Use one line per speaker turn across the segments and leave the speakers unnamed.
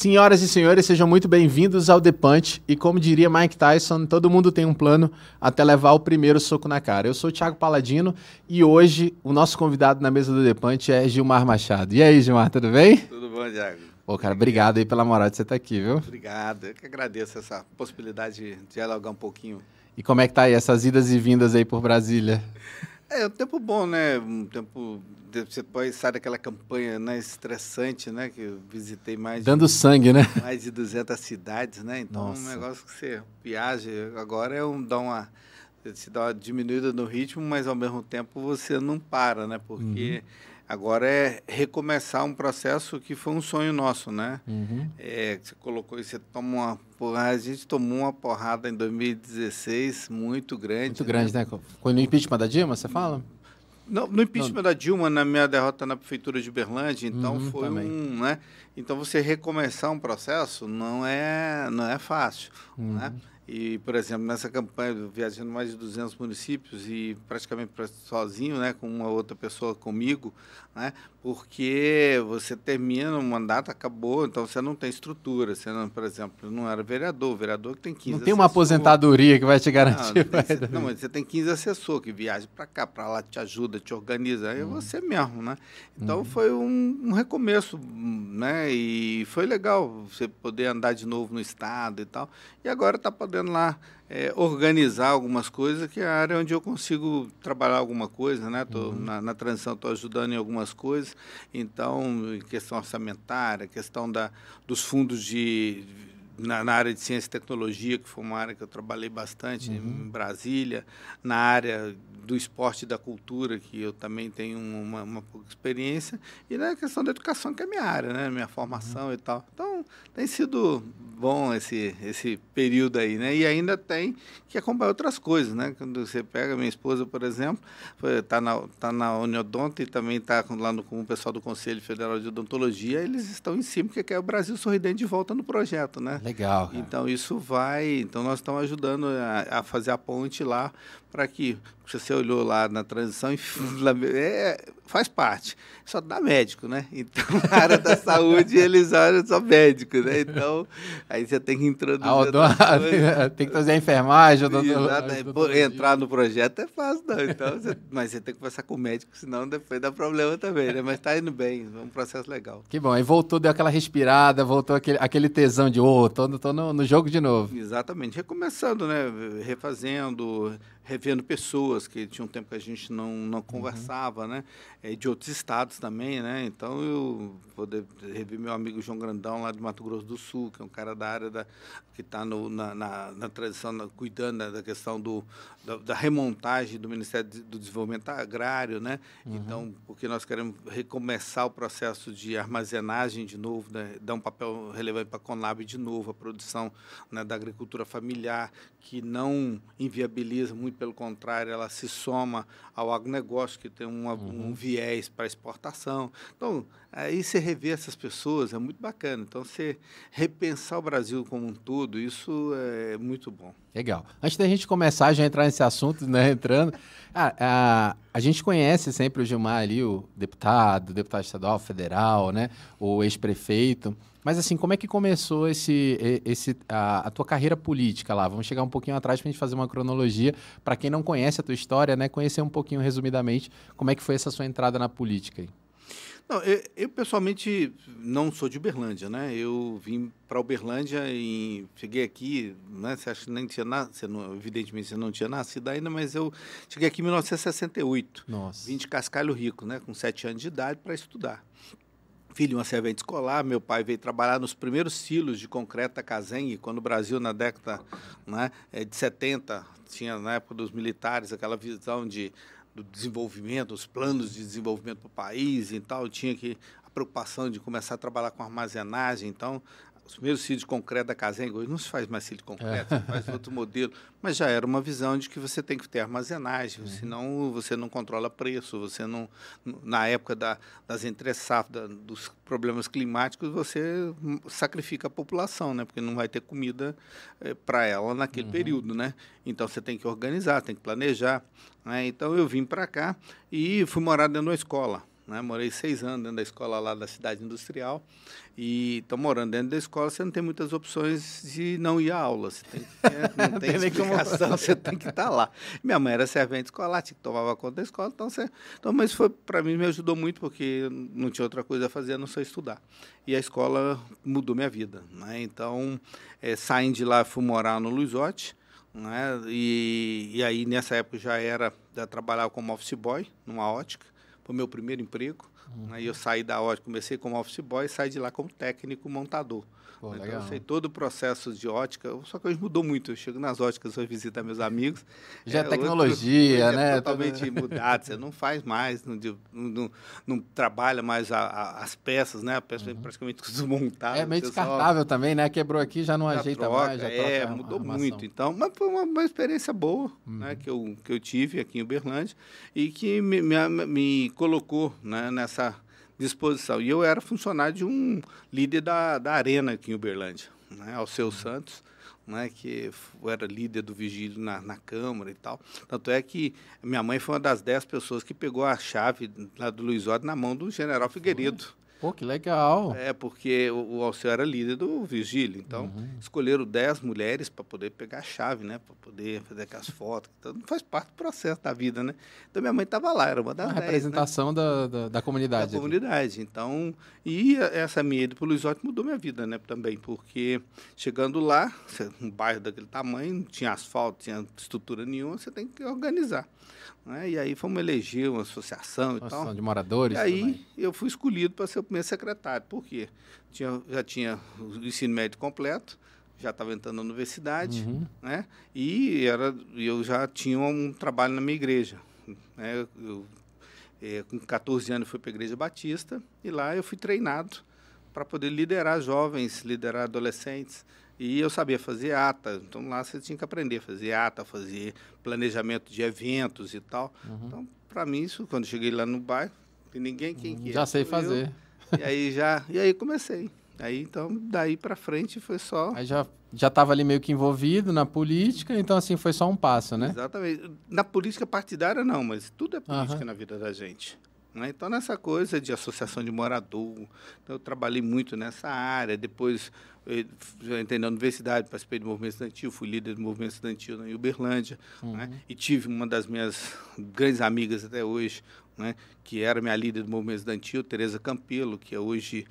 Senhoras e senhores, sejam muito bem-vindos ao The Punch. E como diria Mike Tyson, todo mundo tem um plano até levar o primeiro soco na cara. Eu sou o Thiago Paladino e hoje o nosso convidado na mesa do The Punch é Gilmar Machado. E aí, Gilmar, tudo bem?
Tudo bom, Thiago.
Pô, cara, obrigado aí pela moral de você estar aqui, viu?
Obrigado. Eu que agradeço essa possibilidade de dialogar um pouquinho.
E como é que tá aí essas idas e vindas aí por Brasília?
É, um tempo bom, né? Um tempo. Você pode sair daquela campanha né, estressante, né? Que eu visitei mais.
Dando
de,
sangue, né?
Mais de 200 cidades, né? Então,
Nossa.
um negócio que você viaja. Agora é um. Dá uma, se dá uma diminuída no ritmo, mas ao mesmo tempo você não para, né? Porque. Uhum. Agora é recomeçar um processo que foi um sonho nosso, né?
Uhum.
É, você colocou isso, você toma uma a gente tomou uma porrada em 2016 muito grande.
Muito grande, né? Foi no impeachment da Dilma, você fala?
No, no impeachment Não. da Dilma, na minha derrota na prefeitura de Uberlândia, então
uhum,
foi
também.
um, né? Então você recomeçar um processo não é não é fácil,
uhum.
né? E, por exemplo, nessa campanha, viajando mais de 200 municípios e praticamente sozinho, né, com uma outra pessoa comigo, né, porque você termina um mandato, acabou, então você não tem estrutura. Você não, por exemplo, não era vereador, vereador que tem 15
Não tem uma aposentadoria que vai te garantir.
Não, você, não, mas você tem 15 assessores que viajam para cá, para lá, te ajuda, te organiza. É você mesmo, né? Então
Uhum.
foi um, um recomeço, né? E foi legal você poder andar de novo no estado e tal. E agora está podendo lá é, organizar algumas coisas, que é a área onde eu consigo trabalhar alguma coisa, né? Tô, na, na transição estou ajudando em algumas coisas. Então, em questão orçamentária, questão da, dos fundos de na, na, área de ciência e tecnologia, que foi uma área que eu trabalhei bastante
Uhum.
em Brasília, na área do esporte e da cultura, que eu também tenho uma, uma pouca experiência, e na questão da educação, que é minha área, né? minha formação
Uhum.
e tal. Então, tem sido bom esse, esse período aí, né? E ainda tem que acompanhar outras coisas, né? Quando você pega minha esposa, por exemplo, está na, tá na Uniodonto e também está lá no, com o pessoal do Conselho Federal de Odontologia, eles estão em cima, porque quer o Brasil sorridente de volta no projeto, né?
Legal. Cara.
Então, isso vai. Então, nós estamos ajudando a, a fazer a ponte lá para que você olhou lá na transição, é, faz parte. Só dá médico, né? Então, na área da saúde, eles olham só médico, né? Então, aí você tem que introduzir.
Ah, tem que fazer a enfermagem,
Exato, entrar no projeto é fácil, não. Então, você, mas você tem que conversar com o médico, senão depois dá problema também, né? Mas está indo bem, é um processo legal.
Que bom. Aí voltou, deu aquela respirada, voltou aquele, aquele tesão de, ô, oh, tô, tô no, no jogo de novo.
Exatamente. Recomeçando, né? Refazendo, revendo pessoas que tinha um tempo que a gente não, não conversava, uhum. né? É, de outros estados também, né? Então eu poder rever meu amigo João Grandão lá de Mato Grosso do Sul, que é um cara da área da, que está na, na, na transição, na, cuidando da, da questão do, da, da, remontagem do Ministério do Desenvolvimento Agrário, né? Uhum. Então, porque nós queremos recomeçar o processo de armazenagem de novo, né? dar um papel relevante para a Conab de novo, a produção né, da agricultura familiar, que não inviabiliza, muito pelo contrário, ela se soma ao agronegócio, que tem uma, uhum. um viés para exportação. Então, aí você rever essas pessoas é muito bacana. Então, você repensar o Brasil como um todo, isso é muito bom.
Legal. Antes da gente começar já entrar nesse assunto, né, entrando, a, a, a gente conhece sempre o Gilmar ali, o deputado, deputado estadual, federal, né, o ex-prefeito. Mas assim, como é que começou esse, esse, a, a, tua carreira política lá? Vamos chegar um pouquinho atrás para a gente fazer uma cronologia. Para quem não conhece a tua história, né, conhecer um pouquinho resumidamente como é que foi essa sua entrada na política aí.
Não, eu, eu, pessoalmente não sou de Uberlândia, né? Eu vim para Uberlândia e cheguei aqui, né? Você acha que nem tinha nascido, evidentemente você não tinha nascido ainda, mas eu cheguei aqui em 1968.
Nossa.
Vim de Cascalho Rico, né? Com sete anos de idade para estudar. Filho de uma servente escolar, meu pai veio trabalhar nos primeiros silos de concreto da Casengue, quando o Brasil, na década né, de 70, tinha, na época dos militares, aquela visão de do desenvolvimento, os planos de desenvolvimento para o país e tal, tinha que a preocupação de começar a trabalhar com armazenagem, então os primeiros cílios de concreto da Casenga, hoje não se faz mais cílio de concreto, é. faz outro modelo, mas já era uma visão de que você tem que ter armazenagem, uhum. senão você não controla preço, você não, na época da, das entre-safras, dos problemas climáticos, você sacrifica a população, né, porque não vai ter comida é, para ela naquele uhum. período, né, então você tem que organizar, tem que planejar, né? então eu vim para cá e fui morar dentro de uma escola, Né? Morei seis anos dentro da escola lá da cidade industrial. E estou morando dentro da escola, você não tem muitas opções de não ir à aula. Você tem, não tem, tem explicação, você tem que estar tá lá. Minha mãe era servente escolar, tinha que tomava conta da escola, então, você, então mas foi para mim me ajudou muito porque não tinha outra coisa a fazer a não ser estudar. E a escola mudou minha vida. Né? Então, é, saindo de lá, fui morar no Luizote, né? E, e aí nessa época já era já trabalhava como office boy numa ótica foi meu primeiro emprego. Uhum. Aí eu saí da ótica, comecei como office boy e saí de lá como técnico montador. Pô, então, eu sei todo o processo de ótica, só que hoje mudou muito. Eu chego nas óticas, vou visitar meus amigos.
Já é, é tecnologia, outro, né?
É totalmente mudado. Você não faz mais, não, não, não trabalha mais a, a, as peças, né? A peça uhum. praticamente desmontada.
É meio descartável também, né? Quebrou aqui, já não já ajeita troca, mais. Já
é, mudou muito. Então, mas foi uma, uma experiência boa né? uhum. né? que, eu, que eu tive aqui em Uberlândia e que me, me, me colocou né? nessa disposição. E eu era funcionário de um líder da, da Arena aqui em Uberlândia, né, Alceu uhum. Santos, né, que era líder do vigílio na, na Câmara e tal. Tanto é que minha mãe foi uma das dez pessoas que pegou a chave lá do Luiz Otto na mão do general Figueiredo.
Pô, que legal.
É, porque o, o Alceu era líder do Vigílio, então uhum. escolheram 10 mulheres para poder pegar a chave, né? Para poder fazer aquelas fotos. Então, faz parte do processo da vida, né? Então minha mãe estava lá, era uma das
a
10,
representação
né?
da, da, da, comunidade.
Da comunidade. Então, e essa minha ida para o Luiz Otto mudou minha vida, né? Também, porque chegando lá, um bairro daquele tamanho, não tinha asfalto, tinha estrutura nenhuma, você tem que organizar. Né? E aí fomos eleger uma associação e tal.
de moradores
E aí também. eu fui escolhido para ser o primeiro secretário. Por quê? Tinha, já tinha o ensino médio completo, já estava entrando na universidade, uhum. né? E era, eu já tinha um trabalho na minha igreja. Né? Eu, é, com 14 anos fui para a Igreja Batista e lá eu fui treinado para poder liderar jovens, liderar adolescentes. E eu sabia fazer ata, então lá você tinha que aprender a fazer ata, fazer planejamento de eventos e tal. Uhum. Então, para mim, isso, quando cheguei lá no bairro, tem ninguém quem
uhum. que Já sei fazer.
Eu, e aí já, e aí comecei. Aí então, daí para frente foi só.
Aí já já estava ali meio que envolvido na política, então assim foi só um passo, né?
Exatamente. Na política partidária não, mas tudo é política uhum. na vida da gente. Né? Então, nessa coisa de associação de morador, então, eu trabalhei muito nessa área. Depois, eu entrei na universidade, participei do movimento estudantil, fui líder do movimento estudantil na Uberlândia. Uhum. Né? E tive uma das minhas grandes amigas até hoje, né? que era minha líder do movimento estudantil, Tereza Campelo, que é hoje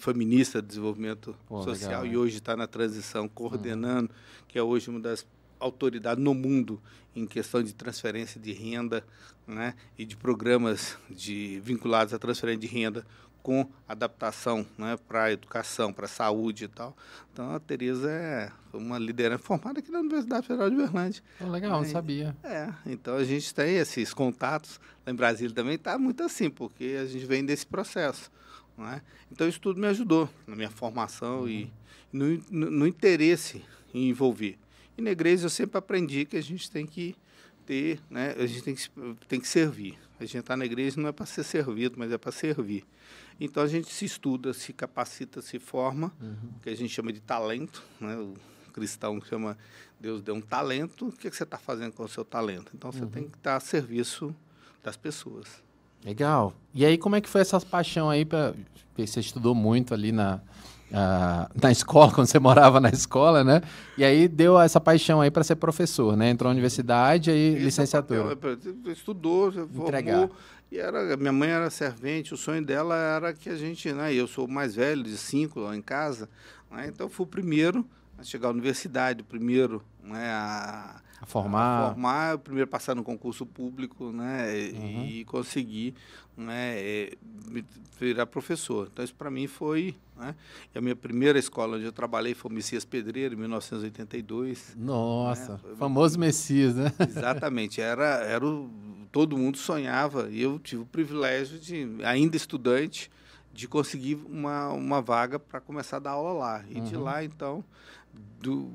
foi ministra do Desenvolvimento Pô, Social legal, e hoje está na transição, coordenando, uhum. que é hoje uma das autoridades no mundo em questão de transferência de renda né, e de programas de, vinculados à transferência de renda com adaptação né, para a educação, para a saúde e tal. Então, a Tereza é uma liderança formada aqui na Universidade Federal de Uberlândia.
Oh, legal, não sabia.
É, então a gente tem esses contatos. Lá em Brasília também está muito assim, porque a gente vem desse processo. Né? Então, isso tudo me ajudou na minha formação uhum. e no, no, no interesse em envolver. E na igreja eu sempre aprendi que a gente tem que ter, né? A gente tem que, tem que servir. A gente está na igreja não é para ser servido, mas é para servir. Então a gente se estuda, se capacita, se forma, uhum. que a gente chama de talento, né? O cristão chama Deus deu um talento. O que, é que você está fazendo com o seu talento? Então você uhum. tem que estar a serviço das pessoas.
Legal. E aí como é que foi essa paixão aí para você estudou muito ali na Uh, na escola, quando você morava na escola, né? E aí deu essa paixão aí para ser professor, né? Entrou na universidade e licenciatura.
estudou, Entregar. formou. E era, minha mãe era servente, o sonho dela era que a gente, né? Eu sou o mais velho de cinco lá em casa, né? então fui o primeiro a chegar à universidade, o primeiro né, a,
a formar.
A formar, primeiro passar no concurso público, né? Uhum. E, conseguir né, é, virar professor. Então, isso para mim foi. Né? A minha primeira escola onde eu trabalhei foi o Messias Pedreiro, em 1982.
Nossa, né? famoso Messias, né?
Exatamente. Era, era o, todo mundo sonhava. E eu tive o privilégio de, ainda estudante, de conseguir uma, uma vaga para começar a dar aula lá. E uhum. de lá, então, do,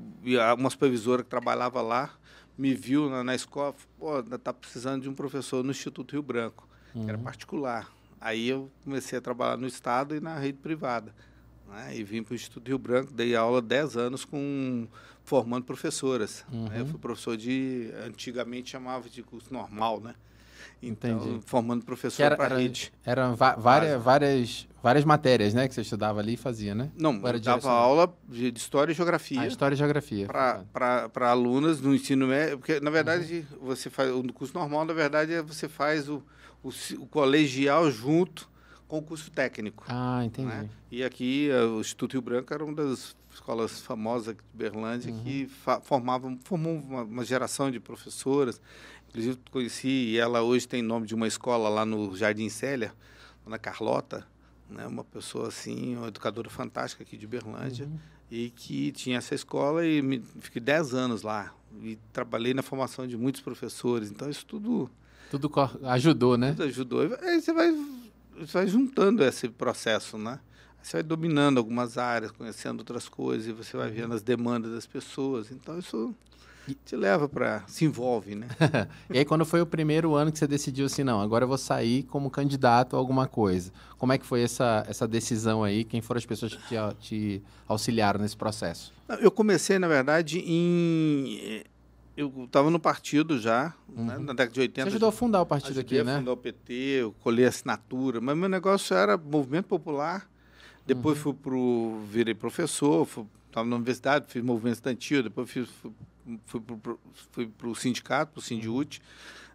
uma supervisora que trabalhava lá me viu na, na escola, pô, tá precisando de um professor no Instituto Rio Branco, uhum. que era uhum. particular. Aí eu comecei a trabalhar no Estado e na rede privada. Né? E vim para o Instituto Rio Branco, dei aula 10 anos com formando professoras. Uhum. Né? Eu fui professor de, antigamente chamava de curso normal, né? Então,
Entendi.
formando professor para a rede.
Eram várias, várias, várias matérias, né? Que você estudava ali e fazia, né?
Não, eu dava aula de, História e Geografia.
Ah, História e Geografia.
Para alunas no ensino médio. Porque, na verdade, uhum. você faz... O curso normal, na verdade, é você faz o, o, o colegial junto com o curso técnico.
Ah, entendi.
Né? E aqui, eh, o Instituto Rio Branco era uma das escolas famosas de Berlândia uhum. que formavam, formou uma, uma geração de professoras Inclusive, conheci ela hoje tem nome de uma escola lá no Jardim Célia, na Carlota, né? uma pessoa assim, uma educadora fantástica aqui de Berlândia, uhum. e que tinha essa escola e me, fiquei 10 anos lá. E trabalhei na formação de muitos professores, então isso tudo...
Tudo ajudou, né?
Tudo ajudou. Aí você vai, você vai juntando esse processo, né? Você vai dominando algumas áreas, conhecendo outras coisas, e você vai vendo as demandas das pessoas. Então, isso te leva para se envolve, né?
e aí quando foi o primeiro ano que você decidiu assim, não, agora eu vou sair como candidato a alguma coisa. Como é que foi essa, essa decisão aí? Quem foram as pessoas que te, te auxiliaram nesse processo?
Eu comecei, na verdade, em eu estava no partido já, uhum. né, na década de 80. Você
ajudou a fundar o partido aqui, né?
fundar o PT, eu colhei assinatura, mas meu negócio era movimento popular. Depois uhum. fui pro, virei professor, estava na universidade, fiz movimento estudantil, depois fiz, fui fui para o sindicato, para o Sindiute,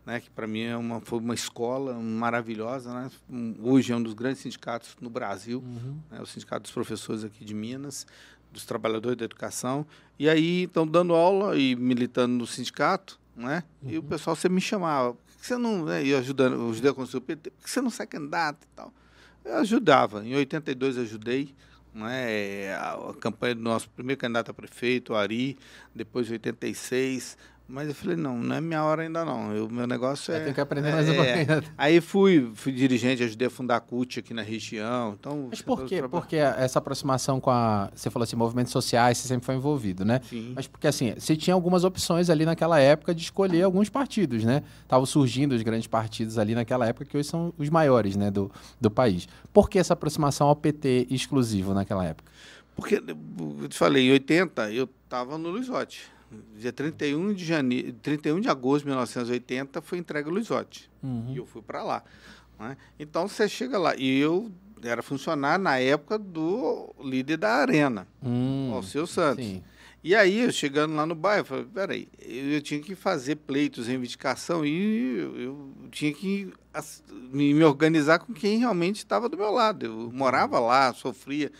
né, que para mim é uma, foi uma escola maravilhosa. Né? Hoje é um dos grandes sindicatos no Brasil, uhum. né, o Sindicato dos Professores aqui de Minas, dos Trabalhadores da Educação. E aí, então, dando aula e militando no sindicato, né? Uhum. e o uhum. pessoal sempre me chamava, por que você não, né, e ajudando, eu ajudei a construir o PT, por que você não sai candidato e tal? Eu ajudava, em 82 ajudei, né, a, campanha do nosso primeiro candidato a prefeito, o Ari, depois de 86, mas eu falei, não, não é minha hora ainda não. O meu negócio é.
Tem que aprender mais é, um pouquinho.
Aí fui, fui dirigente, ajudei a fundar a CUT aqui na região. Então,
Mas por quê? Porque essa aproximação com a. Você falou assim, movimentos sociais, você sempre foi envolvido, né?
Sim.
Mas porque assim, você tinha algumas opções ali naquela época de escolher alguns partidos, né? Estavam surgindo os grandes partidos ali naquela época, que hoje são os maiores, né, do, do país. Por que essa aproximação ao PT exclusivo naquela época?
Porque, eu te falei, em 80 eu estava no Luizotti dia 31 de, janeiro, 31 de agosto de 1980 foi entregue o Luizotti. Uhum. E eu fui para lá. Né? Então você chega lá. E eu era funcionário na época do líder da Arena, hum, Alceu Santos. Sim. E aí, eu chegando lá no bairro, eu falei, peraí, eu, eu tinha que fazer pleitos, reivindicação, e eu, eu tinha que me, me, organizar com quem realmente estava do meu lado. Eu morava lá, sofria.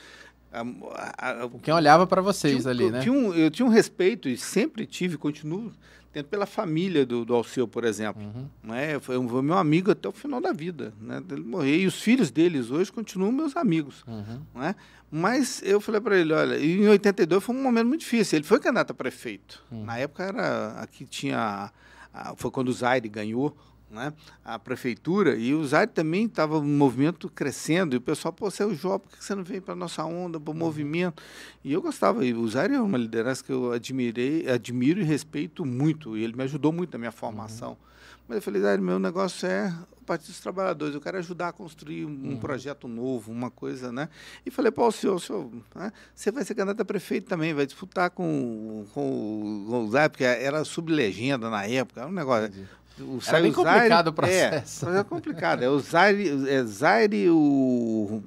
A, a, Quem olhava para vocês
tinha,
ali,
eu,
né?
Tinha um, eu tinha um respeito e sempre tive, continuo tendo pela família do, do Alceu, por exemplo. Uhum. Né? Foi, foi meu amigo até o final da vida. Né? Ele morreu. E os filhos deles hoje continuam meus amigos. Uhum. Né? Mas eu falei para ele, olha, em 82 foi um momento muito difícil. Ele foi candidato a prefeito. Uhum. Na época era aqui tinha a, foi quando o Zaire ganhou né, a prefeitura, e o Zaire também estava um movimento crescendo, e o pessoal, pô, você é o jovem, por que você não vem para a nossa onda, para o uhum. movimento? E eu gostava, e o Zaire é uma liderança que eu admirei, admiro e respeito muito, e ele me ajudou muito na minha formação. Uhum. Mas eu falei, Zaire, meu negócio é o Partido dos Trabalhadores, eu quero ajudar a construir um uhum. projeto novo, uma coisa, né? E falei, pô, senhor, senhor né, você vai ser candidato a prefeito também, vai disputar com, com, com o Zaire, porque era sublegenda na época, era um negócio... Entendi
o Era bem complicado o processo.
É, é complicado. É o Zaire, é Zaire o,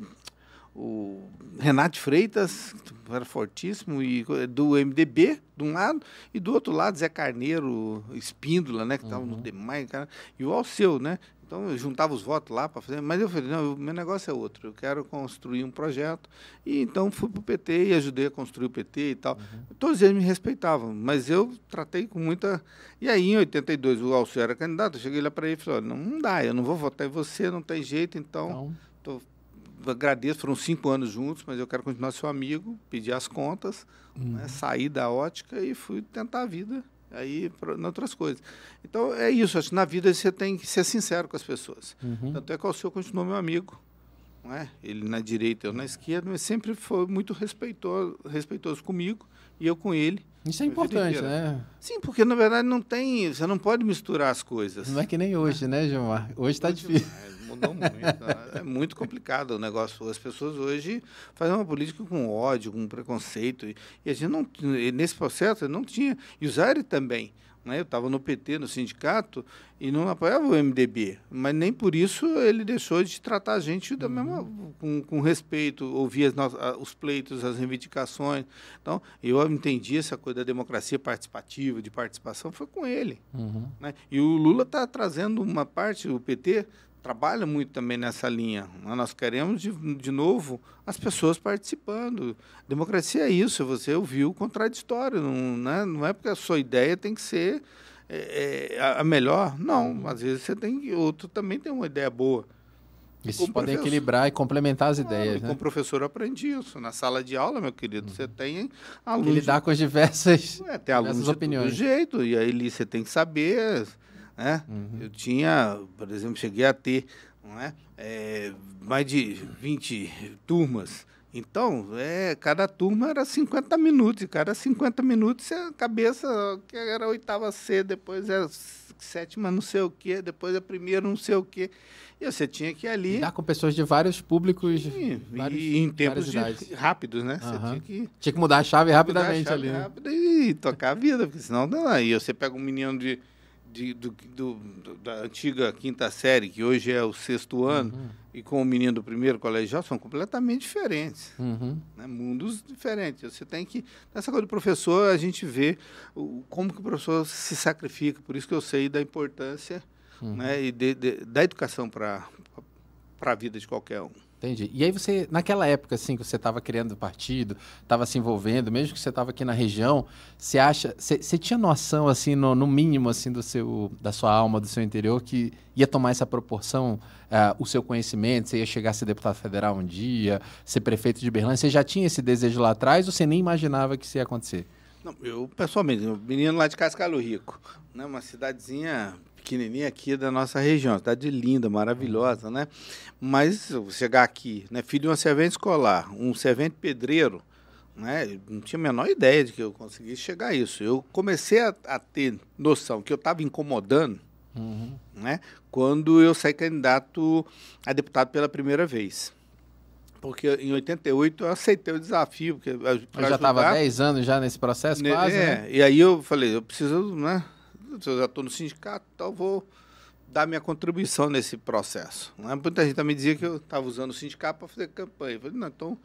o Renato Freitas, que era fortíssimo, e do MDB, de um lado, e do outro lado, Zé Carneiro, Espíndola, né, que estava uhum. no demais, cara, e o Alceu, né? Então eu juntava os votos lá para fazer, mas eu falei, não, o meu negócio é outro, eu quero construir um projeto. E então fui para o PT e ajudei a construir o PT e tal. Uhum. Todos eles me respeitavam, mas eu tratei com muita. E aí em 82 o Alceu era candidato, eu cheguei lá para ele e falei, não, não dá, eu não vou votar em você, não tem jeito, então. então... Tô, agradeço, foram cinco anos juntos, mas eu quero continuar seu amigo, pedir as contas, uhum. né, sair da ótica e fui tentar a vida aí em outras coisas. Então é isso, acho que na vida você tem que ser sincero com as pessoas. Uhum. Tanto é que o senhor continuou meu amigo. Não é? Ele na direita, eu na esquerda, mas sempre foi muito respeitoso, respeitoso comigo e eu com ele.
Isso é importante, né?
Sim, porque na verdade não tem, você não pode misturar as coisas.
Não é que nem hoje, né, Gilmar? Hoje está difícil.
Mudou muito. é muito complicado o negócio. As pessoas hoje fazem uma política com ódio, com preconceito. E, e a gente não, nesse processo não tinha. E o Zaire também. Né? Eu estava no PT, no sindicato, e não apoiava o MDB. Mas nem por isso ele deixou de tratar a gente da mesma, com, com respeito, ouvir as nossas, os pleitos, as reivindicações. Então, eu entendi essa coisa da democracia participativa, de participação, foi com ele. Uhum. Né? E o Lula está trazendo uma parte, o PT trabalha muito também nessa linha. Nós queremos, de, de novo, as pessoas participando. Democracia é isso, é você ouvir o contraditório. Não, né? não é porque a sua ideia tem que ser é, é, a melhor. Não, às vezes você tem outro também tem uma ideia boa.
E vocês podem equilibrar e complementar as ideias, né?
Com o professor eu aprendi isso. Na sala de aula, meu querido, você tem alunos...
E lidar com as diversas,
é, tem alunos diversas opiniões. do jeito, e aí você tem que saber né? Uhum. Eu tinha, por exemplo, cheguei a ter não é? é mais de 20 turmas. Então, é, cada turma era 50 minutos, e cada 50 minutos a cabeça, que era a oitava C, depois era sétima não sei o quê, depois a primeira não sei o quê. E você tinha que ir ali.
Lidar com pessoas de vários públicos. Sim,
vários, e em tempos rápidos, né? Uhum. Você tinha que.
Tinha que mudar a chave rapidamente a chave ali.
Rápido e tocar a vida, porque senão não. Aí você pega um menino de de, do, do, da antiga quinta série, que hoje é o sexto ano, uhum. e com o menino do primeiro colegial, são completamente diferentes. Uhum. Né? Mundos diferentes. Você tem que. Nessa coisa do professor, a gente vê o, como que o professor se sacrifica. Por isso que eu sei da importância uhum. né? e de, de, da educação para a vida de qualquer um.
Entendi. E aí você, naquela época, assim, que você estava criando partido, estava se envolvendo, mesmo que você estava aqui na região, você acha, você, você tinha noção, assim, no, no, mínimo, assim, do seu, da sua alma, do seu interior, que ia tomar essa proporção, uh, o seu conhecimento, você ia chegar a ser deputado federal um dia, ser prefeito de Berlândia, você já tinha esse desejo lá atrás ou você nem imaginava que isso ia acontecer?
Não, eu, pessoalmente, menino lá de Cascalo Rico, né, uma cidadezinha pequenininha aqui da nossa região, cidade linda, maravilhosa, né? Mas chegar aqui, né, filho de uma servente escolar, um servente pedreiro, né? Não tinha a menor ideia de que eu conseguisse chegar a isso. Eu comecei a, a ter noção que eu estava incomodando, uhum. né? Quando eu saí candidato a deputado pela primeira vez porque em 88 eu aceitei o desafio. Porque,
eu já estava 10 anos já nesse processo, quase,
é,
né?
E aí eu falei, eu preciso, né? Eu já estou no sindicato, então vou dar minha contribuição nesse processo. Né? Muita gente também dizia que eu estava usando o sindicato para fazer campanha. Eu falei, não, então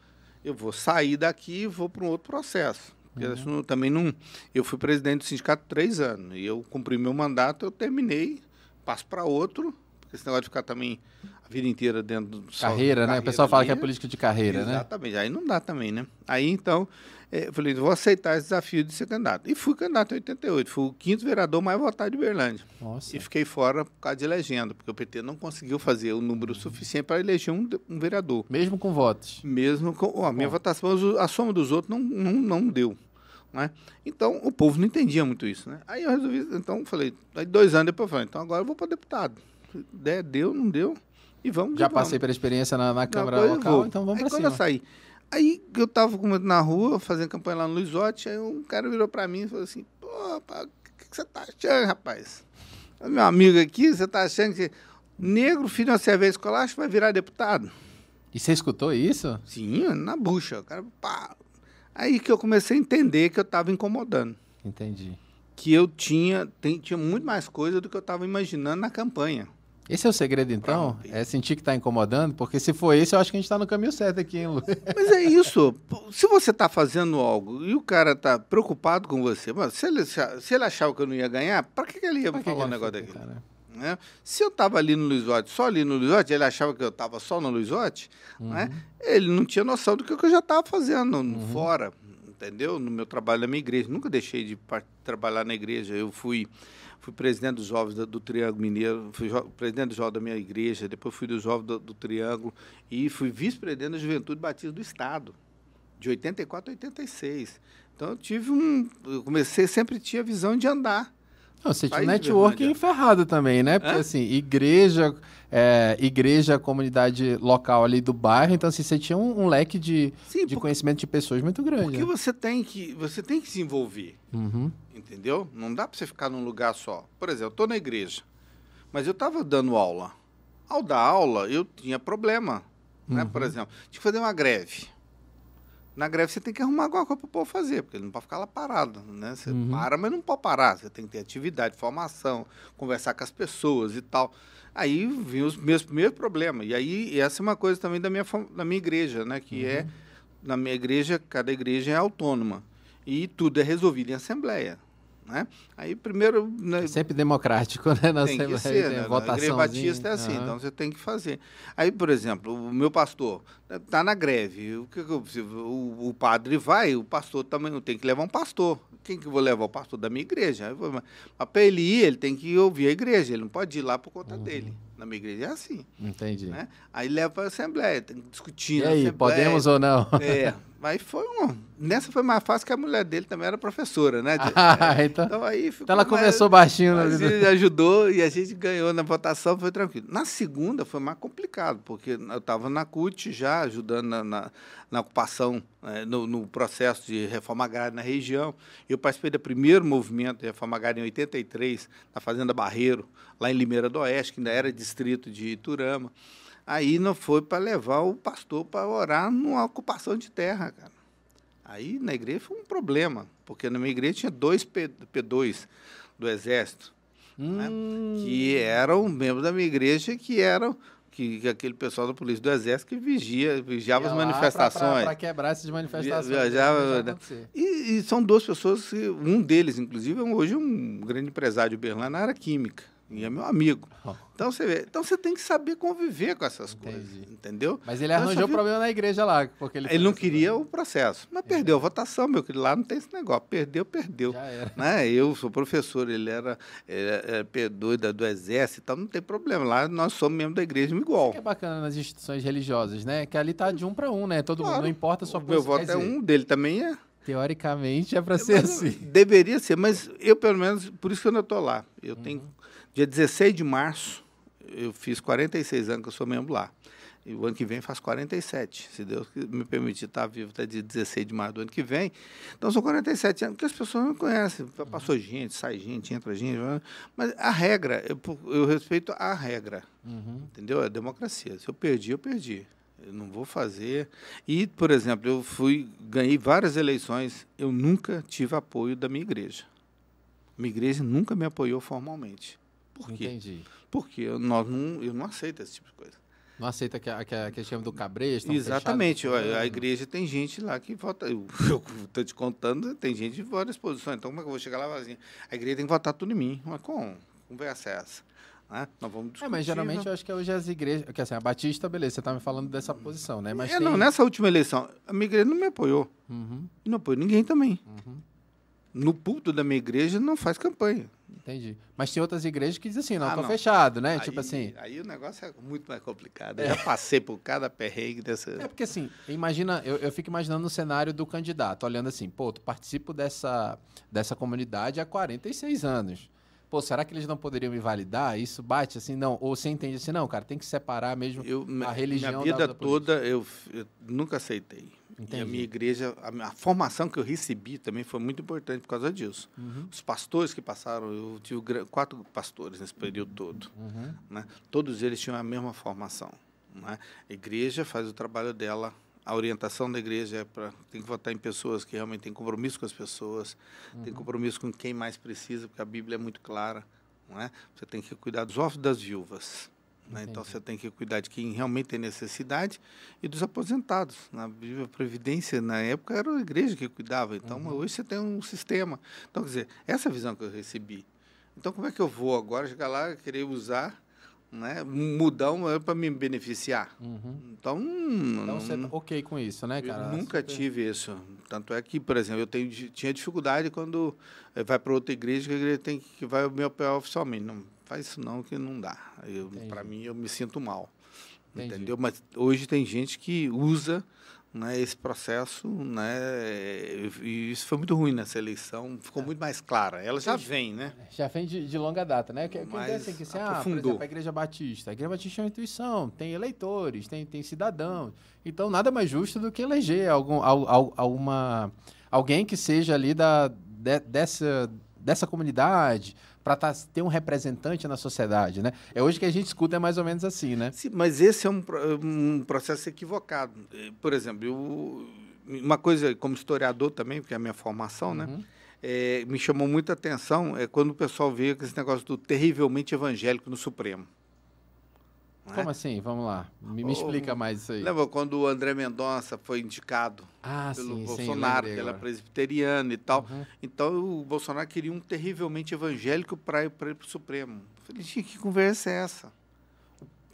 eu vou sair daqui e vou para um outro processo. Uhum. também não. Eu fui presidente do sindicato três anos e eu cumpri meu mandato, eu terminei, passo para outro, porque esse negócio de ficar também a vida inteira dentro do
carreira, né? o pessoal fala que é política de carreira,
exatamente.
né?
Exatamente. Aí não dá também, né? Aí então eu falei, vou aceitar esse desafio de ser candidato. E fui candidato em 88. Fui o quinto vereador mais votado de Berlândia. Nossa. E fiquei fora por causa de legenda, porque o PT não conseguiu fazer o número suficiente para eleger um, um vereador.
Mesmo com votos?
Mesmo com. a minha Bom. votação, a soma dos outros não, não, não deu. Né? Então, o povo não entendia muito isso. Né? Aí eu resolvi, então, falei, aí dois anos depois, eu falei, então agora eu vou para deputado. Deu, não deu, e vamos.
Já
vamos.
passei pela experiência na, na Câmara local, então vamos para cima.
quando eu saí, Aí eu tava na rua, fazendo campanha lá no Luizote, aí um cara virou para mim e falou assim, pô, o que, que você tá achando, rapaz? Meu amigo aqui, você tá achando que negro, filho de uma cerveja escolar, acho que vai virar deputado?
E você escutou isso?
Sim, na bucha. O cara, pá. Aí que eu comecei a entender que eu estava incomodando.
Entendi.
Que eu tinha, tem, tinha muito mais coisa do que eu estava imaginando na campanha.
Esse é o segredo, então? É sentir que está incomodando? Porque se for esse, eu acho que a gente está no caminho certo aqui, hein, Lu?
Mas é isso. Se você está fazendo algo e o cara está preocupado com você, mas se ele, se ele achava que eu não ia ganhar, para que, que ele ia pra falar um negócio daquele? Né? Se eu estava ali no Luizote, só ali no Luizote, ele achava que eu estava só no Luizote, uhum. né? ele não tinha noção do que eu já estava fazendo uhum. fora, entendeu? No meu trabalho na minha igreja. Nunca deixei de trabalhar na igreja. Eu fui fui presidente dos jovens do, Triângulo Mineiro, fui presidente dos jovens da minha igreja, depois fui dos jovens do, do Triângulo e fui vice-presidente da Juventude Batista do Estado, de 84 a 86. Então eu tive um. Eu comecei, sempre tinha a visão de andar.
Não, você tinha networking ferrado também, né? Porque, assim, igreja, é, igreja, comunidade local ali do bairro, então, assim, você tinha um, um leque de, Sim, de porque, conhecimento de pessoas muito grande.
Porque né? você, tem que, você tem que se envolver, uhum. entendeu? Não dá para você ficar num lugar só. Por exemplo, eu estou na igreja, mas eu estava dando aula Ao dar aula, eu tinha problema. Né? Por exemplo, tinha que fazer uma greve. Na greve você tem que arrumar alguma coisa para o povo fazer, porque ele não pode ficar lá parado. Né? Você para, mas não pode parar. Você tem que ter atividade, formação, conversar com as pessoas e tal. Aí vinham os meus primeiros problemas. E aí, essa é uma coisa também da minha, da minha igreja, né? Que é, na minha igreja, cada igreja é autônoma. E tudo é resolvido em assembleia. Né? Aí, primeiro, né,
Sempre democrático, né? Na
tem que
Assembleia,
ser,
tem
né? Na igreja batista é assim,
Aham.
então você tem que fazer. Aí, por exemplo, o meu pastor está na greve. O, que o, o padre vai, o pastor também tem que levar um pastor. Quem que eu vou levar? O pastor da minha igreja. Mas para ele ir, ele tem que ouvir a igreja, ele não pode ir lá por conta
Uhum.
dele. Na minha igreja é assim.
Entendi.
Né? Aí leva para a Assembleia, tem que discutir
E aí,
Assembleia.
podemos ou não?
É, mas foi um. Nessa foi mais fácil que a mulher dele também era professora, né?
Ah, então,
Então aí ficou
então ela
mais-
começou baixinho.
mas
né?
ele ajudou e a gente ganhou na votação, foi tranquilo. Na segunda foi mais complicado, porque eu estava na CUT já, ajudando na, na, na ocupação, eh, no, no processo de reforma agrária na região. Eu participei do primeiro movimento de reforma agrária em 83, na Fazenda Barreiro, lá em Limeira do Oeste, que ainda era distrito de Iturama. Aí não foi para levar o pastor para orar numa ocupação de terra, cara. Aí na igreja foi um problema, porque na minha igreja tinha dois P, P2 do Exército,
Hum,
que eram membros da minha igreja, que eram que, que aquele pessoal da polícia do Exército que vigia, vigiava
ia
as manifestações.
Para quebrar essas manifestações.
Viajava, né? E, e são duas pessoas, um deles, inclusive, é hoje um grande empresário de Berlim na área química, e é meu amigo.
Ó.
Então você, vê, então você tem que saber conviver com essas
Entendi.
coisas, entendeu?
Mas ele
Então,
arranjou
vi-
problema na igreja lá. Porque ele,
Ele não queria
coisa.
o processo, mas perdeu a votação, meu querido. Lá não tem esse negócio. Perdeu, perdeu.
Já era.
né? Eu sou professor, ele era, era, era P2 da- do Exército, então não tem problema. Lá nós somos membros da igreja igual.
que é bacana nas instituições religiosas, né? Que ali tá de um para um, né? Todo mundo,
Claro.
não importa a sua
O meu
posição.
voto é
dizer,
um, dele também é.
Teoricamente é para ser
Mas,
assim.
Deveria ser, mas eu, pelo menos, por isso que eu não estou lá. Eu tenho, dia 16 de março, eu fiz 46 anos que eu sou membro lá. E o ano que vem faço 47, se Deus me permitir estar vivo até dia 16 de março do ano que vem. Então são 47 anos, porque as pessoas não conhecem. Passou gente, sai gente, entra gente. Mas a regra, eu, eu respeito a regra.
Uhum.
Entendeu? É democracia. Se eu perdi, eu perdi. Eu não vou fazer. E, por exemplo, eu fui, ganhei várias eleições, eu nunca tive apoio da minha igreja. Minha igreja nunca me apoiou formalmente. Por quê?
Entendi.
Porque eu, nós não, eu não aceito esse tipo de coisa.
Não aceita que a, que a, que a chama do cabresto? tão
Exatamente.
fechado?
A, a igreja tem gente lá que vota. Eu estou te contando, tem gente de várias posições. Então, como é que eu vou chegar lá falar assim? A igreja tem que votar tudo em mim. Mas como? Conversa é essa? Né? Nós vamos
É,
discutir.
mas geralmente
né?
eu acho que hoje as igrejas. Que assim, a Batista, beleza, você tá me falando dessa posição, né? Mas
é,
tem...
não, nessa última eleição, a minha igreja não me apoiou.
Uhum,
E não apoia ninguém também.
uhum,
No púlpito da minha igreja não faz campanha.
Entendi. Mas tem outras igrejas que dizem assim, não,
Ah,
tô
não.
fechado, né?
Aí-
tipo assim.
Aí o negócio é muito mais complicado. Eu já passei por cada perrengue dessa.
É porque assim, imagina, eu, eu fico imaginando o cenário do candidato, olhando assim, pô, tu participo dessa, dessa comunidade há 46 anos. Pô, será que eles não poderiam me validar? Isso bate assim, não? Ou você entende assim, não, cara, tem que separar mesmo
Eu,
a religião
minha vida
da, da
toda eu, eu nunca aceitei. E a
Entendi.
minha igreja, a, a formação que eu recebi também foi muito importante por causa disso.
Uhum,
Os pastores que passaram, eu tive quatro pastores nesse período todo.
uhum.
né? Todos eles tinham a mesma formação. Né? A igreja faz o trabalho dela, a orientação da igreja é para tem que votar em pessoas que realmente têm compromisso com as pessoas, tem compromisso com quem mais precisa, porque a Bíblia é muito clara. Não é? Você tem que cuidar dos órfãos das viúvas. Né? Então você tem que cuidar de quem realmente tem necessidade e dos aposentados. Na Bíblia, Previdência, na época, era a igreja que cuidava. Então, hoje você tem um sistema. Então, quer dizer, essa é visão que eu recebi. Então, como é que eu vou agora chegar lá e querer usar, né, mudar para me beneficiar?
Uhum.
Então,
Então
não,
você tá ok com isso, né,
eu
cara?
nunca
Super-
tive isso. Tanto é que, por exemplo, eu tenho, tinha dificuldade quando eh, vai para outra igreja, que a igreja tem que, que vai me apoiar oficialmente. Não faz isso não, que não dá. Para mim, eu me sinto mal.
Entendi.
Entendeu? Mas hoje tem gente que usa né, esse processo, né, e isso foi muito ruim nessa eleição,
É.
ficou muito mais clara. Ela já vem, né?
Já vem de, de longa data, né? Que, que
Mas
ideia assim, que assim, ah, por exemplo, a Igreja Batista. A Igreja Batista é uma instituição, tem eleitores, tem, tem cidadãos. Então, nada mais justo do que eleger algum, al, al- alguma, alguém que seja ali da, de- dessa, dessa comunidade para tá, ter um representante na sociedade, né? É hoje que a gente escuta é mais ou menos assim, né?
Sim, mas esse é um, um processo equivocado. Por exemplo, eu, uma coisa como historiador também, porque é a minha formação, né? uhum. né? É, me chamou muita atenção é quando o pessoal vê esse negócio do terrivelmente evangélico no Supremo.
Como é? assim? Vamos lá. Me, me explica mais isso aí.
Lembra quando o André Mendonça foi indicado
ah,
pelo
sim,
Bolsonaro,
sim,
ele é presbiteriano e tal. Uhum. Então o Bolsonaro queria um terrivelmente evangélico para ir para o Supremo. Eu falei, gente, que conversa é essa?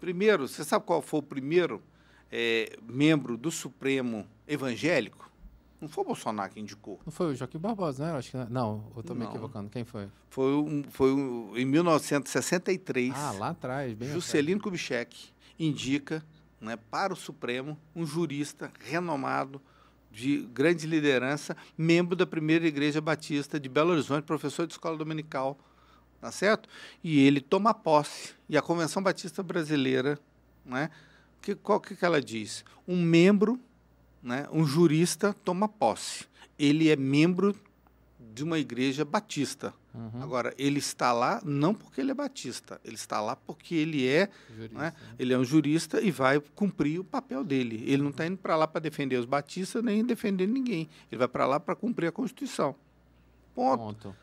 Primeiro, você sabe qual foi o primeiro é, membro do Supremo evangélico? Não foi o Bolsonaro que indicou.
Não foi o Joaquim Barbosa, né? Acho que não, eu estou me equivocando. Quem foi?
Foi, um, foi um, em 1963.
Ah, lá atrás, bem
Juscelino Kubitschek indica né, para o Supremo um jurista renomado, de grande liderança, membro da primeira Igreja Batista de Belo Horizonte, professor de escola dominical, tá certo? E ele toma posse. E a Convenção Batista Brasileira, né, que, qual que, que ela diz? Um membro né, um jurista toma posse. Ele é membro de uma igreja batista. Uhum. Agora, ele está lá não porque ele é batista, ele está lá porque ele é, jurista, né, ele é um jurista e vai cumprir o papel dele. Ele não está indo para lá para defender os batistas nem defender ninguém. Ele vai para lá para cumprir a Constituição. Ponto.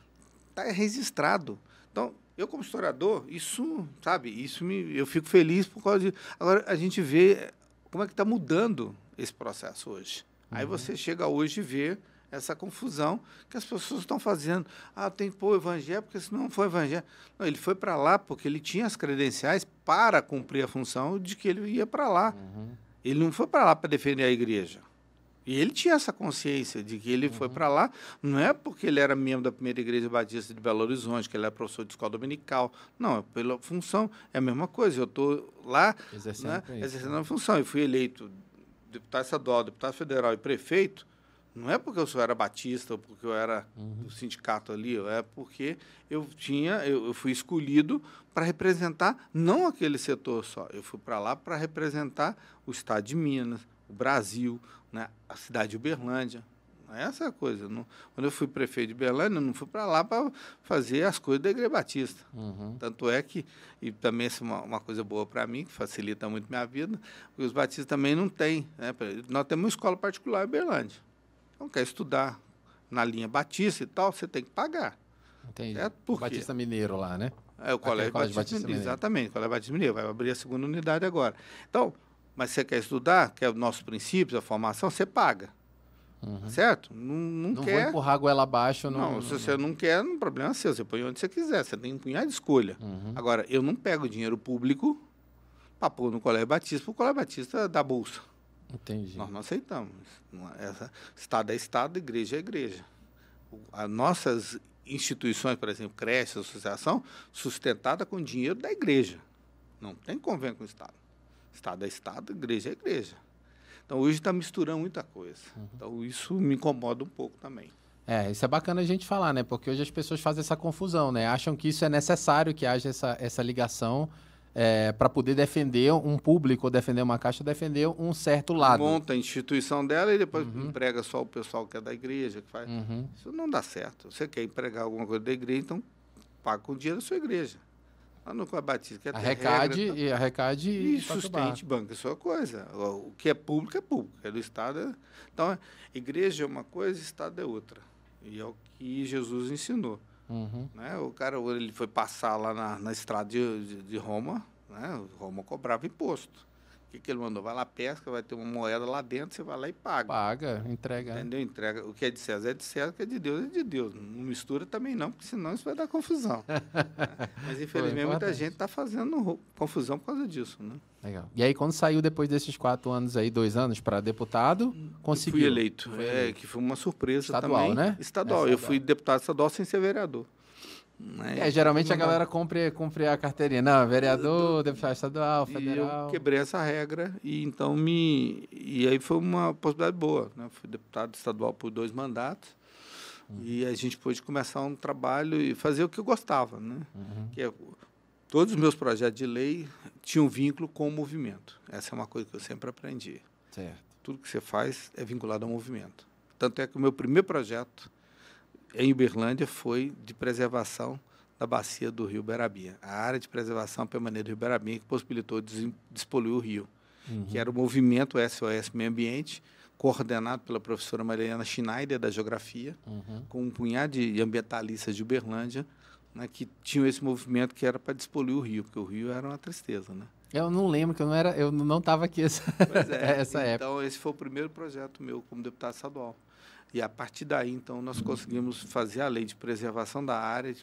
Está registrado. Então, eu como historiador, isso, sabe, isso me, eu fico feliz por causa de. Agora a gente vê como é que está mudando esse processo hoje. Uhum. Aí você chega hoje e vê essa confusão que as pessoas estão fazendo. Ah, tem que pôr o evangelho, porque se não for evangelho. Não, ele foi para lá porque ele tinha as credenciais para cumprir a função de que ele ia para lá. Uhum. Ele não foi para lá para defender a igreja. E ele tinha essa consciência de que ele uhum. foi para lá, não é porque ele era membro da primeira igreja batista de Belo Horizonte, que ele era professor de escola dominical. Não, é pela função. É a mesma coisa. Eu estou lá exercendo, né, exercendo a função. Eu fui eleito deputado estadual, deputado federal e prefeito, não é porque eu só era batista ou porque eu era uhum. do sindicato ali, é porque eu tinha, eu, eu fui escolhido para representar não aquele setor só, eu fui para lá para representar o estado de Minas, o Brasil, né, a cidade de Uberlândia, essa é a coisa. Não, quando eu fui prefeito de Berlândia, não fui para lá para fazer as coisas da Igreja Batista. Uhum. Tanto é que, e também é uma, uma coisa boa para mim, que facilita muito minha vida, porque os batistas também não têm. Né? Nós temos uma escola particular em Berlândia. Então, quer estudar na linha Batista e tal, você tem que pagar.
Entendi. É Por Batista Mineiro lá, né?
É o Colégio, Batista, Batista Mineiro. Exatamente, o Colégio Batista Mineiro. Vai abrir a segunda unidade agora. Então, mas você quer estudar, quer os nossos princípios, a formação, você paga. Uhum. Certo? Não, não,
não
quer.
vou empurrar a goela abaixo.
Não, não se você não quer, não problema é seu. Você põe onde você quiser. Você tem um punhado de escolha. Uhum. Agora, eu não pego dinheiro público para pôr no Colégio Batista, o Colégio Batista da Bolsa.
Entendi.
Nós não aceitamos. É, essa, estado é Estado, igreja é igreja. As nossas instituições, por exemplo, creche, associação, sustentada com dinheiro da igreja. Não tem convênio com o Estado. Estado é Estado, igreja é igreja. Então hoje está misturando muita coisa. Uhum. Então isso me incomoda um pouco também.
É, isso é bacana a gente falar, né? Porque hoje as pessoas fazem essa confusão, né? Acham que isso é necessário que haja essa, essa ligação é, para poder defender um público, ou defender uma caixa, defender um certo lado.
Monta a instituição dela e depois uhum. emprega só o pessoal que é da igreja. Que faz. Uhum. Isso não dá certo. Você quer empregar alguma coisa da igreja, então paga com o dinheiro da sua igreja. Lá no Batista, que é
arrecade, regra, e arrecade
e, e sustente banco, é uma coisa. O que é público é público, é do Estado. É... Então, igreja é uma coisa, Estado é outra. E é o que Jesus ensinou. Uhum. Né? O cara ele foi passar lá na, na estrada de, de, de Roma, né? Roma cobrava imposto que, que ele mandou? Vai lá, pesca, vai ter uma moeda lá dentro, você vai lá e paga.
Paga, entrega.
Entendeu? Entrega. O que é de César é de César, o que é de Deus é de Deus. Não mistura também não, porque senão isso vai dar confusão. é. Mas infelizmente muita gente está fazendo confusão por causa disso, né?
Legal. E aí, quando saiu depois desses quatro anos aí, dois anos para deputado, conseguiu?
fui eleito. Foi é, que foi uma surpresa estadual, também. Né? Estadual, né? Eu fui deputado estadual sem ser vereador.
É, geralmente a galera compre, compre a carteirinha. Não, vereador, deputado estadual, federal.
E eu quebrei essa regra e então me. E aí foi uma possibilidade boa. Né? Fui deputado estadual por dois mandatos. Uhum. E a gente pôde começar um trabalho e fazer o que eu gostava. Né? Uhum. Que é, todos os meus projetos de lei tinham vínculo com o movimento. Essa é uma coisa que eu sempre aprendi.
Certo.
Tudo que você faz é vinculado ao movimento. Tanto é que o meu primeiro projeto em Uberlândia foi de preservação da bacia do rio Berabinha. A área de preservação permanente do rio Berabinha que possibilitou despoluir o rio, uhum. que era o movimento SOS Meio Ambiente, coordenado pela professora Mariana Schneider, da Geografia, uhum. com um punhado de ambientalistas de Uberlândia, né, que tinham esse movimento que era para despoluir o rio, porque o rio era uma tristeza, né?
Eu não lembro, que eu não era, eu não estava aqui essa, é, essa
então,
época.
Então, esse foi o primeiro projeto meu como deputado estadual. E a partir daí, então, nós conseguimos fazer a lei de preservação da área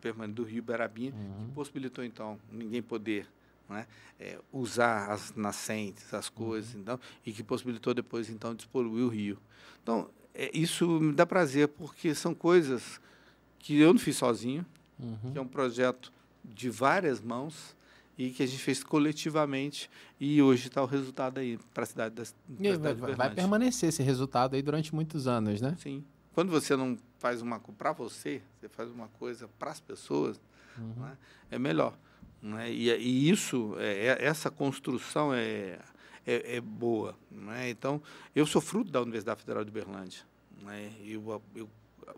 permanente do Rio Berabinha, uhum. que possibilitou, então, ninguém poder né, é, usar as nascentes, as coisas, uhum. então, e que possibilitou depois, então, despoluir o rio. Então, é, isso me dá prazer, porque são coisas que eu não fiz sozinho, uhum. que é um projeto de várias mãos, e que a gente fez coletivamente e hoje está o resultado aí para a cidade da
vai, vai permanecer esse resultado aí durante muitos anos, né?
Sim. Quando você não faz uma coisa para você, você faz uma coisa para as pessoas, uhum. né? é melhor. Né? E, e, isso, é, é, essa construção é, é, é boa. Né? Então, eu sou fruto da Universidade Federal de Berlândia. Né? Eu, eu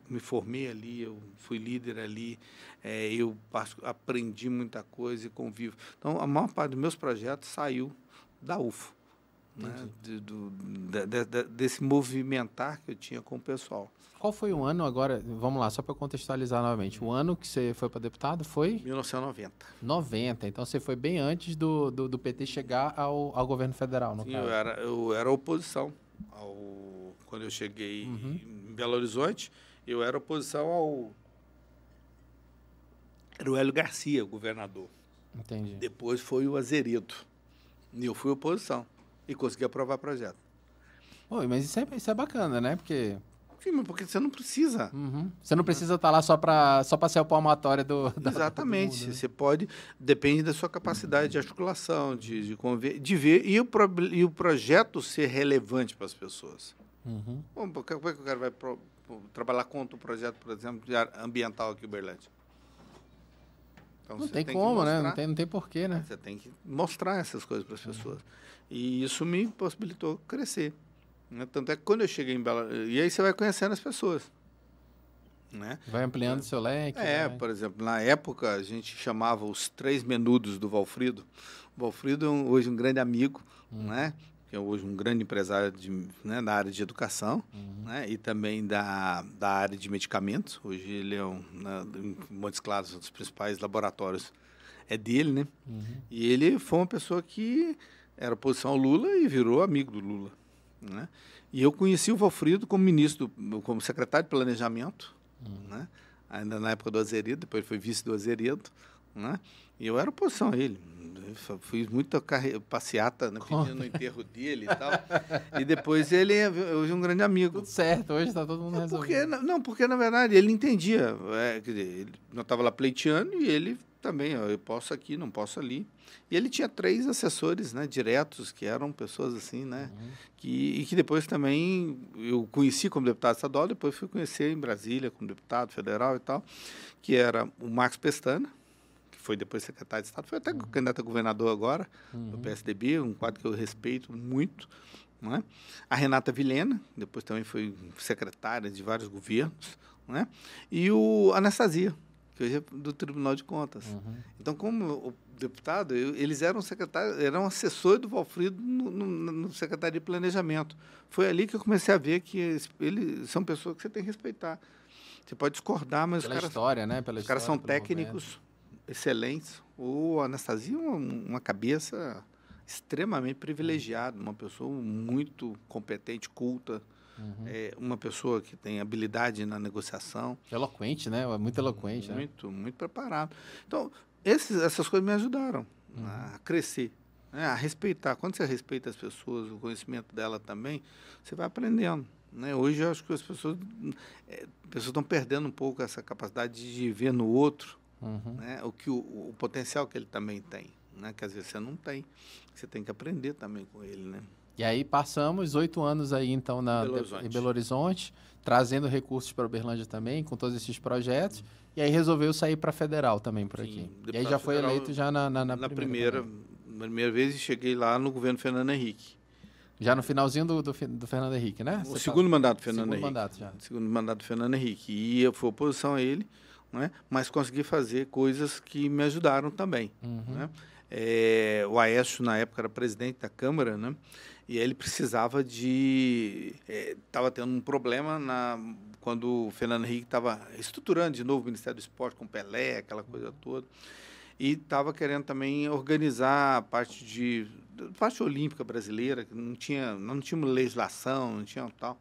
me formei ali, eu fui líder ali, é, eu aprendi muita coisa e convivo. Então, a maior parte dos meus projetos saiu da UFO, né? de, do, de, de, desse movimentar que eu tinha com o pessoal.
Qual foi o ano agora? Vamos lá, só para contextualizar novamente. O ano que você foi para deputado foi?
1990.
90. Então você foi bem antes do, do, do PT chegar ao, ao governo federal, no
Sim,
caso.
Eu era, eu era oposição ao, quando eu cheguei uhum. em Belo Horizonte eu era oposição ao. Era o Hélio Garcia, o governador.
Entendi.
Depois foi o Azeredo. E eu fui oposição. E consegui aprovar o projeto.
Oi, mas isso é, isso é bacana, né? Porque.
Sim, mas porque você não precisa.
Uhum. Você não precisa estar lá só para só ser o palmatório do.
Da, Exatamente. Do mundo, né? Você pode. Depende da sua capacidade de articulação, de, de, conver, de ver. E o, pro, e o projeto ser relevante para as pessoas. Uhum. Bom, como é que o cara vai pro, trabalhar contra o projeto, por exemplo, de ambiental aqui em Uberlândia?
Então, não tem, tem como, né? Não tem, não tem porquê, né?
Você tem que mostrar essas coisas para as uhum. pessoas. E isso me possibilitou crescer. Né? Tanto é que quando eu cheguei em Bela... E aí você vai conhecendo as pessoas. Né?
Vai ampliando é. seu leque.
É,
né?
por exemplo, na época a gente chamava os três menudos do Valfrido. O Valfrido é um, hoje um grande amigo, hum. né? Que é hoje um grande empresário de, né, da área de educação uhum. né, e também da, da área de medicamentos. Hoje ele é um, né, em Montes Claros, um dos principais laboratórios é dele, né? Uhum. E ele foi uma pessoa que era oposição ao Lula e virou amigo do Lula, né? E eu conheci o Valfrido como ministro, como secretário de planejamento, uhum. né? Ainda na época do Azeredo, depois foi vice do Azeredo, né? E eu era oposição a ele. Eu fiz muita passeata, né, pedindo no enterro dele e tal. e depois ele é hoje um grande amigo.
Tudo certo, hoje está todo mundo resolvido.
Porque, não, porque na verdade ele entendia. É, quer dizer, ele não estava lá pleiteando e ele também, ó, eu posso aqui, não posso ali. E ele tinha três assessores né, diretos, que eram pessoas assim, né? Uhum. Que, e que depois também eu conheci como deputado estadual, depois fui conhecer em Brasília como deputado federal e tal, que era o Marcos Pestana, foi depois secretário de Estado, foi até uhum. candidato a governador agora, uhum. do PSDB, um quadro que eu respeito muito. É? A Renata Vilhena, depois também foi secretária de vários governos. É? E o Anastasia, que hoje é do Tribunal de Contas. Uhum. Então, como o deputado, eu, eles eram secretários, eram assessores do Valfrido no, no, no, Secretaria de Planejamento. Foi ali que eu comecei a ver que eles são pessoas que você tem que respeitar. Você pode discordar, mas
Pela
os caras,
história, né? Pela
os caras são técnicos, excelentes. O Anastasia é uma, cabeça extremamente privilegiada, uma pessoa muito competente, culta, uhum. é, uma pessoa que tem habilidade na negociação.
Eloquente, né? Muito eloquente.
Muito, né? muito preparado. Então, esses, essas coisas me ajudaram uhum. a crescer, né? a respeitar. Quando você respeita as pessoas, o conhecimento dela também, você vai aprendendo. Né? Hoje, eu acho que as pessoas, é, pessoas estão perdendo um pouco essa capacidade de ver no outro Uhum. Né? O, que o, o, potencial que ele também tem, né? que às vezes você não tem. Você tem que aprender também com ele. Né?
E aí passamos oito anos aí, então, na, Belo em Belo Horizonte, trazendo recursos para Uberlândia também, com todos esses projetos. Uhum. E aí resolveu sair para federal também por Sim, aqui. E aí já foi federal, eleito já na, na, na,
na primeira, primeira, primeira vez e cheguei lá no governo Fernando Henrique.
Já no finalzinho do, do, do Fernando Henrique, né?
O Você segundo tá... mandato do Fernando
segundo
Henrique.
Mandato já.
Segundo mandato do Fernando Henrique. E eu fui oposição a ele né? mas consegui fazer coisas que me ajudaram também. Uhum. Né? É, o Aécio, na época, era presidente da Câmara, né? e ele precisava de. Estava é, tendo um problema na, quando o Fernando Henrique estava estruturando de novo o Ministério do Esporte com Pelé, aquela coisa toda. E estava querendo também organizar a parte de parte olímpica brasileira, que não tinha, não tinha legislação, não tinha tal.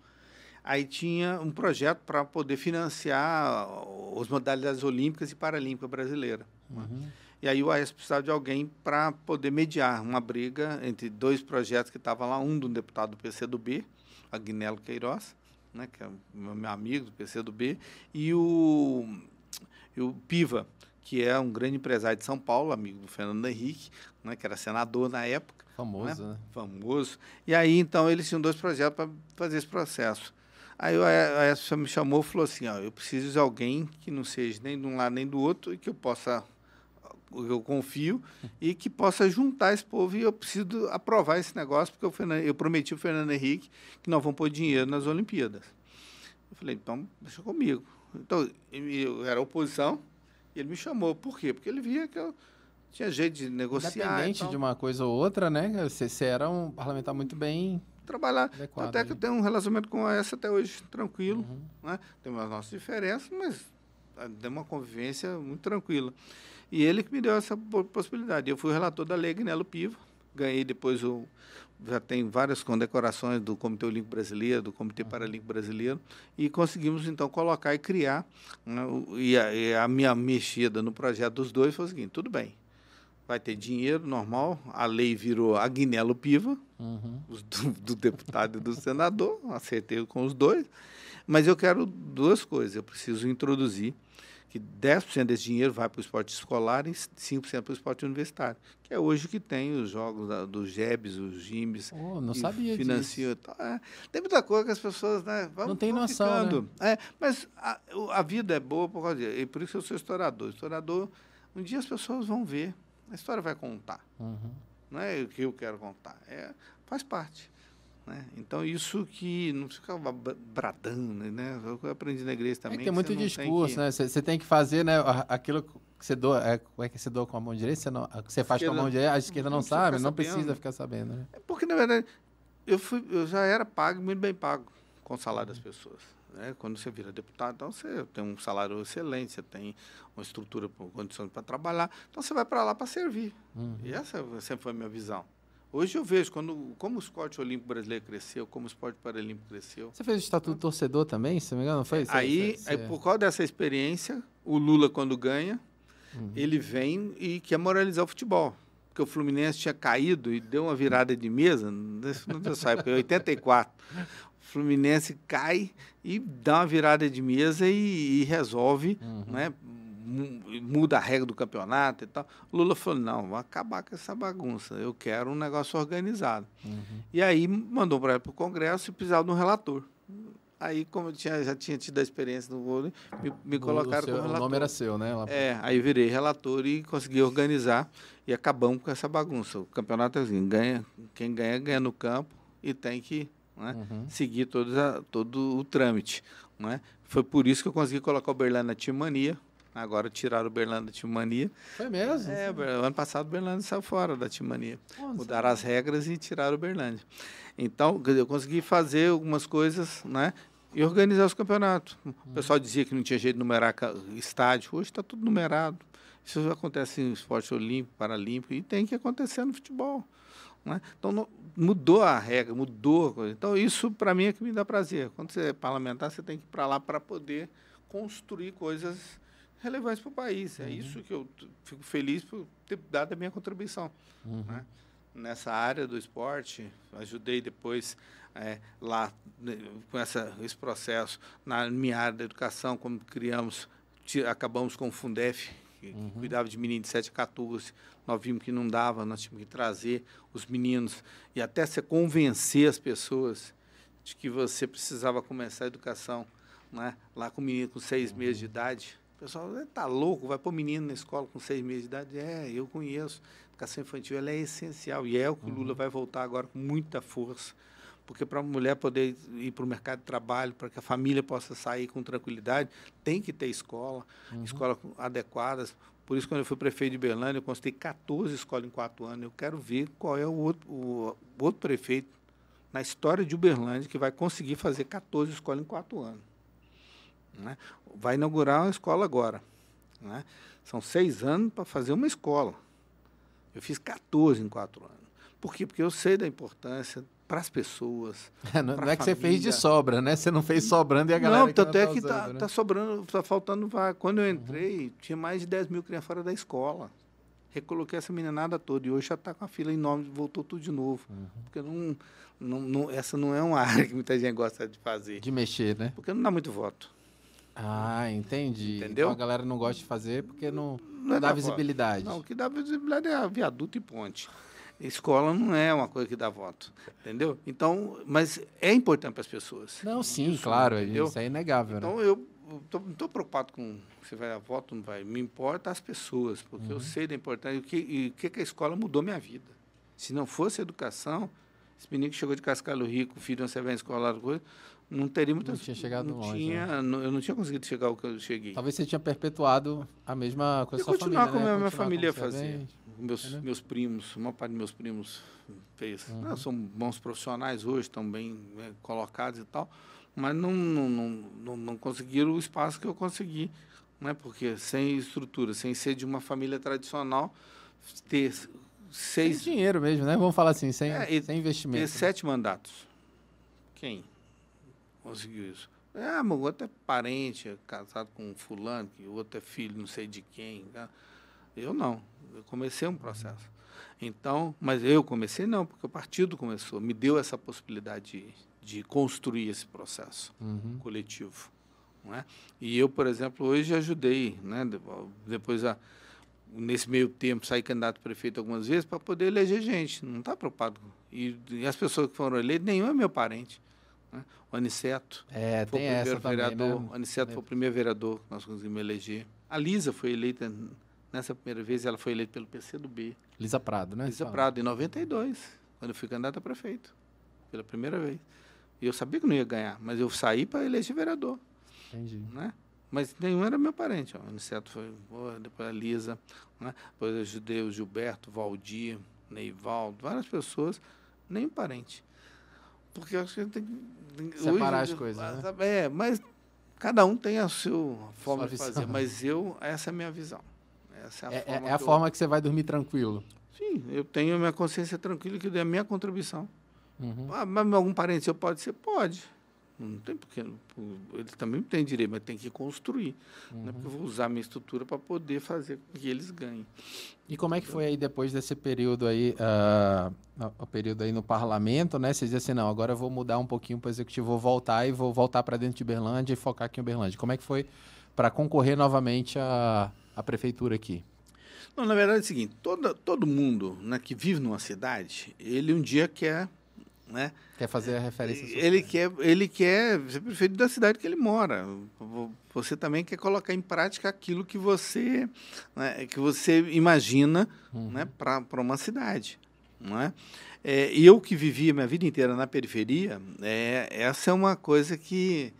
Aí tinha um projeto para poder financiar as modalidades olímpicas e paralímpicas brasileiras. Né? Uhum. E aí o AES precisava de alguém para poder mediar uma briga entre dois projetos que estavam lá, um do deputado do PCdoB, Agnello Queiroz, né, que é meu amigo do PCdoB, e o, e o Piva, que é um grande empresário de São Paulo, amigo do Fernando Henrique, né, que era senador na época.
Famoso, né? né?
Famoso. E aí, então, eles tinham dois projetos para fazer esse processo. Aí a ESA me chamou e falou assim, ó, eu preciso de alguém que não seja nem de um lado nem do outro e que eu possa eu confio e que possa juntar esse povo e eu preciso aprovar esse negócio porque eu, Fernando, eu prometi ao Fernando Henrique que nós vamos pôr dinheiro nas Olimpíadas. Eu falei, então deixa comigo. Então eu era oposição e ele me chamou. Por quê? Porque ele via que eu tinha jeito de negociar.
Independente de uma coisa ou outra, né? Você, você era um parlamentar muito bem
trabalhar. Adequado, até que eu tenho um relacionamento com essa até hoje tranquilo. Uhum. Né? Temos as nossas diferenças, mas tem uma convivência muito tranquila. E ele que me deu essa possibilidade. Eu fui relator da Lei Guinelo Piva, ganhei depois o. Já tem várias condecorações do Comitê Olímpico Brasileiro, do Comitê uhum. Paralímpico Brasileiro, e conseguimos então colocar e criar. Né, e, a, e a minha mexida no projeto dos dois foi o seguinte: tudo bem, vai ter dinheiro normal. A lei virou Agnello Piva, uhum. do, do, deputado e do senador, acertei com os dois. Mas eu quero duas coisas. Eu preciso introduzir que 10% desse dinheiro vai para o esporte escolar e 5% para o esporte universitário, que é hoje que tem os jogos da, dos GEBs, os GIMBs.
Oh, não sabia
financia disso. É, tem muita coisa que as pessoas né,
vão, não tem noção,
ficando. Né? É, mas a, a, vida é boa por causa disso. E por isso eu sou historiador. Historiador, um dia as pessoas vão ver a história vai contar. Uhum. Não é o que eu quero contar. É, faz parte. Né? Então, isso que não fica bradando, né? Eu aprendi na igreja também. É
tem muito discurso, que... né? Você tem que fazer né, aquilo que você doa, é, como é que você doa com a mão direita, você, não, você faz esquerda, com a mão direita, a esquerda não, não sabe, não precisa ficar sabendo. Né?
É porque, na verdade, eu, fui, eu já era pago, muito bem pago, com o salário das pessoas. Né? Quando você vira deputado, então você tem um salário excelente, você tem uma estrutura, condições para trabalhar, então você vai para lá para servir. Uhum. E essa sempre foi a minha visão. Hoje eu vejo quando, como o esporte olímpico brasileiro cresceu, como o esporte paralímpico cresceu.
Você fez o Estatuto do Torcedor também, se não me engano, não foi?
Você, aí, você, aí, por causa dessa experiência, o Lula, quando ganha, uhum. ele vem e quer moralizar o futebol. Porque o Fluminense tinha caído e deu uma virada de mesa, não época, em 84. Fluminense cai e dá uma virada de mesa e, e resolve, uhum. né? muda a regra do campeonato e tal. Lula falou: não, vamos acabar com essa bagunça. Eu quero um negócio organizado. Uhum. E aí mandou para o Congresso e precisava de um relator. Aí, como eu tinha, já tinha tido a experiência no vôlei, me, me colocaram seu, como relator.
O nome era seu, né?
É, aí virei relator e consegui organizar e acabamos com essa bagunça. O campeonato é assim, ganha, quem ganha, ganha no campo e tem que né? Uhum. seguir todo, a, todo o trâmite. Né? Foi por isso que eu consegui colocar o Berlândia na Timania. Agora tiraram o Berlândia da Timania.
Foi mesmo?
É, ano passado o Berlândia saiu fora da Timania. Mudaram as regras e tiraram o Berlândia. Então, eu consegui fazer algumas coisas, né? E organizar os campeonatos. O uhum. pessoal dizia que não tinha jeito de numerar estádio. Hoje está tudo numerado. Isso acontece em esporte olímpico, paralímpico, e tem que acontecer no futebol. Né? Então, não, mudou a regra, mudou. Então, isso, para mim, é que me dá prazer. Quando você é parlamentar, você tem que ir para lá para poder construir coisas relevantes para o país. É uhum. Isso que eu fico feliz por ter dado a minha contribuição. Uhum. Né? Nessa área do esporte, ajudei depois é, lá né, com essa, esse processo na minha área da educação, como criamos, acabamos com o Fundef, que, uhum. cuidava de meninos de 7 a 14. Nós vimos que não dava, nós tínhamos que trazer os meninos e até se convencer as pessoas de que você precisava começar a educação né? lá com o menino com seis uhum. meses de idade. O pessoal está louco, vai pôr menino na escola com seis meses de idade. É, eu conheço. A educação infantil ela é essencial e é o que o Lula uhum. vai voltar agora com muita força porque para a mulher poder ir para o mercado de trabalho, para que a família possa sair com tranquilidade, tem que ter escola, uhum. escolas adequadas. Por isso, quando eu fui prefeito de Berlândia, eu constei 14 escolas em quatro anos. Eu quero ver qual é o outro, o, o outro prefeito na história de Uberlândia que vai conseguir fazer 14 escolas em quatro anos. Né? Vai inaugurar uma escola agora. Né? São seis anos para fazer uma escola. Eu fiz 14 em quatro anos. Por quê? Porque eu sei da importância para as pessoas.
É, não, não é que você fez de sobra, né? Você não fez sobrando e a galera.
Não, tanto tá é que está né? tá sobrando, está faltando vaga. Quando eu entrei, uhum. tinha mais de 10 mil crianças fora da escola. Recoloquei essa meninada toda e hoje já está com a fila enorme, voltou tudo de novo. Uhum. Porque não, não, não, essa não é uma área que muita gente gosta de fazer.
De mexer, né?
Porque não dá muito voto.
Ah, entendi. Entendeu? Então a galera não gosta de fazer porque não, não, é dá visibilidade.
Não, o que dá visibilidade é viaduto e ponte. Escola não é uma coisa que dá voto, entendeu? Então, mas é importante para as pessoas.
Não, sim, isso, claro, entendeu? isso é inegável.
Então,
né?
eu não estou preocupado com se vai a voto ou não vai. Me importa as pessoas, porque uhum. eu sei da importância. E o que, e que, que a escola mudou minha vida. Se não fosse educação, esse menino que chegou de Cascalho Rico, filho de uma servente escolar, coisa, não teria muita...
Não tinha chegado
não
longe.
Tinha,
né?
Eu não tinha conseguido chegar ao que eu cheguei.
Talvez você tinha perpetuado a mesma coisa
a
sua família,
como
né?
a minha família fazia. Meus, é, né? meus primos, uma parte dos meus primos fez. Uhum. Não, são bons profissionais hoje, estão bem né, colocados e tal, mas não, não, não, não, conseguiram o espaço que eu consegui. Né? Porque sem estrutura, sem ser de uma família tradicional, ter seis...
Sem dinheiro mesmo, né? Vamos falar assim, sem, é, sem investimento.
Ter sete mandatos. Quem conseguiu isso? É, o outro é parente, é casado com um fulano, que o outro é filho não sei de quem. Né? Eu não. Eu comecei um processo. Então, mas eu comecei não, porque o partido começou, me deu essa possibilidade de, de construir esse processo uhum. coletivo. É? E eu, por exemplo, hoje ajudei, né? depois a, nesse meio tempo, saí candidato a prefeito algumas vezes para poder eleger gente. Não está preocupado. E, e, as pessoas que foram eleitas, nenhum é meu parente. Né? O Aniceto
é,
foi o primeiro vereador. O Aniceto foi o primeiro vereador que nós conseguimos eleger. A Lisa foi eleita nessa primeira vez, ela foi eleita pelo PCdoB.
Lisa Prado, né?
Lisa Prado, em 92, quando eu fui candidato a prefeito. Pela primeira vez. E eu sabia que não ia ganhar, mas eu saí para eleger vereador.
Entendi.
Né? Mas nenhum era meu parente. Ó. O Aniceto foi, depois a Lisa, né? depois eu ajudei o Gilberto, Valdir, Neivaldo, várias pessoas, nenhum parente. Porque eu acho que tem
que. Separar hoje, as coisas. Né?
É, mas cada um tem a sua forma de fazer. Mas eu, essa é a minha visão. Essa é a
é,
forma,
é a
que,
forma eu... que você vai dormir tranquilo.
Sim, eu tenho a minha consciência tranquila que é a minha contribuição. Uhum. Ah, mas algum parente seu pode ser? Pode. Não tem porque ele também tem direito, mas tem que construir. Uhum. Não é porque eu vou usar a minha estrutura para poder fazer com que eles ganhem.
E como é que foi aí depois desse período aí, uh, o período aí no parlamento, né? Você dizia assim, não, agora eu vou mudar um pouquinho para o executivo, vou voltar e vou voltar para dentro de Berlândia e focar aqui em Berlândia. Como é que foi para concorrer novamente à, à prefeitura aqui?
Não, na verdade é o seguinte, todo, todo mundo né, que vive numa cidade, ele um dia quer né?
Quer fazer a referência
Ele quer, ele quer ser prefeito da cidade que ele mora. Você também quer colocar em prática aquilo que você, né, que você imagina uhum. né, para uma cidade. Não é? É, eu que vivi a minha vida inteira na periferia, é, essa é uma coisa que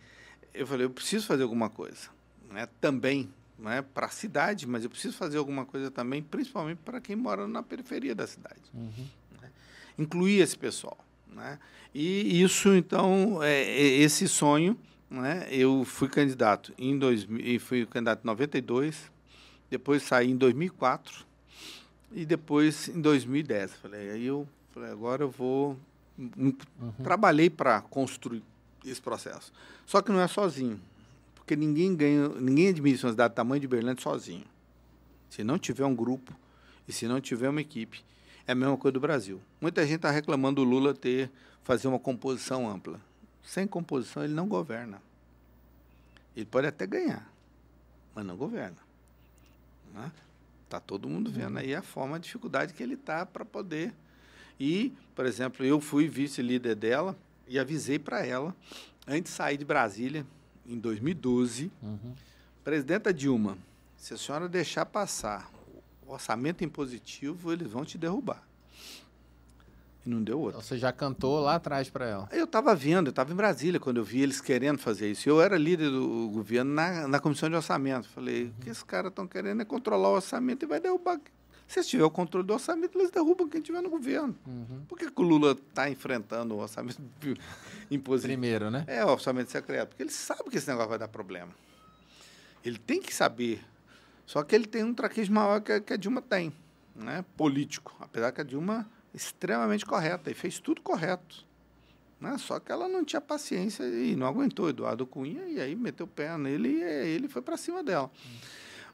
eu falei, eu preciso fazer alguma coisa. Né? Também né, para a cidade, mas eu preciso fazer alguma coisa também, principalmente para quem mora na periferia da cidade. Uhum. Né? Incluir esse pessoal. Né? E isso, então, é, é, esse sonho, né? eu fui candidato em 2000, fui candidato em 92, depois saí em 2004 e depois em 2010. Falei, aí eu falei, agora eu vou. Uhum. Trabalhei para construir esse processo. Só que não é sozinho, porque ninguém ganha, ninguém administra uma cidade do tamanho de Berlândia sozinho. Se não tiver um grupo e se não tiver uma equipe. É a mesma coisa do Brasil. Muita gente está reclamando do Lula ter fazer uma composição ampla. Sem composição ele não governa. Ele pode até ganhar, mas não governa. Né? Tá todo mundo vendo aí a forma, a dificuldade que ele tá para poder. E, por exemplo, eu fui vice-líder dela e avisei para ela antes de sair de Brasília em 2012, uhum. presidenta Dilma, se a senhora deixar passar orçamento impositivo, eles vão te derrubar. E não deu outra.
Então, você já cantou lá atrás para ela?
Eu estava vendo, eu estava em Brasília quando eu vi eles querendo fazer isso. Eu era líder do governo na, na comissão de orçamento. Falei, uhum. o que esses caras estão querendo é controlar o orçamento e vai derrubar. Se tiver o controle do orçamento, eles derrubam quem tiver no governo. Uhum. Por que, que o Lula está enfrentando o orçamento impositivo?
Primeiro, né?
É, o orçamento secreto. Porque ele sabe que esse negócio vai dar problema. Ele tem que saber. Só que ele tem um traquejo maior que, que a Dilma tem, né? político. Apesar que a Dilma extremamente correta e fez tudo correto. Né? Só que ela não tinha paciência e não aguentou Eduardo Cunha e aí meteu o pé nele e ele foi para cima dela.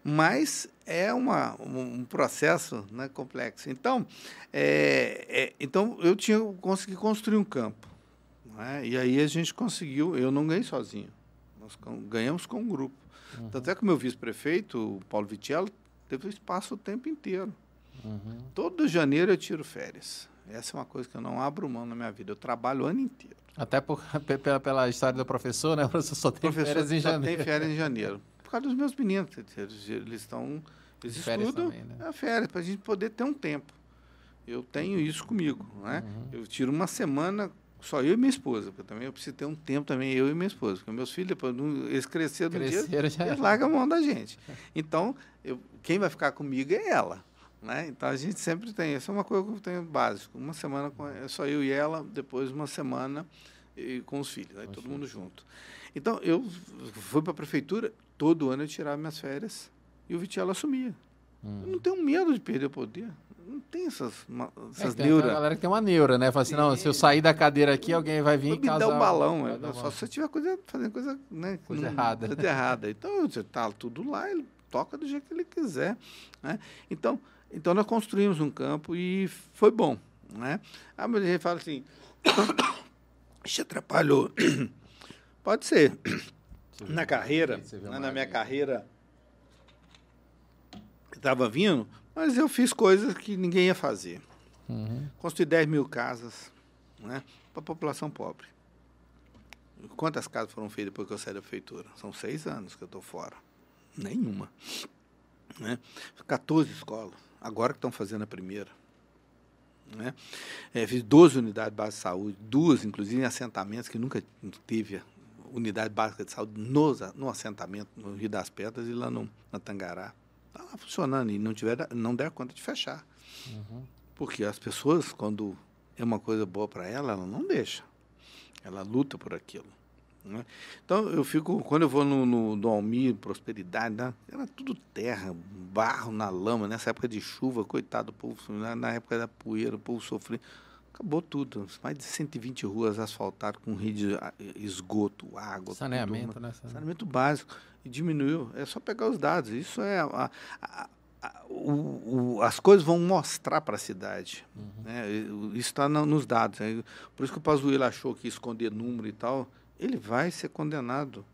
Mas é uma, um processo né, complexo. Então, é, é, então eu tinha consegui construir um campo. Né? E aí a gente conseguiu, eu não ganhei sozinho, nós ganhamos com um grupo. Uhum. Tanto é que o meu vice-prefeito, o Paulo Vitello, teve espaço o tempo inteiro. Uhum. Todo janeiro eu tiro férias. Essa é uma coisa que eu não abro mão na minha vida. Eu trabalho o ano inteiro.
Até por, pela, pela história do professor, né? O professor só tem professor férias em janeiro.
tem férias em janeiro. Causa dos meus meninos. Eles, eles estão. Eles férias estudam. Também, né? É férias, para a gente poder ter um tempo. Eu tenho isso comigo. Né? Uhum. Eu tiro uma semana só eu e minha esposa, porque também eu preciso ter um tempo também, eu e minha esposa, porque meus filhos, depois, eles cresceram no dia, já... eles largam a mão da gente. Então, eu, quem vai ficar comigo é ela. Né? Então a gente sempre tem, essa é uma coisa que eu tenho básico. Uma semana com, é só eu e ela, depois uma semana e, com os filhos, aí todo mundo junto. Então eu fui para a prefeitura, todo ano eu tirava minhas férias e o Vitielo assumia. Hum. Eu não tenho medo de perder o poder. Não tem essas, essas
é, neuras. Tem a galera que tem uma neura, né? Fala assim, não, se eu sair da cadeira aqui, alguém vai vir e.
Me dá um balão. É, só se você tiver coisa, fazendo coisa, né,
coisa não, errada.
Coisa errada. Então, você tá tudo lá, ele toca do jeito que ele quiser. Né? Então, então nós construímos um campo e foi bom. Né? Ah, mas ele fala assim, isso atrapalhou. Pode ser. Na carreira, né, na minha carreira, estava vindo, mas eu fiz coisas que ninguém ia fazer. Uhum. Construí 10 mil casas né, para a população pobre. Quantas casas foram feitas depois que eu saí da prefeitura? São seis anos que eu estou fora. Nenhuma. Né? 14 escolas agora que estão fazendo a primeira. Né? É, fiz 12 unidades básicas de saúde, duas, inclusive, em assentamentos que nunca teve unidade básica de saúde no, no assentamento, no Rio das Pedras e lá no, na Tangará. Está lá funcionando e não, tiver, não der conta de fechar. Uhum. Porque as pessoas, quando é uma coisa boa para ela, ela não deixa. Ela luta por aquilo. Né? Então, eu fico, quando eu vou no, no, no Almir, Prosperidade, né? era tudo terra, barro na lama, nessa época de chuva, coitado do povo, na, na época da poeira, o povo sofrendo. Acabou tudo. Mais de 120 ruas asfaltadas com rio de esgoto, água.
Saneamento,
tudo,
né?
Saneamento básico. E diminuiu. É só pegar os dados. Isso é. A, a, a, o, o, as coisas vão mostrar para a cidade. Uhum. Né? Isso está nos dados. Por isso que o Pazuello achou que esconder número e tal ele vai ser condenado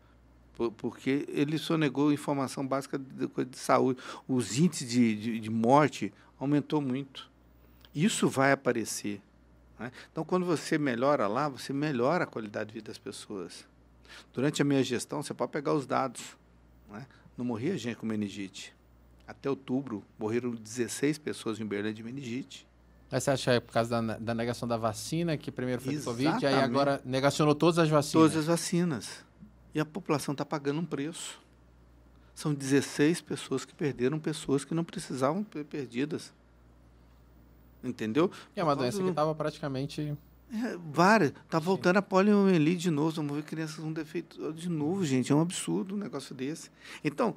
porque ele sonegou informação básica de, de saúde. Os índices de, de, de, morte aumentou muito. Isso vai aparecer. Né? Então, quando você melhora lá, você melhora a qualidade de vida das pessoas. Durante a minha gestão, você pode pegar os dados. Né? Não morria gente com meningite. Até outubro, morreram 16 pessoas em Berlim de meningite.
Você acha que é por causa da, da, negação da vacina, que primeiro foi o Covid, e aí agora negacionou todas as vacinas?
Todas as vacinas. E a população está pagando um preço. São 16 pessoas que perderam pessoas que não precisavam ser perdidas. Entendeu?
E é uma doença que estava praticamente...
É, várias. Está voltando a poliomielite de novo. Vamos ver crianças com defeito de novo, gente. É um absurdo um negócio desse. Então,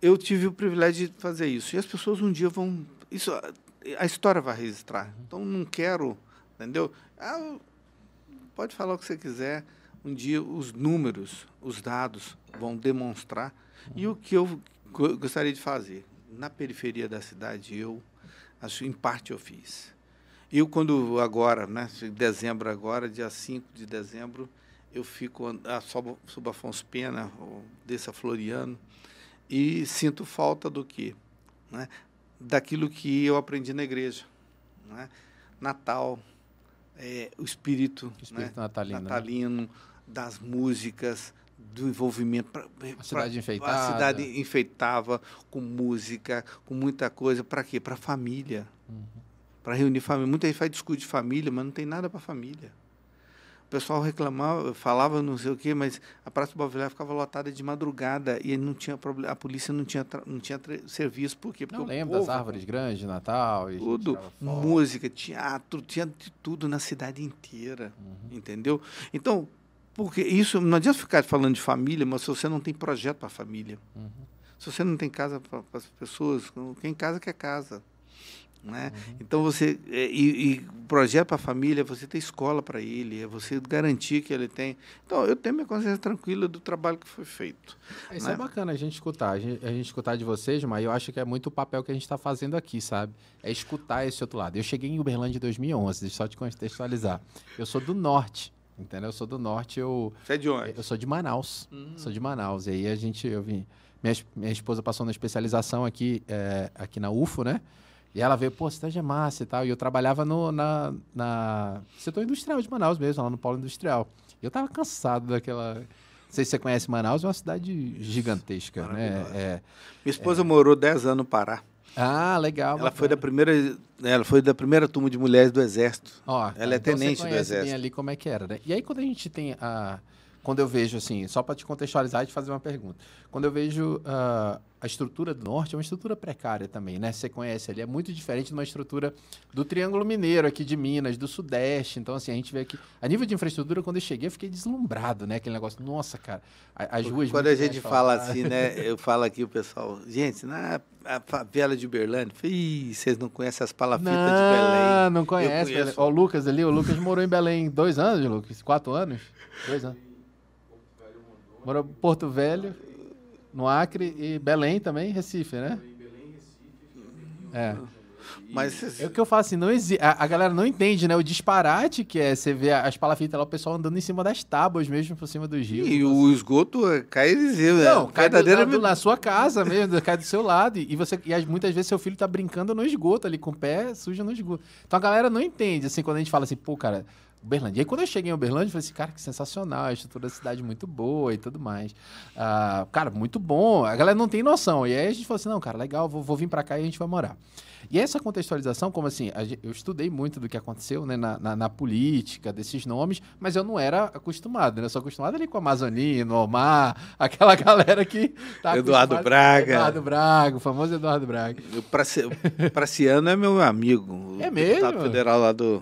eu tive o privilégio de fazer isso. E as pessoas um dia vão... Isso a história vai registrar. Então não quero, entendeu? Ah, pode falar o que você quiser. Um dia os números, os dados vão demonstrar. E o que eu gostaria de fazer na periferia da cidade, eu acho em parte eu fiz. Eu quando agora, né, dezembro agora, dia 5 de dezembro, eu fico a sob, sob Afonso Pena, desse Floriano, e sinto falta do quê? Né? daquilo que eu aprendi na igreja. Né? Natal, é, o espírito,
o espírito né? natalino,
natalino né? das músicas, do envolvimento. Pra,
a cidade pra, enfeitada.
A cidade enfeitava com música, com muita coisa. Para quê? Para a família. Uhum. para reunir família. Muita gente faz discurso de família, mas não tem nada para família. O pessoal reclamava, falava não sei o quê, mas a Praça do Bavilar ficava lotada de madrugada e não tinha problema, a polícia não tinha, não tinha serviço. Por quê? Porque
não lembra das árvores grandes de Natal?
tudo. Música, teatro, tinha de tudo na cidade inteira. Uhum. Entendeu? Então, porque isso não adianta ficar falando de família, mas se você não tem projeto para a família. Uhum. Se você não tem casa para as pessoas, quem casa quer casa. Né? Uhum. Então você é, e, e projeto para a família, é você ter escola para ele, é você garantir que ele tem. Então eu tenho minha consciência tranquila do trabalho que foi feito.
Isso
né?
é bacana a gente escutar, a gente, a gente, escutar de vocês, mas eu acho que é muito o papel que a gente está fazendo aqui, sabe? É escutar esse outro lado. Eu cheguei em Uberlândia em 2011, deixa eu só te contextualizar. Eu sou do norte. Entendeu? Eu sou do norte, eu.
Você é de onde?
Eu sou de Manaus. Hum. Sou de Manaus. E aí a gente, eu vim. Minha, minha esposa passou na especialização aqui, é, aqui na UFO, né? E ela veio, pô, cidade é massa e tal. E eu trabalhava no na, na setor industrial de Manaus mesmo, lá no polo industrial. E eu tava cansado daquela. Não sei se você conhece Manaus, é uma cidade gigantesca, né? É,
Minha esposa é... morou 10 anos no Pará.
Ah, legal.
Ela foi da primeira, ela foi da primeira turma de mulheres do Exército. Ó, ela é então tenente do Exército. Bem
ali como é que era, né? E aí quando a gente tem a quando eu vejo, assim, só para te contextualizar e te fazer uma pergunta. Quando eu vejo uh, a estrutura do norte, é uma estrutura precária também, né? Você conhece ali, é muito diferente de uma estrutura do Triângulo Mineiro aqui de Minas, do Sudeste. Então, assim, a gente vê aqui. A nível de infraestrutura, quando eu cheguei, eu fiquei deslumbrado, né? Aquele negócio, nossa, cara, as ruas.
Quando a gente fala assim, né? Eu falo aqui, o pessoal, gente, na a favela de Uberlândia, Ih, vocês não conhecem as palafitas de Belém.
Não conhece. Ó, o Lucas ali, o Lucas morou em Belém dois anos, Lucas? Quatro anos? Dois anos. Morou em Porto Velho, no Acre e Belém também, Recife, né? Belém, Recife. É. Mas é o que eu falo assim, não existe, a, a, galera não entende, né? O disparate que é você vê as palafitas lá, o pessoal andando em cima das tábuas mesmo, por cima dos rios.
E o esgoto é, cai né? Não,
cai verdadeira... do, na sua casa mesmo, cai do seu lado. E, você, e muitas vezes seu filho tá brincando no esgoto ali, com o pé sujo no esgoto. Então a galera não entende, assim, quando a gente fala assim, pô, cara, Uberlândia. E aí, quando eu cheguei em Uberlândia, eu falei assim, cara, que sensacional, a estrutura da cidade muito boa e tudo mais. Ah, cara, muito bom. A galera não tem noção. E aí a gente falou assim, não, cara, legal, vou, vou vir para cá e a gente vai morar. E essa contextualização, como assim, eu estudei muito do que aconteceu né, na, na, na, política, desses nomes, mas eu não era acostumado, né? Eu sou acostumado ali com a Amazonina, no Omar, aquela galera que
tá Eduardo Braga.
Eduardo Braga, o famoso Eduardo Braga.
O Praciano é meu amigo.
É mesmo? Deputado
federal lá do,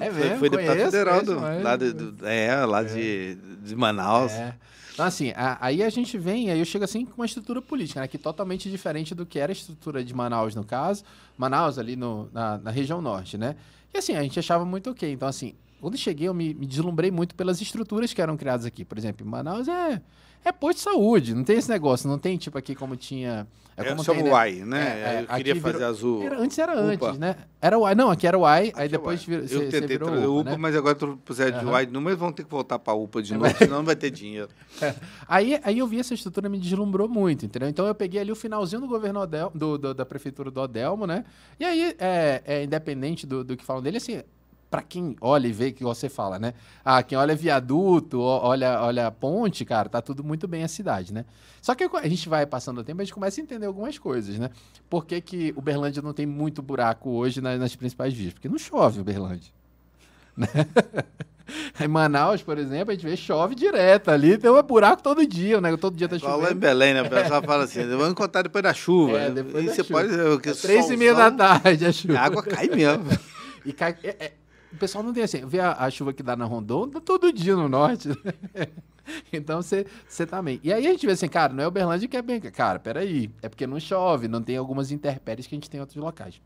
é mesmo?
Foi, deputado conheço, federal conheço, do, lá, de, do, é, lá é. De, de Manaus. É.
Então, assim, a, aí a gente vem, aí eu chego assim com uma estrutura política, né? Que totalmente diferente do que era a estrutura de Manaus, no caso. Manaus, ali no, na, na região norte, né? E assim, a gente achava muito ok. Então, assim, quando cheguei, eu me, me deslumbrei muito pelas estruturas que eram criadas aqui. Por exemplo, Manaus é é posto de saúde, não tem esse negócio, não tem tipo aqui como tinha.
É,
como
é, tem, né? Uai, né? É, é, eu queria fazer virou, azul.
Era, antes era Upa. antes, né? Era o Uai, não, aqui era o Uai, aí é depois
virou, eu cê, tentei trazer UPA, UPA né? mas agora tu puser de uhum. Uai, não, mas vão ter que voltar para UPA de novo, senão não vai ter dinheiro.
aí, aí eu vi essa estrutura, me deslumbrou muito, entendeu? Então eu peguei ali o finalzinho do governo Odel, do, do, da prefeitura do Odelmo, né? E aí, é, é independente do, do que falam dele, assim, para quem olha e vê que você fala, né? Ah, quem olha viaduto, olha, olha ponte, cara, tá tudo muito bem a cidade, né? Só que a gente vai passando o tempo, a gente começa a entender algumas coisas, né? Por que, que Uberlândia não tem muito buraco hoje nas, nas principais vias? Porque não chove Uberlândia. Né? Em Manaus, por exemplo, a gente vê chove direto ali, tem um buraco todo dia, né? Todo dia tá chovendo. Lá
em Belém, né? O pessoal fala assim, vamos contar depois da chuva. É, depois e da você chuva. pode...
É, três e meia da tarde a chuva.
A água cai mesmo.
e cai... É, é, o pessoal não tem assim, vê a, a, chuva que dá na Rondônia todo dia no norte. então você também. E aí a gente vê assim, cara, não é Uberlândia que é bem. Cara, peraí. É porque não chove, não tem algumas intempéries que a gente tem em outros locais.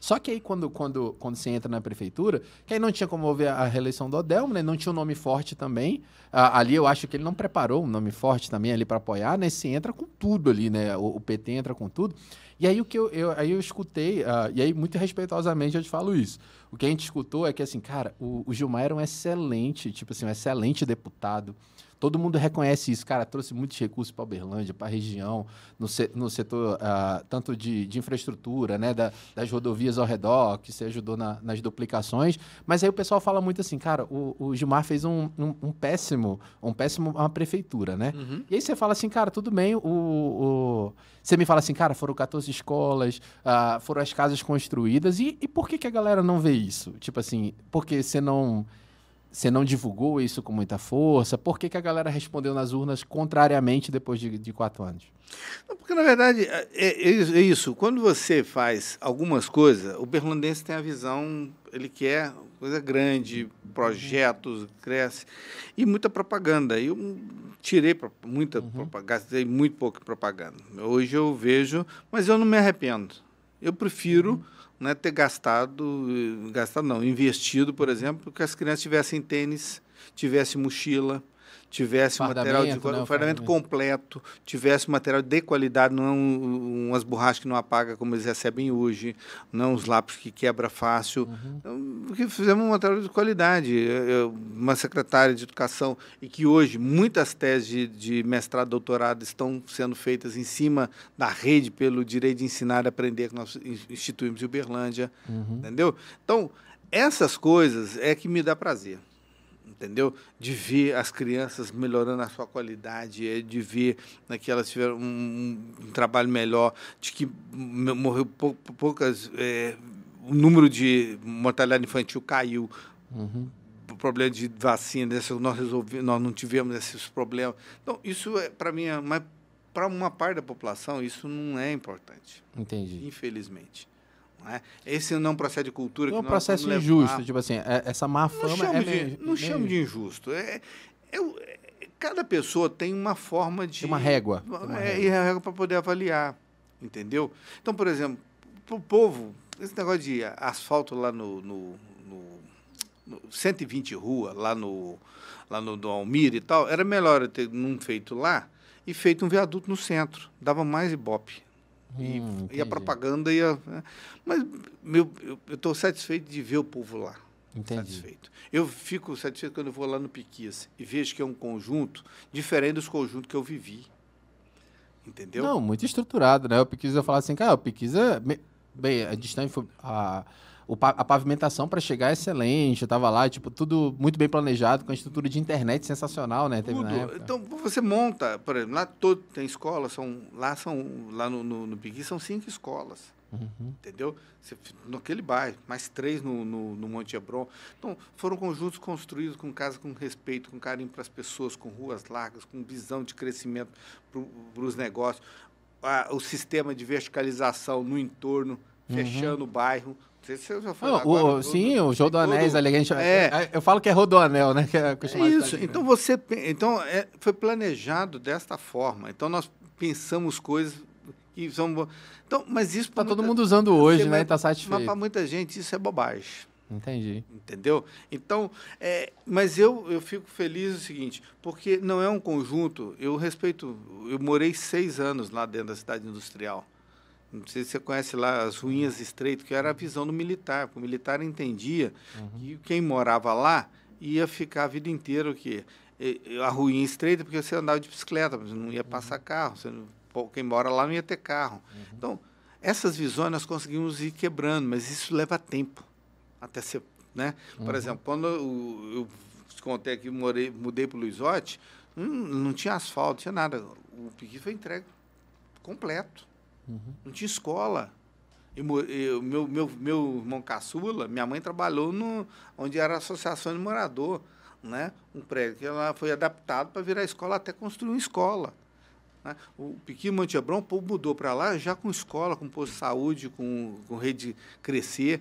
Só que aí, quando, quando, quando você entra na prefeitura, que aí não tinha como ver a reeleição do Odelmo, né? Não tinha um nome forte também. Ah, ali eu acho que ele não preparou um nome forte também ali para apoiar, né? Você entra com tudo ali, né? O, o, PT entra com tudo. E aí o que eu, eu aí eu escutei, uh, e aí muito respeitosamente eu te falo isso. O que a gente escutou é que, assim, cara, o, o Gilmar era um excelente, tipo assim, um excelente deputado todo mundo reconhece isso. Cara, trouxe muitos recursos para Uberlândia, para a região, no, se, no setor uh, tanto de, de, infraestrutura, né, da, das rodovias ao redor, que você ajudou na, nas duplicações. Mas aí o pessoal fala muito assim, cara, o, o Gilmar fez um, um, um, péssimo, um péssimo uma prefeitura, né? Uhum. E aí você fala assim, cara, tudo bem, o, o... você me fala assim, cara, foram 14 escolas, uh, foram as casas construídas, e, e por que, que a galera não vê isso? Tipo assim, porque você não você não divulgou isso com muita força? Por que, que a galera respondeu nas urnas contrariamente depois de, de quatro anos?
Porque, na verdade, é, é, é, isso. Quando você faz algumas coisas, o berlandense tem a visão, ele quer coisa grande, projetos, cresce, e muita propaganda. Eu tirei muita uhum. propaganda, gastei muito pouco propaganda. Hoje eu vejo, mas eu não me arrependo. Eu prefiro... Uhum né, ter gastado, gastado não, investido, por exemplo, que as crianças tivessem tênis, tivessem mochila, tivesse fardamento, material de né, fardamento completo, tivesse material de qualidade, não umas borrachas que não apaga como eles recebem hoje, não os lápis que quebra fácil, uhum. Então, porque fizemos um material de qualidade. Eu, uma secretária de educação e que hoje muitas teses de, de mestrado, doutorado estão sendo feitas em cima da rede pelo direito de ensinar e aprender que nós instituímos em Uberlândia, uhum. entendeu? Então essas coisas é que me dá prazer entendeu? De ver as crianças melhorando a sua qualidade, é de ver né, que elas tiveram um, um trabalho melhor, de que morreu pou, poucas. É, o número de mortalidade infantil caiu. Uhum. O problema de vacina, nós, resolvi, nós não tivemos esses problemas. Então, isso, é, para mim, é, mas para uma parte da população, isso não é importante.
Entendi.
Infelizmente. Não é? Esse não procede de cultura.
É um processo injusto, tipo assim, é, essa má fama
não
é
meio, Não meio... chamo de injusto. É, é, cada pessoa tem uma forma de...
Tem uma régua.
Uma é, régua. E a régua para poder avaliar, entendeu? Então, por exemplo, para o povo, esse negócio de asfalto lá no, no, no, no 120 rua, lá no, lá no do Almir e tal, era melhor ter não feito lá e feito um viaduto no centro. Dava mais ibope. E, hum, e, a propaganda ia. Né? Mas meu, eu estou satisfeito de ver o povo lá. Entendi. Satisfeito. Eu fico satisfeito quando eu vou lá no Piquias e vejo que é um conjunto diferente dos conjuntos que eu vivi. Entendeu?
Não, muito estruturado, né? O Piquias eu falar assim, cara, o Piquias é. Bem, a distância foi. A a pavimentação para chegar é excelente, estava lá, tipo, tudo muito bem planejado, com a estrutura de internet sensacional, né?
Teve então, você monta, por exemplo, lá todo tem escola, são, lá são, lá no, no, no Piqui são cinco escolas. Uhum. Entendeu? Você, naquele bairro, mais três no, no, no, Monte Hebron. Então, foram conjuntos construídos com casa com respeito, com carinho para as pessoas, com ruas largas, com visão de crescimento para os negócios. Ah, o sistema de verticalização no entorno, uhum. fechando o bairro,
sei se você já falou. agora, o, sim, o João do Anéis ali. A gente, é, é, eu falo que é Rodoanel, né? Que é,
é isso. Então, você, então é, foi planejado desta forma. Então, nós pensamos coisas que são... Então, mas isso...
Está todo mundo usando hoje, né? Está satisfeito.
Mas para muita gente isso é bobagem.
Entendi.
Entendeu? Então, é, mas eu, eu fico feliz o seguinte, porque não é um conjunto, eu respeito, eu morei seis anos lá dentro da cidade industrial. Não sei se você conhece lá as ruínas estreitas, que era a visão do militar. O militar entendia uhum. que quem morava lá ia ficar a vida inteira o quê? A ruína estreita, porque você andava de bicicleta, mas não ia passar uhum. carro. Você não, quem mora lá não ia ter carro. Uhum. Então, essas visões nós conseguimos ir quebrando, mas isso leva tempo até ser. Né? Por uhum. exemplo, quando eu, eu contei aqui, morei, mudei para o Luizote, não, não tinha asfalto, não tinha nada. O piqui foi entregue completo. Uhum. Não tinha escola. Eu, eu, meu, meu, meu irmão caçula, minha mãe trabalhou no, onde era a associação de morador, né? um prédio que ela foi adaptado para virar escola até construir uma escola. Né? O Piquinho Montebrão, o povo mudou para lá já com escola, com posto de saúde, com, com rede crescer,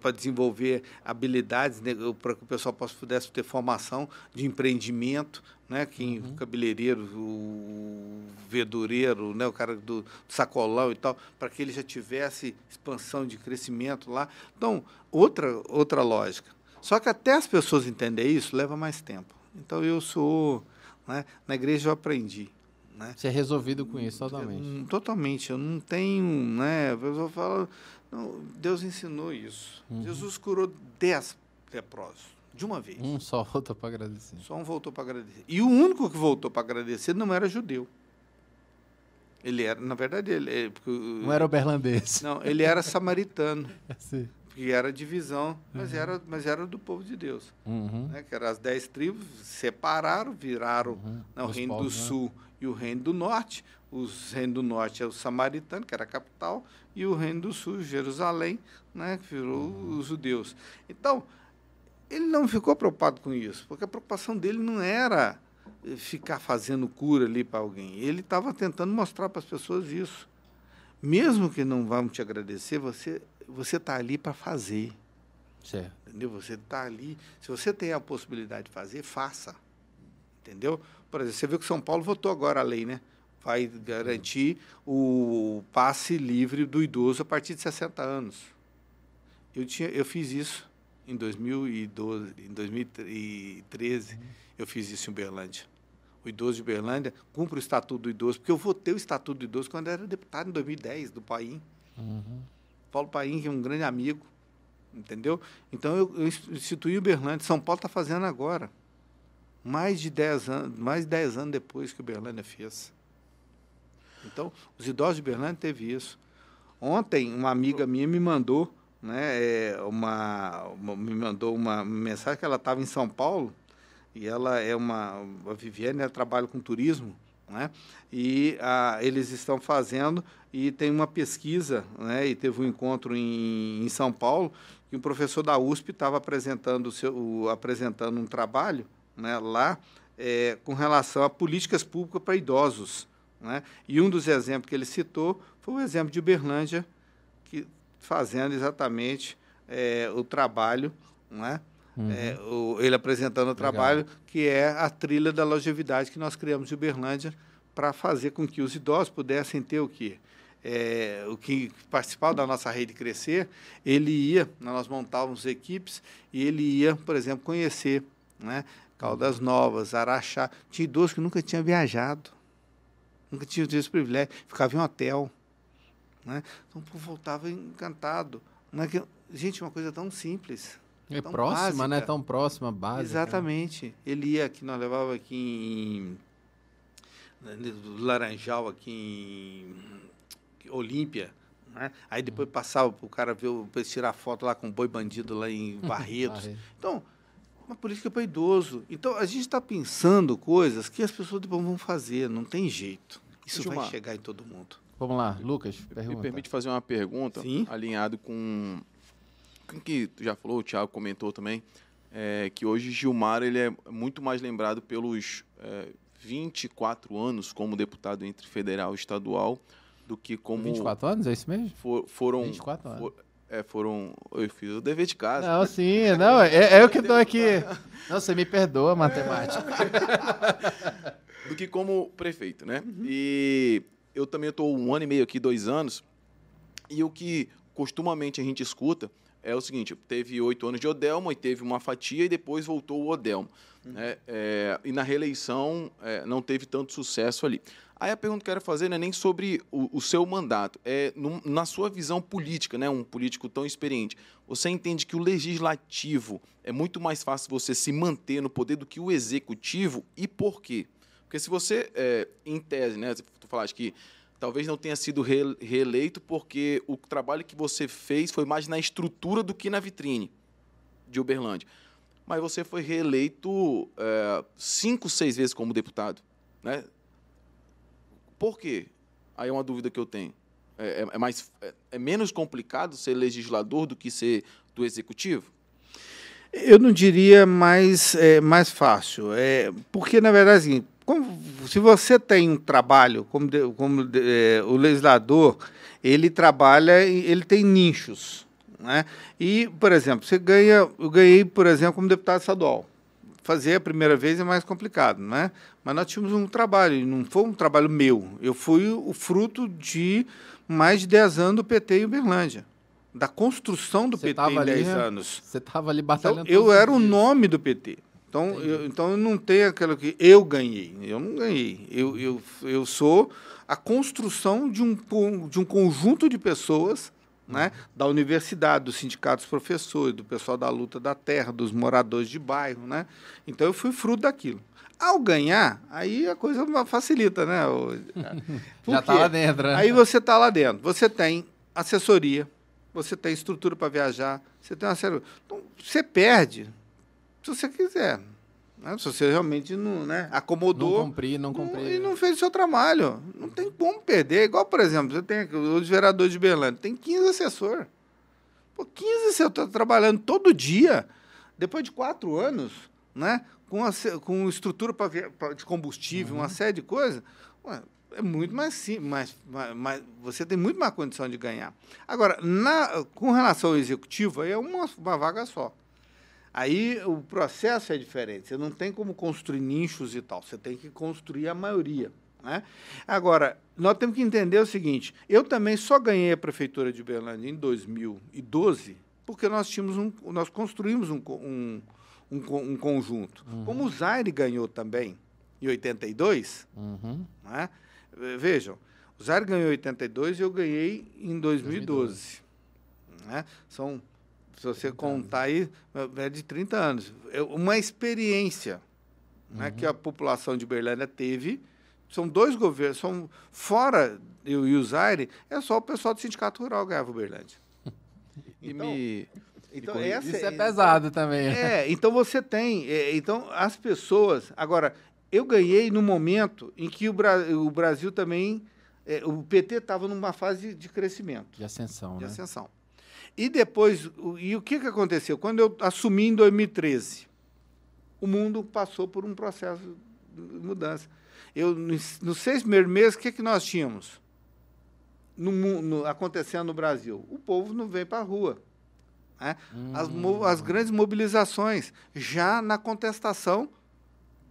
para desenvolver habilidades, né, para que o pessoal possa, pudesse ter formação de empreendimento, né, quem, uhum. o cabeleireiro, o verdureiro, né, o cara do, do sacolão e tal, para que ele já tivesse expansão de crescimento lá. Então, outra, outra lógica. Só que até as pessoas entenderem isso leva mais tempo. Então, eu sou... Né, na igreja eu aprendi. Né?
Você é resolvido com isso totalmente?
Hum, totalmente. Eu não tenho, né? A pessoa fala, não, Deus ensinou isso. Uhum. Jesus curou dez leprosos. De uma vez.
Um só voltou para agradecer.
Só um voltou para agradecer. E o único que voltou para agradecer não era judeu. Ele era, na verdade, ele. ele- porque o-
Não era uberlandês.
Não, ele era samaritano,
Sim.
que era divisão, mas era, mas era do povo de Deus.
Uhum.
Né? Que eram as dez tribos, separaram, viraram
Uhum.
né, o reino
povos,
do
né?
sul e o reino do norte. Os reino do norte é o samaritano, que era a capital, e o reino do sul, Jerusalém, né, que virou
Uhum.
os judeus. Então, ele não ficou preocupado com isso, porque a preocupação dele não era eh, ficar fazendo cura ali para alguém. Ele estava tentando mostrar para as pessoas isso. Mesmo que não vão te agradecer, você você está ali para fazer.
Certo.
Entendeu? Você está ali. Se você tem a possibilidade de fazer, faça. Entendeu? Por exemplo, você viu que São Paulo votou agora a lei, né? Vai garantir o passe livre do idoso a partir de 60 anos. Eu, tinha, eu fiz isso em 2012, em 2013. Eu fiz isso em Uberlândia. O idoso de Uberlândia cumpre o Estatuto do Idoso, porque eu votei o Estatuto do Idoso quando eu era deputado em 2010, do Paim.
Uhum.
Paulo Paim, que é um grande amigo, entendeu? Então eu, eu instituí Uberlândia. São Paulo está fazendo agora. Mais de 10 anos, mais de 10 anos depois que Uberlândia fez. Então, os idosos de Uberlândia teve isso. Ontem, uma amiga minha me mandou, né, é, uma, uma- me mandou uma mensagem que ela estava em São Paulo e ela é uma, a Viviane, ela trabalha com turismo, né? E ah, eles estão fazendo e tem uma pesquisa, né? E teve um encontro em, em São Paulo que um professor da USP estava apresentando o seu, o- apresentando um trabalho, né? Lá é, com relação a políticas públicas para idosos, né? E um dos exemplos que ele citou foi o exemplo de Uberlândia, que fazendo exatamente é, o trabalho, né? É, o- ele apresentando o trabalho, que é a trilha da longevidade que nós criamos em Uberlândia para fazer com que os idosos pudessem ter o quê? É, o que participava da nossa rede crescer, ele ia, nós montávamos equipes e ele ia, por exemplo, conhecer né, Caldas Novas, Araxá. Tinha idosos que nunca tinha viajado, nunca tinha tido esse privilégio, ficava em hotel. Né? Então, o povo voltava encantado. É que, gente, uma coisa tão simples.
É
Tão
próxima, né?
básica.
Tão próxima, básica.
Exatamente. Ele ia aqui, nós levava aqui em no Laranjal, aqui em Olímpia. Né? Aí depois passava para o cara ver, ele tirar foto lá com o boi bandido lá em Barretos.
Barretos.
Então, uma política para idoso. Então, a gente está pensando coisas que as pessoas depois vão fazer, não tem jeito. Isso vai chegar em todo mundo.
Vamos lá, Lucas,
Me
pergunta.
permite fazer uma pergunta
Sim.
alinhado com com o que tu já falou, o Thiago comentou também, é, que hoje Gilmar ele é muito mais lembrado pelos é, 24 anos como deputado entre federal e estadual do que como
24 anos, é isso mesmo?
for- foram
24 anos.
for- é, foram eu fiz o dever de casa.
Não, sim, não, é, é eu que estou aqui. Não, você me perdoa, matemática.
do que como prefeito, né? E eu também estou um ano e meio aqui, dois anos, e o que costumamente a gente escuta é o seguinte: teve oito anos de Odelmo e teve uma fatia e depois voltou o Odelmo. Né? É, e na reeleição é, não teve tanto sucesso ali. Aí a pergunta que eu quero fazer não é nem sobre o, o seu mandato, é na sua visão política, né? um político tão experiente. Você entende que o legislativo é muito mais fácil você se manter no poder do que o executivo e por quê? Porque se você, é, em tese, né, tu falaste que talvez não tenha sido re- reeleito porque o trabalho que você fez foi mais na estrutura do que na vitrine de Uberlândia. Mas você foi reeleito é, cinco, seis vezes como deputado, né? Por quê? Aí é uma dúvida que eu tenho. É, é- é mais, é, é menos complicado ser legislador do que ser do executivo?
Eu não diria mais, é, mais fácil, é, porque, na verdade, assim, como- se você tem um trabalho, como, de- como de- é, o legislador, ele trabalha, ele tem nichos. Né? E, por exemplo, você ganha, eu ganhei, por exemplo, como deputado estadual. Fazer a primeira vez é mais complicado, né? mas nós tínhamos um trabalho, não foi um trabalho meu, eu fui o fruto de mais de 10 anos do PT em Uberlândia, da construção do
Você
PT em
ali,
10
né?
anos.
Você estava ali
Então,
batalhando.
eu
todos os
era o
dias.
nome do PT. Então eu, então eu não tenho aquilo que eu ganhei. Eu não ganhei. Eu, eu, eu sou a construção de um, de um conjunto de pessoas né, da universidade, dos sindicatos professores, do pessoal da luta da terra, dos moradores de bairro. Né? Então eu fui fruto daquilo. Ao ganhar, aí a coisa facilita, né?
Já está lá dentro. Né?
Aí você está lá dentro. Você tem assessoria, você tem estrutura para viajar, você tem uma série. Então, você perde se você quiser. Né? Se você realmente não né, acomodou.
Não cumprir, não cumprir.
E não fez o seu trabalho. Não tem como perder. Igual, por exemplo, você tem os vereadores de Berlândia, tem 15 assessores. Pô, 15 você está trabalhando todo dia, depois de quatro anos, né? Com, a, com estrutura pra, pra de combustível, uhum. uma série de coisas. Ué, é muito mais simples, mais, mais, mais, você tem muito mais condição de ganhar. Agora, na, com relação ao executivo, aí é uma, uma vaga só. Aí o processo é diferente. Você não tem como construir nichos e tal. Você tem que construir a maioria. Né? Agora, nós temos que entender o seguinte: eu também só ganhei a prefeitura de Uberlândia em 2012 porque nós tínhamos um, nós construímos um, um, um, um conjunto. Uhum. Como o Zaire ganhou também em 82, uhum. né? vejam, o Zaire ganhou em 82 e eu ganhei em 2012. 2012. Né? São se você contar aí, é de 30 anos. É uma experiência uhum. né, que a população de Berlândia teve. São dois governos, são fora eu e o Zaire, é só o pessoal do Sindicato Rural ganhava Berlândia.
Então, me... então essa, isso é, é pesado também.
É, então você tem. É, então, as pessoas. Agora, eu ganhei no momento em que o, Bra o Brasil também. É, o PT estava numa fase de crescimento.
De ascensão,
de
né?
ascensão. E depois, e o que, que aconteceu? Quando eu assumi em 2013, o mundo passou por um processo de mudança. Eu, nos seis primeiros meses, o que, que nós tínhamos no, no, acontecendo no Brasil? O povo não veio para a rua. Né? Hum. As, as, grandes mobilizações, já na contestação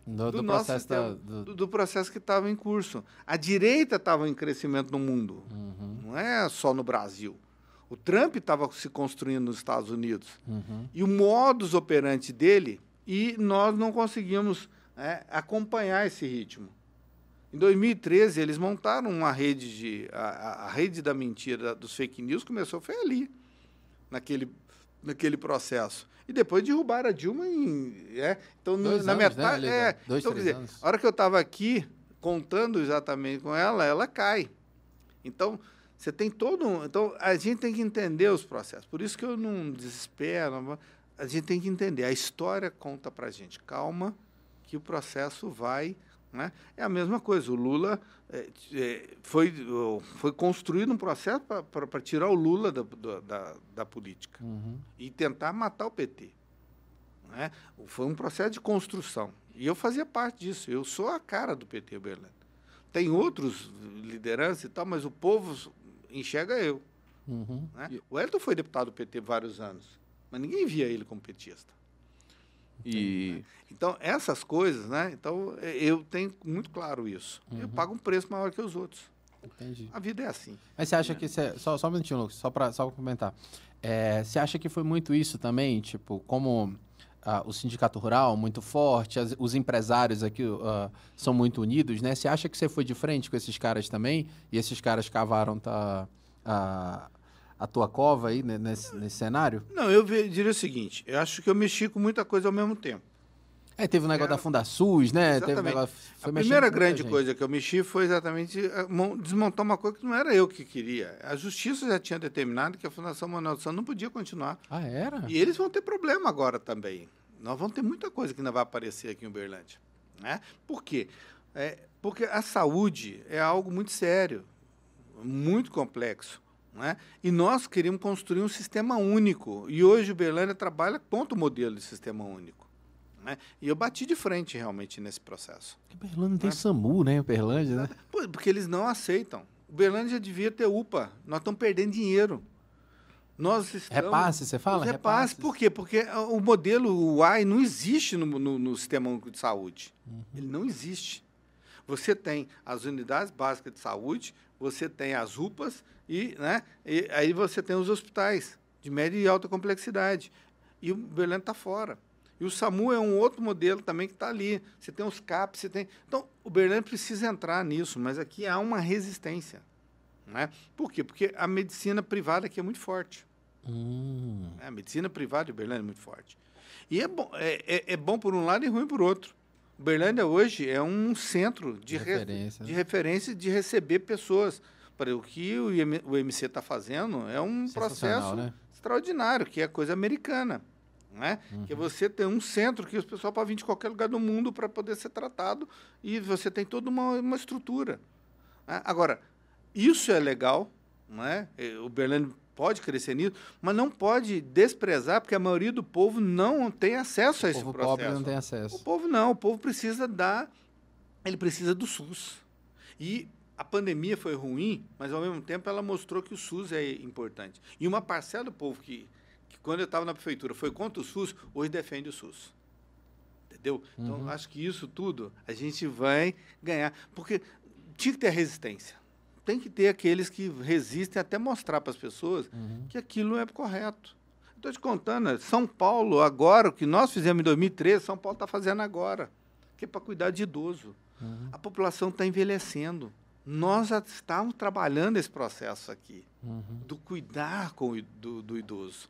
do, do, do processo, sistema,
do... do... processo que estava em curso. A direita estava em crescimento no mundo, uhum. não é só no Brasil. O Trump estava se construindo nos Estados Unidos. Uhum. E o modus operandi dele, e nós não conseguimos é, acompanhar esse ritmo. Em 2013, eles montaram uma rede de. A, a, rede da mentira dos fake news começou foi ali, naquele, naquele processo. E depois derrubaram a Dilma em. É, então,
dois
na
anos,
metade.
Né,
é,
dois,
então, dizer, a hora que eu estava aqui contando exatamente com ela, ela cai. Então, você tem todo um. Então, a gente tem que entender os processos. Por isso que eu não desespero. A gente tem que entender. A história conta para a gente. Calma, que o processo vai. Né? É a mesma coisa. O Lula é, é, foi, foi construído um processo para tirar o Lula da, da, da política uhum. e tentar matar o PT. Né? Foi um processo de construção. E eu fazia parte disso. Eu sou a cara do PT Berlândia. Tem outros lideranças e tal, mas o povo enxerga eu. Uhum. Né? O Elton foi deputado do PT vários anos, mas ninguém via ele como petista. E né? então essas coisas, né? Então eu tenho muito claro isso. Uhum. Eu pago um preço maior que os outros.
Entendi.
A vida é assim.
Mas você acha que você, só só um minutinho, Lucas, só para só comentar. É, você acha que foi muito isso também, tipo, como o sindicato rural muito forte, as, os empresários aqui são muito unidos, né? Você acha que você foi de frente com esses caras também? E esses caras cavaram tá, a, a tua cova aí né, nesse, nesse cenário?
Não, eu diria o seguinte: eu acho que eu mexi com muita coisa ao mesmo tempo.
É, teve o um negócio Era... da Fundasus, né?
Teve
um
negócio, a primeira grande coisa que eu mexi foi exatamente eh, desmontar uma coisa que não era eu que queria. A justiça já tinha determinado que a Fundação Manuel Santos não podia continuar.
Ah, era?
E eles vão ter problema agora também. Nós vamos ter muita coisa que ainda vai aparecer aqui em Uberlândia. Né? Por quê? É, porque a saúde é algo muito sério, muito complexo. Né? E nós queríamos construir um sistema único. E hoje o Uberlândia trabalha contra o modelo de sistema único. Né? E eu bati de frente realmente nesse processo.
Uberlândia não tem né? SAMU, né? Uberlândia, né?
Porque eles não aceitam. Uberlândia devia ter UPA. Nós estamos perdendo dinheiro. Nós estamos...
Repasse, você fala?
Repasse, por quê? Porque o modelo UAI não existe no, no, no Sistema Único de Saúde. Uhum. Ele não existe. Você tem as unidades básicas de saúde, você tem as UPAs e, né, e aí você tem os hospitais de média e alta complexidade. E o Berlândia está fora. E o SAMU é um outro modelo também que está ali. Você tem os CAPs, você tem. Então, o Berlândia precisa entrar nisso, mas aqui há uma resistência. Né? Por quê? Porque a medicina privada aqui é muito forte.
Hum.
A medicina privada de Uberlândia é muito forte. E é bom, é, é, é bom por um lado e ruim por outro. Uberlândia hoje é um centro de, re-
Referência.
de referência de receber pessoas. Para o que o IM o MC está fazendo é um processo
né?
extraordinário, que é coisa americana. Né?
Uhum.
Que você tem um centro que o pessoal pode vir de qualquer lugar do mundo para poder ser tratado e você tem toda uma, uma estrutura. né? Agora, isso é legal, né? O Berlândia pode crescer nisso, mas não pode desprezar, porque a maioria do povo não tem acesso a
O
esse
povo
processo.
pobre não tem
O
acesso.
povo não, o povo precisa dar, ele precisa do SUS. E a pandemia foi ruim, mas ao mesmo tempo ela mostrou que o SUS é importante. E uma parcela do povo que quando eu estava na prefeitura, foi contra o SUS, hoje defende o SUS. Entendeu? Então,
Uhum.
acho que isso tudo a gente vai ganhar. Porque tinha que ter resistência. Tem que ter aqueles que resistem até mostrar para as pessoas
Uhum.
que aquilo é correto. Estou te contando? São Paulo, agora, o que nós fizemos em 2013, São Paulo está fazendo agora, que é para cuidar de idoso.
Uhum.
A população está envelhecendo. Nós já estávamos trabalhando esse processo aqui,
Uhum.
do cuidar com do, do idoso.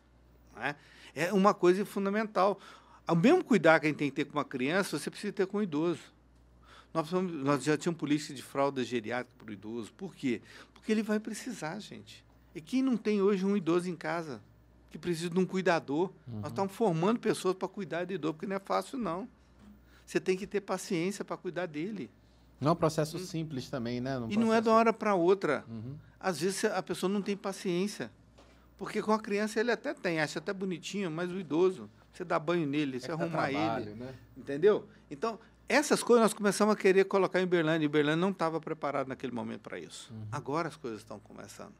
Né? É uma coisa fundamental. O mesmo cuidar que a gente tem que ter com uma criança, você precisa ter com o idoso. Nós, nós já tínhamos política de fralda geriátrica para o idoso. Por quê? Porque ele vai precisar, gente. E quem não tem hoje um idoso em casa que precisa de um cuidador? Nós estamos formando pessoas para cuidar de idoso, porque não é fácil, não. Você tem que ter paciência para cuidar dele.
Não é um processo simples também, né? Um
e não é de
processo-
uma hora para outra.
Uhum.
Às vezes a pessoa não tem paciência. Porque com a criança ele até tem, acha até bonitinho, mas o idoso, você dá banho nele, você
É
arrumar
trabalho,
ele.
né?
Entendeu? Então, essas coisas nós começamos a querer colocar em Berlândia. E Berlândia não estava preparado naquele momento para isso.
Uhum.
Agora as coisas estão começando.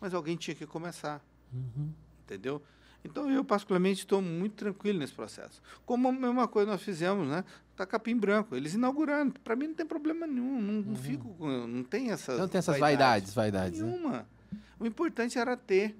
Mas alguém tinha que começar.
Uhum.
Entendeu? Então, eu, particularmente, estou muito tranquilo nesse processo. Como a mesma coisa nós fizemos, né? Tá Capim Branco. Eles inauguraram. Para mim, não tem problema nenhum. Não, não fico com. Não tem essas.
Não tem essas vaidades, vaidades, né?
Nenhuma. O importante era ter.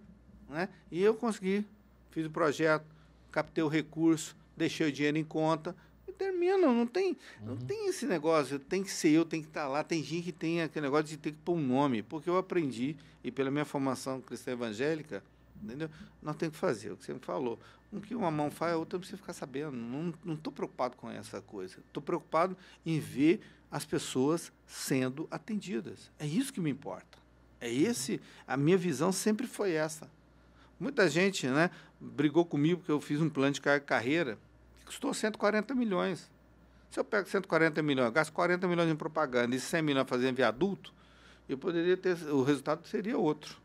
Né? E eu consegui. Fiz o projeto, captei o recurso, deixei o dinheiro em conta. E termino. Não tem, não tem esse negócio. Tem que ser eu, tem que estar lá. Tem gente que tem aquele negócio de ter que pôr um nome. Porque eu aprendi, e pela minha formação cristã evangélica, entendeu? Nós temos que fazer, o que você me falou. Um que uma mão faz, a outra não precisa ficar sabendo. Não estou preocupado com essa coisa. Estou preocupado em ver as pessoas sendo atendidas. É isso que me importa. É esse, a minha visão sempre foi essa. Muita gente, né, brigou comigo porque eu fiz um plano de car- carreira que custou 140 milhões. Se eu pego 140 milhões, gasto 40 milhões em propaganda e 100 milhões fazendo viaduto, eu poderia ter, o resultado seria outro.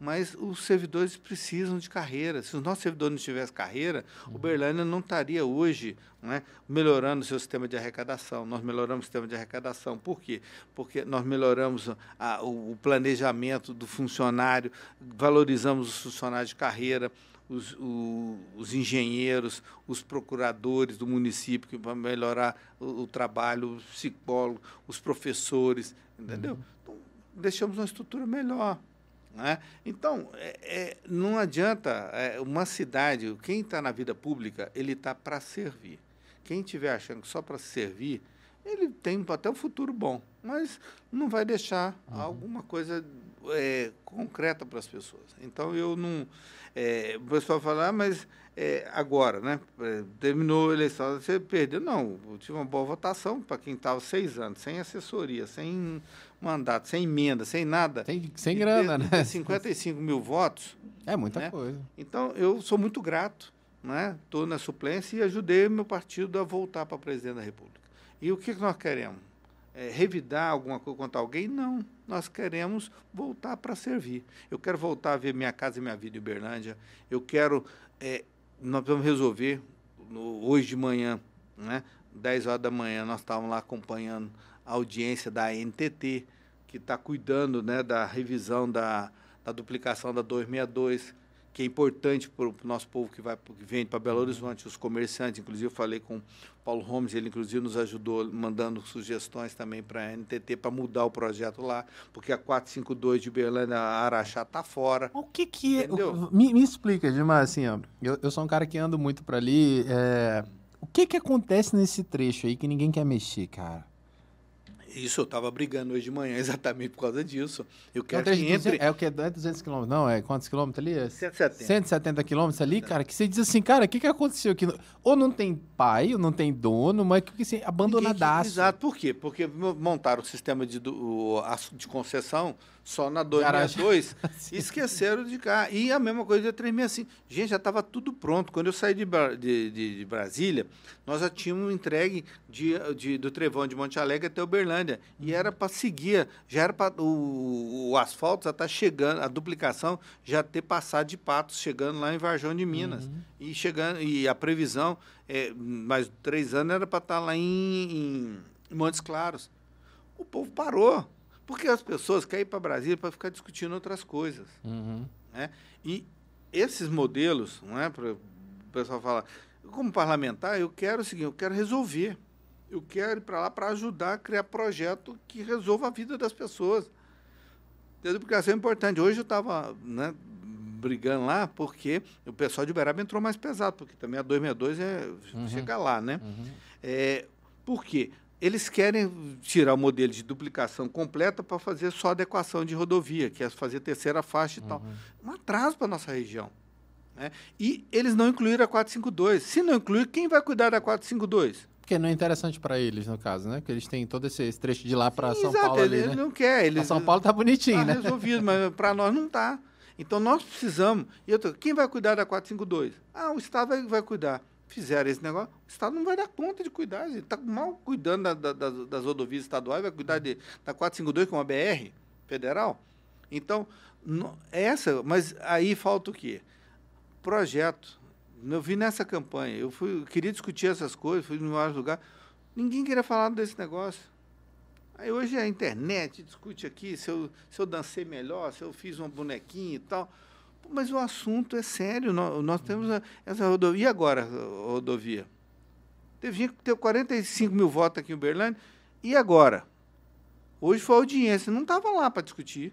Mas os servidores precisam de carreira. Se os nossos servidores não tivessem carreira, o Berlândia não estaria hoje né, melhorando o seu sistema de arrecadação. Nós melhoramos o sistema de arrecadação. Por quê? Porque nós melhoramos a- o, o planejamento do funcionário, valorizamos os funcionários de carreira, os, o- os engenheiros, os procuradores do município, que vão melhorar o, o trabalho, os psicólogos, os professores, entendeu? Então, deixamos uma estrutura melhor. Né? Então, é- é, não adianta é, uma cidade, quem está na vida pública, ele está para servir. Quem estiver achando que só para servir, ele tem até um futuro bom, mas não vai deixar alguma coisa é, concreta para as pessoas. Então, eu não. é, o pessoal fala, ah, mas é, agora, né? terminou a eleição, você perdeu. Não, eu tive uma boa votação para quem estava seis anos, sem assessoria, sem mandato, sem emenda, sem nada.
Sem
E
grana,
ter-
né?
ter 55 mil votos.
É muita
né?
coisa.
Então, eu sou muito grato. Estou na suplência e ajudei meu partido a voltar para presidente da República. E o que, que nós queremos? É, revidar alguma coisa contra alguém? Não. Nós queremos voltar para servir. Eu quero voltar a ver minha casa e minha vida em Uberlândia. Eu quero. é, nós vamos resolver, no- hoje de manhã, né, 10 horas da manhã, nós estávamos lá acompanhando a audiência da NTT, que está cuidando né, da revisão da, da duplicação da 262, que é importante para o nosso povo que, vai, que vem para Belo Horizonte, os comerciantes. Inclusive, eu falei com o Paulo Holmes, ele inclusive nos ajudou mandando sugestões também para a NTT para mudar o projeto lá, porque a 452 de Berlândia, Araxá, está fora.
O que que é...
Entendeu?
Me, me explica, Gilmar, assim, ó. Eu, eu sou um cara que ando muito pra ali. é, O que que acontece nesse trecho aí que ninguém quer mexer, cara?
Isso, eu estava brigando hoje de manhã exatamente por causa disso. Eu quero
Então,
que entre
É o que? É 200 quilômetros? Não, é quantos quilômetros ali? É
170.
170 quilômetros ali, cara, que você diz assim, cara, o que, que aconteceu aqui? Ou não tem pai, ou não tem dono, mas que assim, abandonadaço.
Exato, por quê? Porque mo- montaram o sistema de, de concessão só na 262 e esqueceram de cá. E a mesma coisa da 365. Gente, já estava tudo pronto. Quando eu saí de, de- de- de Brasília, nós já tínhamos entregue do Trevão de Monte Alegre até Uberlândia. E era para seguir, já era para. O, o asfalto já está chegando, a duplicação já ter passado de patos, chegando lá em Varjão de Minas. E chegando, e a previsão, é, mais três anos, era para estar lá em, em Montes Claros. O povo parou. Porque as pessoas querem ir para Brasília para ficar discutindo outras coisas.
Uhum.
Né? E esses modelos, não é? Pra, o pessoal fala, como parlamentar, eu quero o seguinte, eu quero resolver. Eu quero ir para lá para ajudar a criar projeto que resolva a vida das pessoas. A duplicação é importante. Hoje eu estava né, brigando lá porque o pessoal de Uberaba entrou mais pesado, porque também a 262 é
Uhum.
chega lá, né?
Uhum.
É, por quê? Eles querem tirar o modelo de duplicação completa para fazer só adequação de rodovia, que é fazer terceira faixa e tal. Um atraso para a nossa região. né? E eles não incluíram a 452. Se não incluir, quem vai cuidar da 452?
Porque não é interessante pra eles, no caso, né? Porque eles têm todo esse, esse trecho de lá
Sim,
São
exato,
Paulo
ele,
ali, né?
não quer. Ele,
Pra São Paulo tá bonitinho,
tá
né?
resolvido, mas para nós não está. Então nós precisamos. E outra, quem vai cuidar da 452? Ah, o Estado vai, vai cuidar. Fizeram esse negócio, o Estado não vai dar conta de cuidar. Está mal cuidando da- da- das, das rodovias estaduais, vai cuidar de, da 452 com a BR federal. Então, no- essa, mas aí falta o quê? Projeto. Eu vi nessa campanha, eu fui, eu queria discutir essas coisas, fui em vários lugares. Ninguém queria falar desse negócio. Aí hoje a internet discute aqui se eu, se eu dancei melhor, se eu fiz um bonequinho e tal. Mas o assunto é sério. Nós, nós temos a- essa rodovia. E agora, a rodovia? Teve teve 45 mil votos aqui em Uberlândia. E agora? Hoje foi a audiência. Não estava lá para discutir.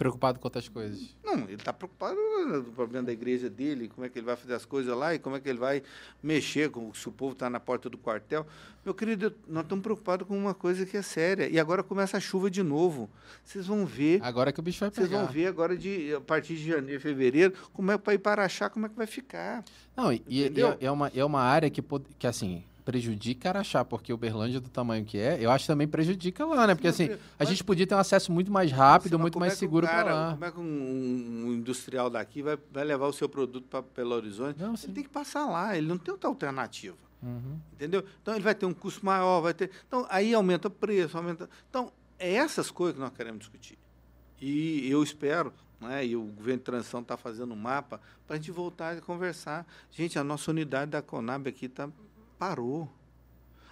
Preocupado com outras coisas.
Não, ele está preocupado com o problema da igreja dele, como é que ele vai fazer as coisas lá e como é que ele vai mexer com se o povo está na porta do quartel. Meu querido, nós estamos preocupados com uma coisa que é séria. E agora começa a chuva de novo. Vocês vão ver.
Agora que o bicho vai pegar.
Vocês vão ver agora, de, a partir de janeiro, fevereiro, como é para ir para achar como é que vai ficar.
Não, e, e é, é uma, é uma área que, pod- que, assim, prejudica Araxá, porque Uberlândia, do tamanho que é, eu acho que também prejudica lá, né? Porque, assim, a gente podia ter um acesso muito mais rápido, muito mais
é
seguro para lá.
Como é que um, industrial daqui vai, vai levar o seu produto para Belo Horizonte?
Não.
Ele tem que passar lá, ele não tem outra alternativa.
Uhum.
Entendeu? Então ele vai ter um custo maior, vai ter. Então aí aumenta o preço, aumenta. Então, é essas coisas que nós queremos discutir. E eu espero, né, e o governo de transição está fazendo um mapa, para a gente voltar a conversar. Gente, a nossa unidade da Conab aqui tá, parou.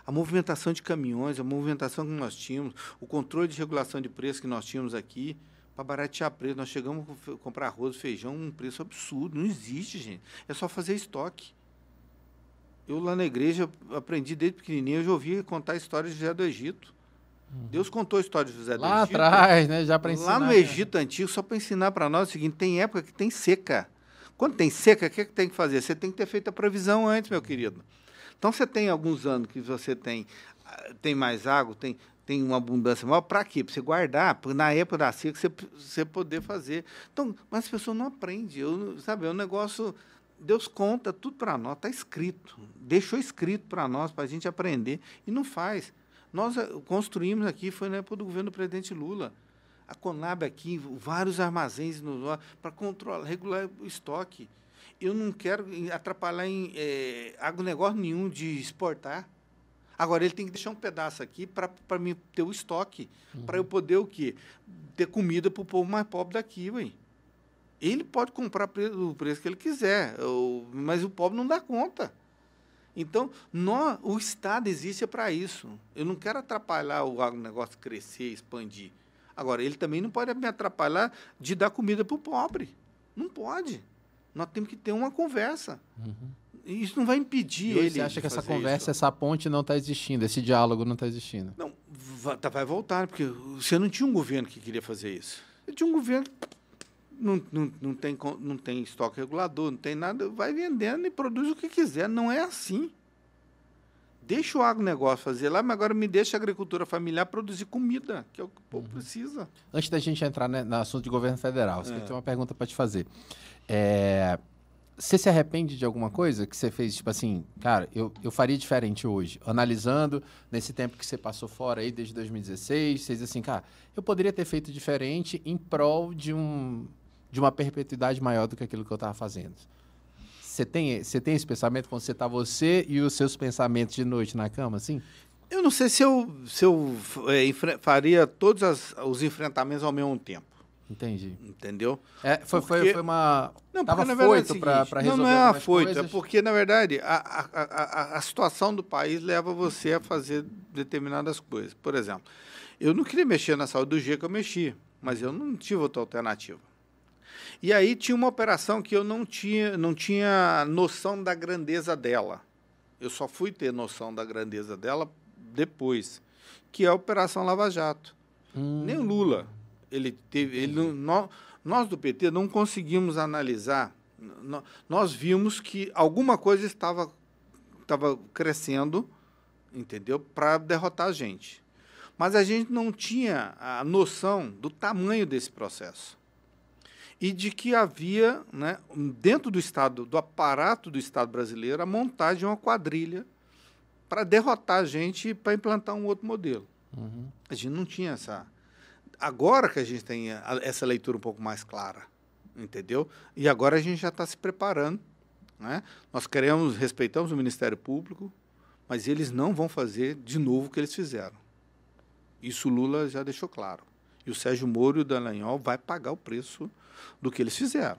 A movimentação de caminhões, a movimentação que nós tínhamos, o controle de regulação de preço que nós tínhamos aqui, para baratear preço. Nós chegamos a comprar arroz feijão um preço absurdo. Não existe, gente. É só fazer estoque. Eu lá na igreja aprendi desde pequenininho, eu já ouvi contar a história de José do Egito. Deus contou a história de José do
Uhum. Lá
Egito.
atrás, né? Já para ensinar.
Lá no
né?
Egito antigo, só para ensinar para nós o seguinte: tem época que tem seca. Quando tem seca, o que, é que tem que fazer? Você tem que ter feito a previsão antes, meu querido. Então, você tem alguns anos que você tem, ah, tem mais água, tem, tem uma abundância maior, para quê? Para você guardar, na época da seca você, você poder fazer. Então, mas as pessoas não aprendem. Eu, sabe, é um negócio. Deus conta tudo para nós, está escrito. Deixou escrito para nós, para a gente aprender, e não faz. Nós eh, construímos aqui, foi na época do governo do presidente Lula. A Conab aqui, vários armazéns para controlar, regular o estoque. Eu não quero atrapalhar em eh, agronegócio nenhum de exportar. Agora, ele tem que deixar um pedaço aqui para mim ter o estoque, para eu poder o quê? Ter comida para o povo mais pobre daqui, ué. Ele pode comprar o preço que ele quiser, mas o pobre não dá conta. Então, nó- o Estado existe para isso. Eu não quero atrapalhar o agronegócio crescer, expandir. Agora, ele também não pode me atrapalhar de dar comida para o pobre. Não pode. Nós temos que ter uma conversa. E Isso não vai impedir
Uhum. E
ele.
você acha que essa conversa,
isso.
essa ponte não está existindo, esse diálogo não está existindo?
Não, tá- vai voltar, porque você não tinha um governo que queria fazer isso. Você tinha um governo que não, não, não, tem, não tem estoque regulador, não tem nada, vai vendendo e produz o que quiser. Não é assim. Deixa o agronegócio fazer lá, mas agora me deixa a agricultura familiar produzir comida, que é o que o povo uhum. precisa.
Antes da gente entrar né, no assunto de governo federal, você é. tem uma pergunta para te fazer. É, você se arrepende de alguma coisa que você fez, tipo assim, cara, eu, eu faria diferente hoje? Analisando nesse tempo que você passou fora aí, desde 2016, você diz assim, cara, eu poderia ter feito diferente em prol de, um, de uma perpetuidade maior do que aquilo que eu estava fazendo. Você tem, você tem esse pensamento quando você está você e os seus pensamentos de noite na cama, assim?
Eu não sei se eu, se eu é, faria todos as, os enfrentamentos ao mesmo tempo.
Entendi.
Entendeu?
É, foi, porque... foi, foi uma. Não, Tava porque, foito é para resolver. Não,
não é uma foito, é porque, na verdade, a, a, a, a situação do país leva você a fazer determinadas coisas. Por exemplo, eu não queria mexer na saúde do jeito que eu mexi, mas eu não tive outra alternativa. E aí tinha uma operação que eu não tinha, não tinha noção da grandeza dela. Eu só fui ter noção da grandeza dela depois, que é a Operação Lava Jato. Hum. Nem o Lula. Ele teve, ele, nós, nós do PT não conseguimos analisar. Nós vimos que alguma coisa estava, estava crescendo, entendeu? Para derrotar a gente. Mas a gente não tinha a noção do tamanho desse processo e de que havia, né, dentro do Estado, do aparato do Estado brasileiro, a montagem de uma quadrilha para derrotar a gente para implantar um outro modelo. Uhum. A gente não tinha essa. Agora que a gente tem essa leitura um pouco mais clara, entendeu? E agora a gente já está se preparando. Né? Nós queremos, respeitamos o Ministério Público, mas eles não vão fazer de novo o que eles fizeram. Isso Lula já deixou claro. E o Sérgio Moro e o Dallagnol vai pagar o preço do que eles fizeram.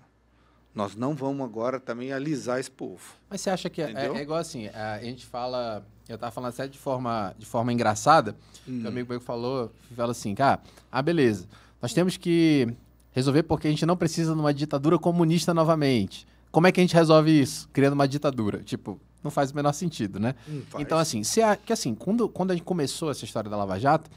Nós não vamos agora também alisar esse povo.
Mas você acha que é, é, igual assim, a gente fala, eu estava falando até de forma, de forma engraçada, hum. que o amigo meu falou, fala assim, cara, ah, beleza, nós temos que resolver porque a gente não precisa de uma ditadura comunista novamente. Como é que a gente resolve isso? Criando uma ditadura. Tipo, não faz o menor sentido, né? Hum, então, assim, se a, que assim, quando, quando a gente começou essa história da Lava Jato,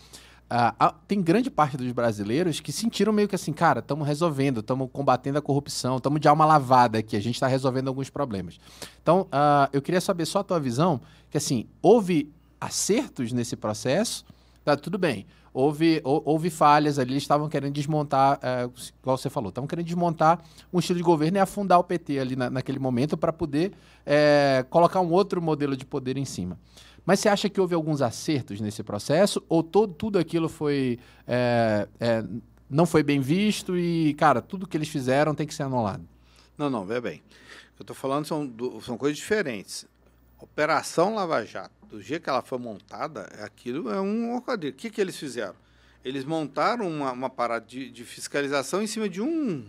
Uh, tem grande parte dos brasileiros que sentiram meio que assim, cara, estamos resolvendo, estamos combatendo a corrupção, estamos de alma lavada aqui, a gente está resolvendo alguns problemas. Então, uh, eu queria saber só a tua visão, que assim, houve acertos nesse processo, tá, tudo bem, houve, houve falhas ali, eles estavam querendo desmontar, uh, igual você falou, estavam querendo desmontar um estilo de governo e afundar o PT ali na, naquele momento para poder é, colocar um outro modelo de poder em cima. Mas você acha que houve alguns acertos nesse processo ou todo, tudo aquilo foi é, é, não foi bem visto e, cara, tudo que eles fizeram tem que ser anulado?
Não, não, vê bem. Eu estou falando são, são coisas diferentes. Operação Lava Jato, do jeito que ela foi montada, aquilo é um orcadeiro. O que, que eles fizeram? Eles montaram uma, uma parada de, de fiscalização em cima de um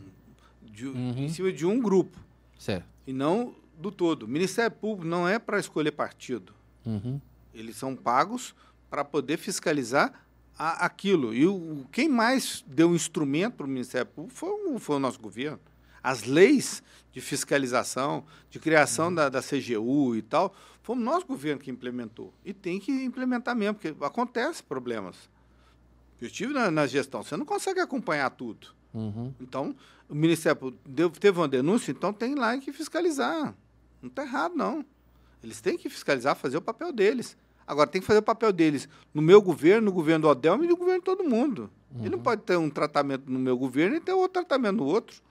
de, uhum. em cima de um grupo.
Certo.
E não do todo. O Ministério Público não é para escolher partido. Uhum. Eles são pagos para poder fiscalizar a, aquilo. E o, quem mais deu um instrumento para o Ministério Público foi o, foi o nosso governo. As leis de fiscalização, de criação uhum. da, da CGU e tal, foi o nosso governo que implementou. E tem que implementar mesmo, porque acontecem problemas. Eu estive na, na gestão, você não consegue acompanhar tudo. Uhum. Então, o Ministério Público teve uma denúncia, então tem lá que fiscalizar. Não está errado, não. Eles têm que fiscalizar, fazer o papel deles. Agora, tem que fazer o papel deles no meu governo, no governo do Odelmo e no governo de todo mundo. Uhum. Ele não pode ter um tratamento no meu governo e ter outro tratamento no outro.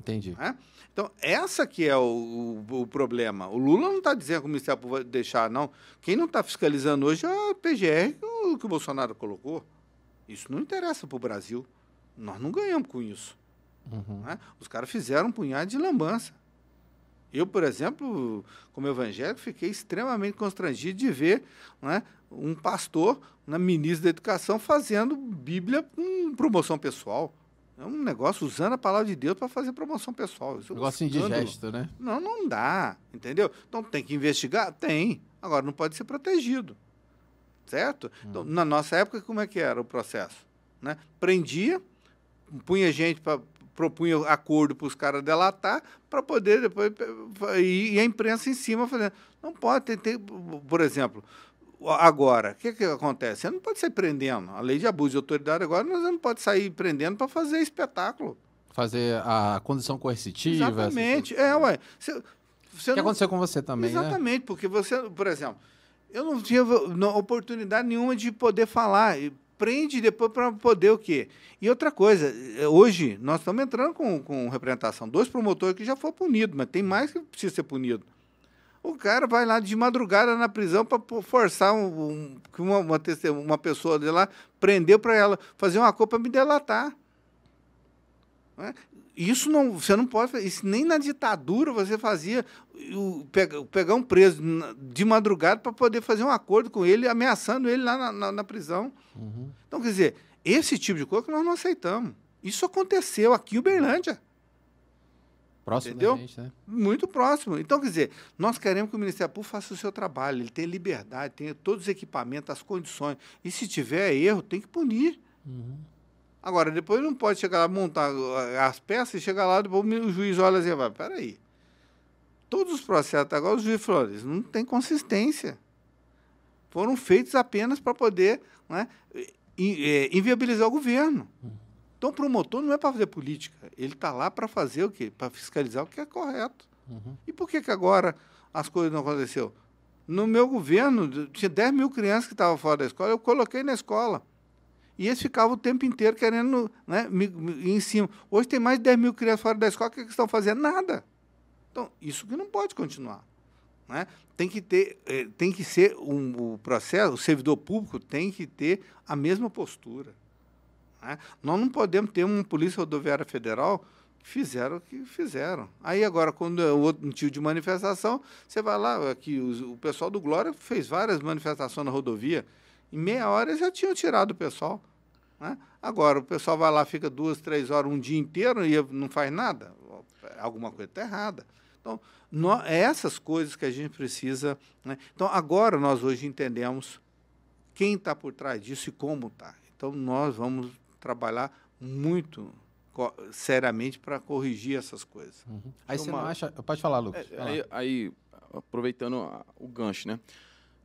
Entendi.
É? Então, essa que é o, o, o, problema. O Lula não está dizendo que o Ministério Público vai deixar, não. Quem não está fiscalizando hoje é a PGR que o, que o Bolsonaro colocou. Isso não interessa para o Brasil. Nós não ganhamos com isso. Uhum. É? Os caras fizeram um punhado de lambança. Eu, por exemplo, como evangélico, fiquei extremamente constrangido de ver né, um pastor, né, ministro da Educação, fazendo Bíblia com promoção pessoal. É um negócio usando a palavra de Deus para fazer promoção pessoal.
Isso é negócio indigesto, né?
Não, não dá, entendeu? Então tem que investigar? Tem. Agora não pode ser protegido. Certo? Hum. Então, na nossa época, como é que era o processo? Né? Prendia, punha gente para propunha acordo para os caras delatar, para poder depois. E, a imprensa em cima fazendo. Não pode ter, ter por exemplo, agora, o que, que acontece? Você não pode sair prendendo. A lei de abuso de autoridade agora, nós não pode sair prendendo para fazer espetáculo.
Fazer a condição coercitiva.
Exatamente. É, ué.
Você, você o que não... aconteceu com você também,
né? Exatamente, né? porque você, por exemplo, Eu não tinha oportunidade nenhuma de poder falar. Prende depois para poder o quê? E outra coisa, eh, hoje nós estamos entrando com, com representação. Dois promotores que já foram punidos, mas tem mais que precisa ser punido. O cara vai lá de madrugada na prisão para forçar um, um, uma, uma, uma pessoa de lá, prendeu para ela fazer uma coisa para me delatar. É? Isso não, você não pode isso nem na ditadura você fazia o, pegar um preso de madrugada para poder fazer um acordo com ele, ameaçando ele lá na, na, na prisão. Uhum. Então, quer dizer, esse tipo de coisa que nós não aceitamos. Isso aconteceu aqui em Uberlândia.
Próximo Entendeu? Gente, né?
Muito próximo. Então, quer dizer, nós queremos que o Ministério Público faça o seu trabalho, ele tenha liberdade, tenha todos os equipamentos, as condições. E se tiver erro, tem que punir. Uhum. Agora, depois não pode chegar lá, montar as peças e chegar lá, depois o juiz olha assim, vai, peraí. Todos os processos até agora, os juiz falou, eles não tem consistência. Foram feitos apenas para poder né, inviabilizar o governo. Então, o promotor não é para fazer política. Ele está lá para fazer o quê? Para fiscalizar o que é correto. Uhum. E por que, que agora as coisas não aconteceram? No meu governo, tinha 10 mil crianças que estavam fora da escola, eu coloquei na escola. E eles ficavam o tempo inteiro querendo né, me, me, ir em cima. Hoje tem mais de 10 mil crianças fora da escola, o que, que estão fazendo? Nada. Então, isso que não pode continuar. Né? Tem que ter, eh, tem que ser um, o processo, o servidor público tem que ter a mesma postura. Né? Nós não podemos ter uma polícia rodoviária federal que fizeram o que fizeram. Aí agora, quando é outro motivo de manifestação, você vai lá, aqui o, o pessoal do Glória fez várias manifestações na rodovia. Em meia hora eles já tinham tirado o pessoal. Né? Agora, o pessoal vai lá, fica duas, três horas, um dia inteiro e não faz nada. Alguma coisa está errada. Então, nós, é essas coisas que a gente precisa. Né? Então, agora nós hoje entendemos quem está por trás disso e como está. Então, nós vamos trabalhar muito seriamente para corrigir essas coisas.
Uhum. Aí você uma... não acha. Pode falar, Lucas.
É, aí, aí, aproveitando o gancho, né?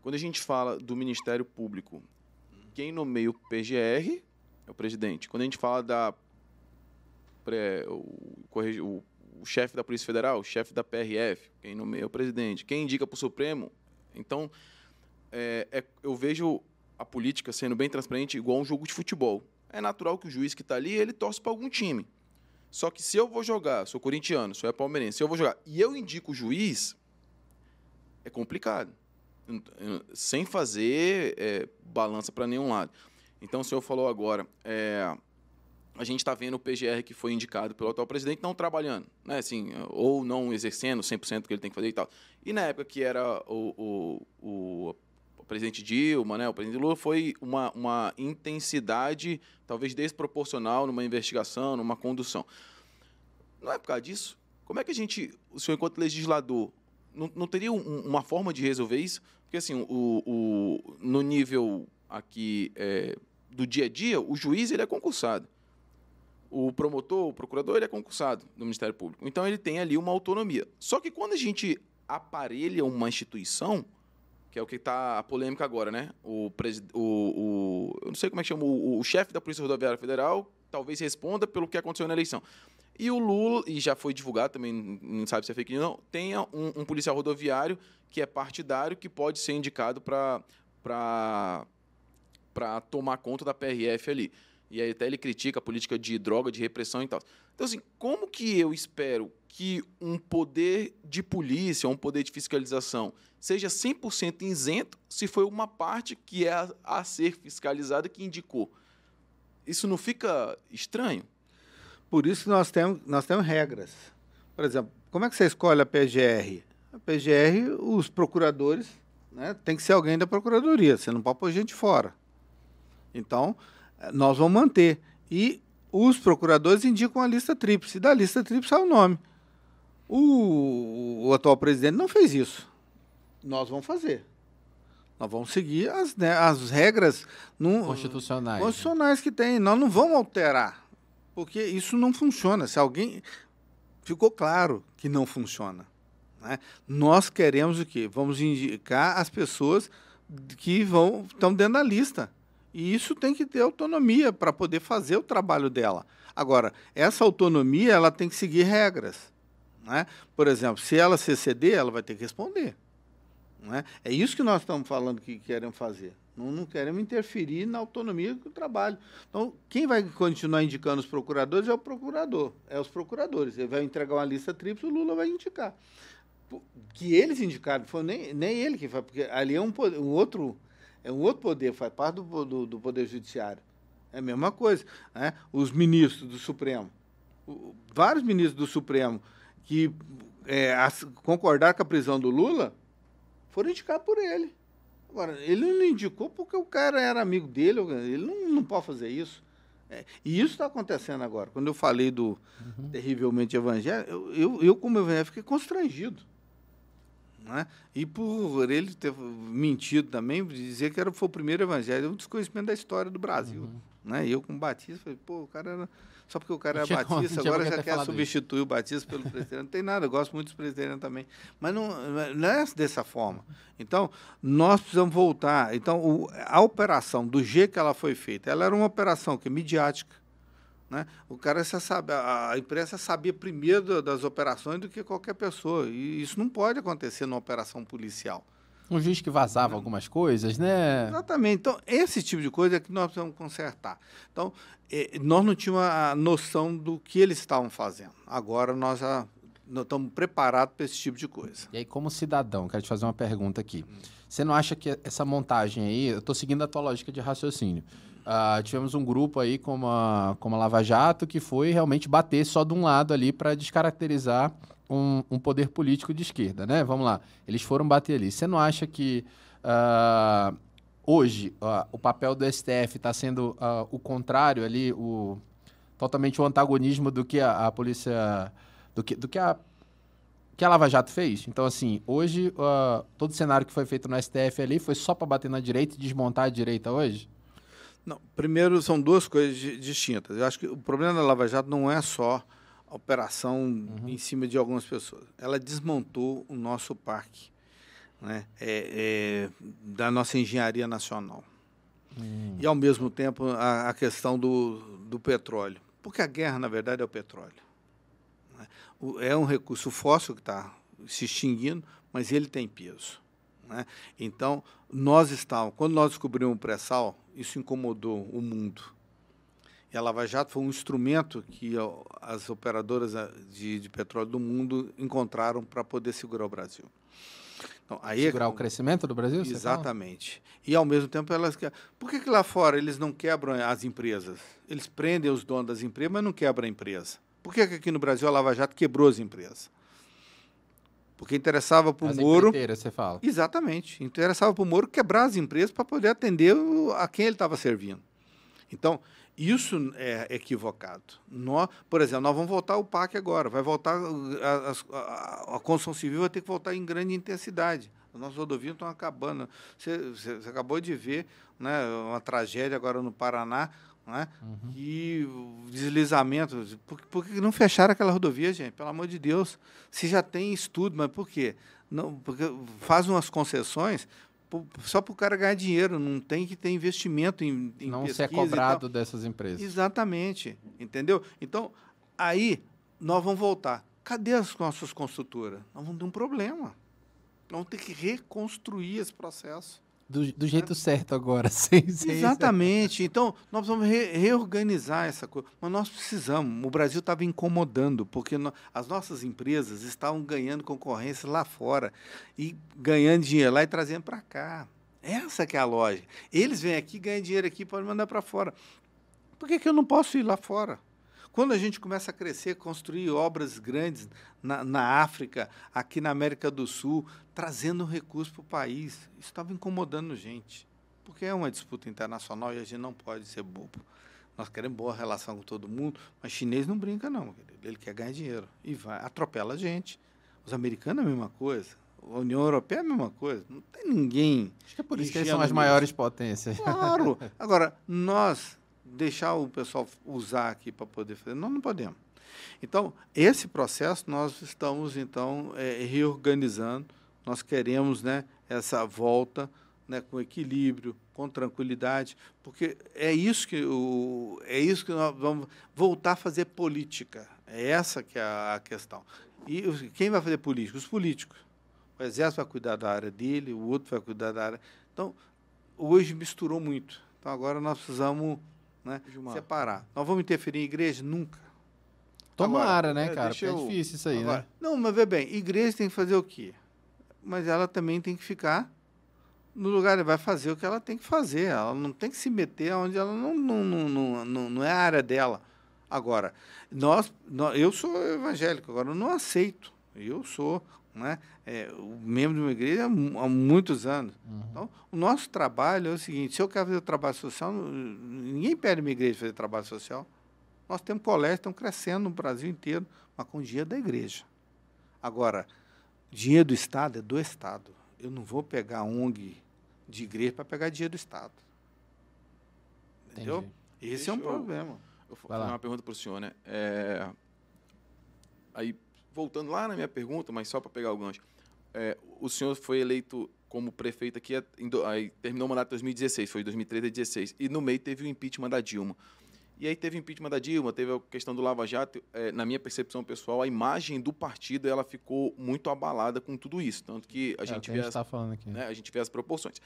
Quando a gente fala do Ministério Público, quem nomeia o PGR é o presidente. Quando a gente fala da o, o, o chefe da Polícia Federal, o chefe da PRF, quem nomeia o presidente. Quem indica para o Supremo. Então, é, é, eu vejo a política sendo bem transparente, igual um jogo de futebol. É natural que o juiz que está ali, ele torce para algum time. Só que se eu vou jogar, sou corintiano, sou é palmeirense, se eu vou jogar e eu indico o juiz, é complicado sem fazer é, balança para nenhum lado. Então, o senhor falou agora, é, a gente está vendo o PGR que foi indicado pelo atual presidente não trabalhando, né? assim, ou não exercendo 100% do que ele tem que fazer e tal. E na época que era o, o, o presidente Dilma, né, o presidente Lula, foi uma, uma intensidade talvez desproporcional numa investigação, numa condução. Não é por causa disso? Como é que a gente, o senhor enquanto legislador, não, não teria um, uma forma de resolver isso? Porque, assim, o, o, no nível aqui é, do dia a dia, o juiz ele é concursado. O promotor, o procurador, ele é concursado do Ministério Público. Então, ele tem ali uma autonomia. Só que quando a gente aparelha uma instituição, que é o que está a polêmica agora, né? O, o, o, eu não sei como é que chama, o, o chefe da Polícia Rodoviária Federal talvez responda pelo que aconteceu na eleição. E o Lula, e já foi divulgado também, não sabe se é fake news, não, tenha um, um policial rodoviário que é partidário que pode ser indicado para tomar conta da PRF ali. E aí até ele critica a política de droga, de repressão e tal. Então, assim, como que eu espero que um poder de polícia, um poder de fiscalização, seja 100% isento se foi uma parte que é a, a ser fiscalizada que indicou? Isso não fica estranho?
Por isso nós temos, nós temos regras. Por exemplo, como é que você escolhe a PGR? A PGR, os procuradores, né, tem que ser alguém da procuradoria, você não pode pôr gente fora. Então, nós vamos manter. E os procuradores indicam a lista tríplice. Da lista tríplice é o nome. O, o, atual presidente não fez isso. Nós vamos fazer. Nós vamos seguir as, né, as regras
no, constitucionais,
constitucionais que tem. Nós não vamos alterar. Porque isso não funciona. Se alguém. Ficou claro que não funciona. Né? Nós queremos o quê? Vamos indicar as pessoas que vão estão dentro da lista. E isso tem que ter autonomia para poder fazer o trabalho dela. Agora, essa autonomia ela tem que seguir regras. Né? Por exemplo, se ela se exceder, ela vai ter que responder. Não é? isso que nós estamos falando que queremos fazer. Não, não queremos interferir na autonomia do trabalho. Então, quem vai continuar indicando os procuradores é o procurador, é os procuradores. Ele vai entregar uma lista tríplice, o Lula vai indicar. Que eles indicaram, foi nem, nem ele que faz, porque ali é um, um outro é um outro poder, faz parte do, do, do Poder Judiciário. É a mesma coisa. Né? Os ministros do Supremo, o, vários ministros do Supremo que é, as, concordaram com a prisão do Lula foram indicados por ele. Agora, ele não indicou porque o cara era amigo dele, ele não, não pode fazer isso. É, e isso está acontecendo agora. Quando eu falei do uhum. terrivelmente evangélico, eu, eu, eu, como evangélico, fiquei constrangido. Né? E por ele ter mentido também, dizer que era, foi o primeiro evangelho, é um desconhecimento da história do Brasil. Uhum. Né? E eu, como batista, falei, pô, o cara era. Só porque o cara era batista, agora já quer substituir isso. o batista pelo presbiteriano. Não tem nada, eu gosto muito dos presbiterianos também. Mas não, não é dessa forma. Então, nós precisamos voltar. Então, o, a operação, do jeito que ela foi feita, ela era uma operação que é midiática né? O cara já sabe, a, imprensa sabia primeiro das operações do que qualquer pessoa. E isso não pode acontecer numa operação policial.
Um juiz que vazava algumas coisas, né?
Exatamente. Então, esse tipo de coisa é que nós precisamos consertar. Então, eh, nós não tínhamos a noção do que eles estavam fazendo. Agora nós já estamos preparados para esse tipo de coisa.
E aí, como cidadão, quero te fazer uma pergunta aqui. Você não acha que essa montagem aí, eu estou seguindo a tua lógica de raciocínio, Uh, tivemos um grupo aí como a, como a Lava Jato que foi realmente bater só de um lado ali para descaracterizar um, um, poder político de esquerda, né? Vamos lá, eles foram bater ali. Você não acha que uh, hoje uh, o papel do STF está sendo o contrário ali, o, totalmente o antagonismo do que a, a polícia, do que, do que a que a Lava Jato fez. Então, assim, hoje, todo o cenário que foi feito no STF ali foi só para bater na direita e desmontar a direita hoje?
Não, primeiro, são duas coisas distintas. Eu acho que o problema da Lava Jato não é só a operação uhum. em cima de algumas pessoas. Ela desmontou o nosso parque né, é, é, da nossa engenharia nacional. Uhum. E, ao mesmo tempo, a, a, questão do, do petróleo. Porque a guerra, na verdade, é o petróleo. Né? É um recurso fóssil que está se extinguindo, mas ele tem peso. Né? Então, nós estávamos, quando nós descobrimos o pré-sal, isso incomodou o mundo. E a Lava Jato foi um instrumento que as operadoras eh, de, de petróleo do mundo encontraram para poder segurar o Brasil.
Então, aí é segurar é, o crescimento do Brasil?
Exatamente. E, ao mesmo tempo, elas Por que, que lá fora eles não quebram as empresas? Eles prendem os donos das empresas, mas não quebram a empresa. Por que, que aqui no Brasil a Lava Jato quebrou as empresas? Porque interessava para o Moro.
você fala.
Exatamente. Interessava para o Moro quebrar as empresas para poder atender a quem ele estava servindo. Então, isso é equivocado. Nós, por exemplo, nós vamos voltar o PAC agora. Vai voltar. A, a, a construção civil vai ter que voltar em grande intensidade. As nossas rodovias estão acabando. Você, você, você acabou de ver né, uma tragédia agora no Paraná né? Uhum. E deslizamento. Por, por que não fecharam aquela rodovia, gente? Pelo amor de Deus. Se já tem estudo, mas por quê? Não, porque faz umas concessões só para o cara ganhar dinheiro, não tem que ter investimento em, em
não ser cobrado dessas empresas.
Exatamente, entendeu? Então, aí nós vamos voltar. Cadê as nossas construtoras? Nós vamos ter um problema. Nós vamos ter que reconstruir esse processo.
Do, do jeito é. certo agora, sem, sem
Exatamente. Então, nós vamos re reorganizar essa coisa. Mas nós precisamos. O Brasil estava incomodando, porque no, as nossas empresas estavam ganhando concorrência lá fora e ganhando dinheiro lá e trazendo para cá. Essa que é a lógica. Eles vêm aqui, ganham dinheiro aqui, podem mandar para fora. Por que, que eu não posso ir lá fora? Quando a gente começa a crescer, construir obras grandes na, na África, aqui na América do Sul, trazendo recursos para o país, isso estava incomodando gente. Porque é uma disputa internacional e a gente não pode ser bobo. Nós queremos boa relação com todo mundo, mas chinês não brinca, não. Ele quer ganhar dinheiro e vai, atropela a gente. Os americanos é a mesma coisa. A União Europeia é a mesma coisa. Não tem ninguém.
Acho que é por isso que eles são as maiores potências.
Claro. Agora, nós deixar o pessoal usar aqui para poder fazer. Nós não podemos. Então, esse processo nós estamos, então, é, reorganizando. Nós queremos né, essa volta né, com equilíbrio, com tranquilidade, porque é isso que o, é isso que nós vamos voltar a fazer política. É essa que é a questão. E quem vai fazer política? Os políticos. O Exército vai cuidar da área dele, o outro vai cuidar da área. Então, hoje misturou muito. Então, agora nós precisamos né, separar. Nós vamos interferir em igreja? Nunca.
Tomara, agora, né, é, cara? Porque é eu... é difícil isso aí, agora, né?
Não, mas vê bem, igreja tem que fazer o quê? Mas ela também tem que ficar no lugar, vai fazer o que ela tem que fazer. Ela não tem que se meter onde ela não, não, não, não, não é a área dela. Agora, nós, nós, eu sou evangélico, agora eu não aceito. Eu sou né, é, membro de uma igreja há muitos anos. Uhum. Então, o nosso trabalho é o seguinte: se eu quero fazer trabalho social, ninguém pede minha igreja fazer trabalho social. Nós temos colégios que estão crescendo no Brasil inteiro, mas com dinheiro da igreja. Agora, dinheiro do Estado é do Estado. Eu não vou pegar ONG de igreja para pegar dinheiro do Estado. Entendeu? Entendi. Esse Deixa é um eu, problema.
Eu vou fazer uma pergunta para o senhor, né? É, aí, voltando lá na minha pergunta, mas só para pegar o gancho. É, o senhor foi eleito como prefeito aqui, aí terminou o mandato em 2016, foi 2013 a 2016, e no meio teve o impeachment da Dilma. E aí teve o impeachment da Dilma, teve a questão do Lava Jato. É, na minha percepção pessoal, a imagem do partido ela ficou muito abalada com tudo isso. Tanto que a é, gente vê. A gente,
tá falando aqui.
Né, a gente vê as proporções.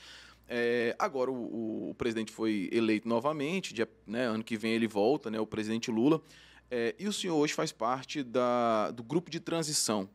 É, agora o, o, presidente foi eleito novamente, dia, né, ano que vem ele volta, né, o presidente Lula. É, e o senhor hoje faz parte da, do grupo de transição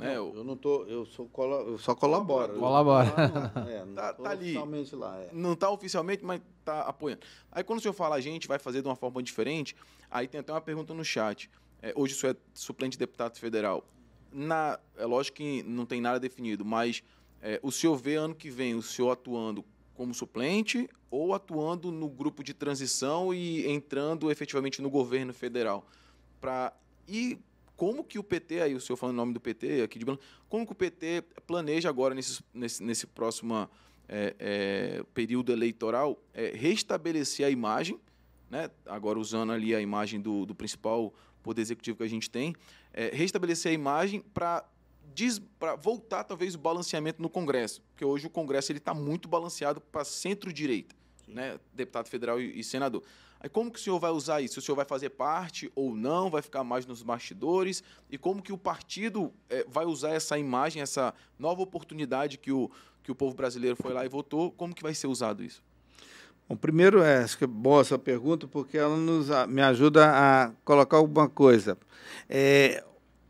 né? Não, eu não tô, eu, sou, eu só colaboro.
Colabora.
Não, é, não tá, tá ali. Oficialmente lá. É.
Não está oficialmente, mas está apoiando. Aí quando o senhor fala a gente vai fazer de uma forma diferente, aí tem até uma pergunta no chat. É, hoje o senhor é suplente de deputado federal. Na, é lógico que não tem nada definido, mas é, o senhor vê ano que vem o senhor atuando como suplente ou atuando no grupo de transição e entrando efetivamente no governo federal? Para ir como que o PT, aí o senhor falando o nome do PT aqui de como que o PT planeja agora nesse, nesse, nesse próximo é, é, período eleitoral é, restabelecer a imagem, né, agora usando ali a imagem do, do principal poder executivo que a gente tem, é, restabelecer a imagem para para voltar talvez o balanceamento no Congresso, porque hoje o Congresso ele está muito balanceado para centro-direita, né, deputado federal e, e senador. Aí como que o senhor vai usar isso? O senhor vai fazer parte ou não? Vai ficar mais nos bastidores? E como que o partido é, vai usar essa imagem, essa nova oportunidade que o, que o povo brasileiro foi lá e votou? Como que vai ser usado isso?
Bom, primeiro, é, acho que é boa essa pergunta, porque ela nos, me ajuda a colocar alguma coisa. É,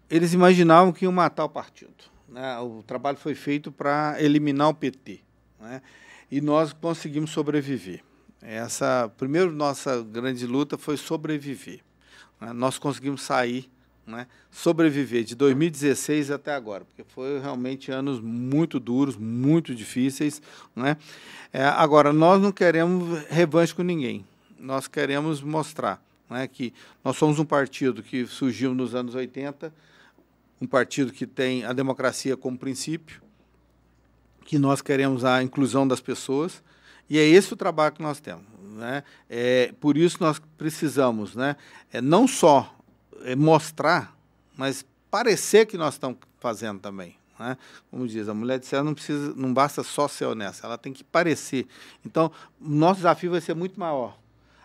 eles imaginavam que iam matar o partido. Né? O trabalho foi feito para eliminar o PT. Né? E nós conseguimos sobreviver. Essa, primeiro, nossa grande luta foi sobreviver. Né? Nós conseguimos sair, né? sobreviver de 2016 até agora, porque foi realmente anos muito duros, muito difíceis. Né? É, agora, nós não queremos revanche com ninguém. Nós queremos mostrar né, que nós somos um partido que surgiu nos anos 80, um partido que tem a democracia como princípio, que nós queremos a inclusão das pessoas, e é esse o trabalho que nós temos. Né? É, por isso nós precisamos né, é, não só é, mostrar, mas parecer que nós estamos fazendo também. Né? Como diz, a mulher de céu não precisa, não basta só ser honesta, ela tem que parecer. Então, nosso desafio vai ser muito maior.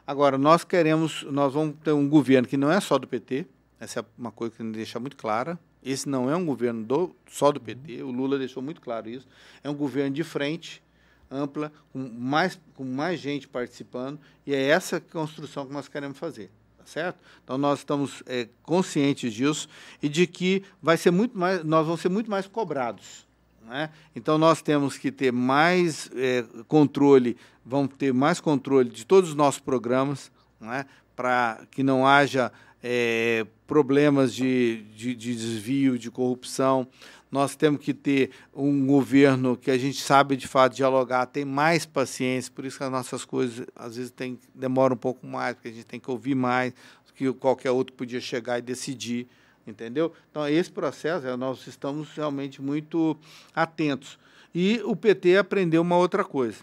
Agora, nós queremos, nós vamos ter um governo que não é só do PT, essa é uma coisa que a gente deixa muito clara. Esse não é um governo do, só do PT, o Lula deixou muito claro isso. É um governo de frente, ampla, com mais, com mais gente participando, e é essa construção que nós queremos fazer. Tá certo? Então nós estamos é, conscientes disso e de que vai ser muito mais, nós vamos ser muito mais cobrados. Né? Então nós temos que ter mais é, controle, vamos ter mais controle de todos os nossos programas, né? para que não haja é, problemas de, de, de desvio, de corrupção nós temos que ter um governo que a gente sabe de fato dialogar, tem mais paciência, por isso que as nossas coisas às vezes tem, demoram um pouco mais, porque a gente tem que ouvir mais que qualquer outro podia chegar e decidir, entendeu? Então, esse processo, é, nós estamos realmente muito atentos. E o PT aprendeu uma outra coisa.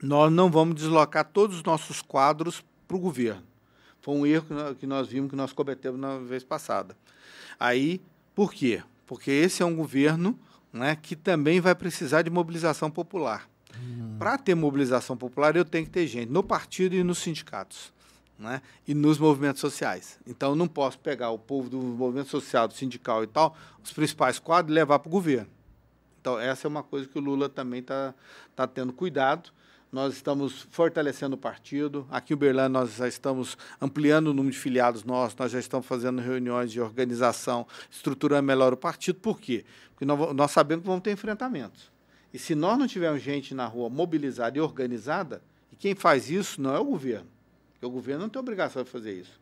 Nós não vamos deslocar todos os nossos quadros para o governo. Foi um erro que nós vimos que nós cometemos na vez passada. Aí, por quê? porque esse é um governo né, que também vai precisar de mobilização popular. Hum. Para ter mobilização popular, eu tenho que ter gente no partido e nos sindicatos. Né, e nos movimentos sociais. Então, eu não posso pegar o povo do movimento social, do sindical e tal, os principais quadros, e levar para o governo. Então, essa é uma coisa que o Lula também está tá tendo cuidado. Nós estamos fortalecendo o partido. Aqui em Uberlândia, nós já estamos ampliando o número de filiados nossos, nós já estamos fazendo reuniões de organização, estruturando melhor o partido. Por quê? Porque nós, nós sabemos que vamos ter enfrentamentos. E se nós não tivermos gente na rua mobilizada e organizada, e quem faz isso não é o governo, porque o governo não tem obrigação de fazer isso.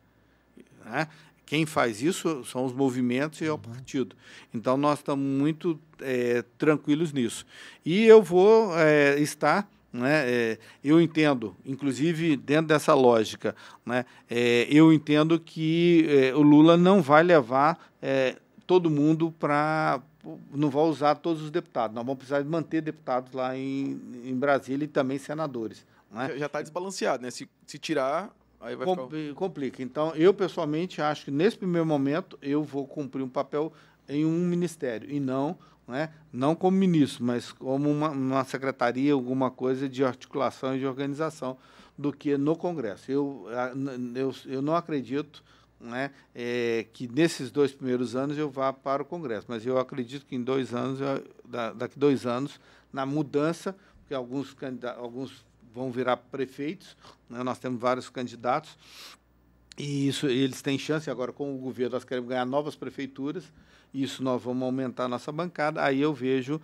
Né? Quem faz isso são os movimentos e é o partido. Então, nós estamos muito é, tranquilos nisso. E eu vou é, estar. Né, é, eu entendo, inclusive dentro dessa lógica, né, é, eu entendo que é, o Lula não vai levar é, todo mundo para. não vai usar todos os deputados. Nós vamos precisar de manter deputados lá em, em Brasília e também senadores. Né?
Já está desbalanceado, né? Se, se tirar, Aí vai
Com, ficar... Complica. Então, eu pessoalmente acho que nesse primeiro momento eu vou cumprir um papel em um ministério e não, né, não como ministro, mas como uma, uma secretaria, alguma coisa de articulação e de organização do que no Congresso. Eu, eu, eu não acredito né, é, que nesses dois primeiros anos eu vá para o Congresso, mas eu acredito que em dois anos, daqui dois anos, na mudança, porque alguns, alguns vão virar prefeitos. Né? Nós temos vários candidatos e isso eles têm chance agora com o governo nós queremos ganhar novas prefeituras. Isso nós vamos aumentar a nossa bancada. Aí eu vejo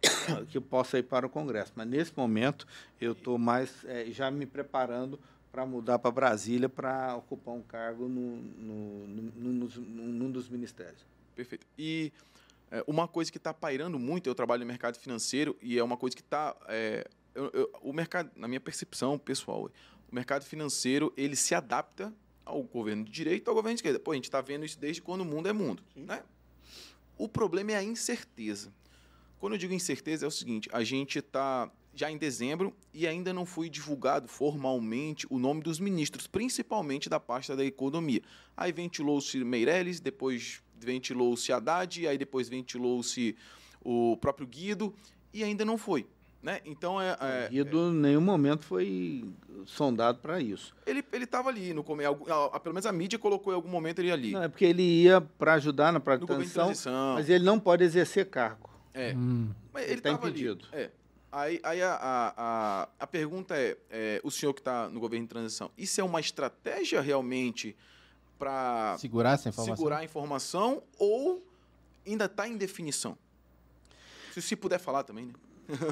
que eu possa ir para o Congresso. Mas nesse momento eu estou mais é, já me preparando para mudar para Brasília para ocupar um cargo no, no, no, num dos ministérios.
Perfeito. E é, uma coisa que está pairando muito, eu trabalho no mercado financeiro e é uma coisa que está é, o mercado, na minha percepção pessoal, o mercado financeiro ele se adapta ao governo de direita ao governo de esquerda. Pô, a gente está vendo isso desde quando o mundo é mundo. Né? O problema é a incerteza. Quando eu digo incerteza, é o seguinte: a gente está já em dezembro e ainda não foi divulgado formalmente o nome dos ministros, principalmente da pasta da economia. Aí ventilou-se Meirelles, depois ventilou-se Haddad, aí depois ventilou-se o próprio Guido e ainda não foi. Né? Então é. é
Guido, em nenhum momento foi sondado para isso.
Ele estava ali no começo, pelo menos a mídia colocou em algum momento ele ali.
Não, é porque ele ia para ajudar na transição, mas ele não pode exercer cargo.
É. Hum. Mas ele está impedido. Ali. É. Aí, aí a, a, a, a, pergunta é, é o senhor que está no governo de transição, isso é uma estratégia realmente para
segurar essa informação?
Segurar a informação ou ainda está em definição? Se, se puder falar também, né?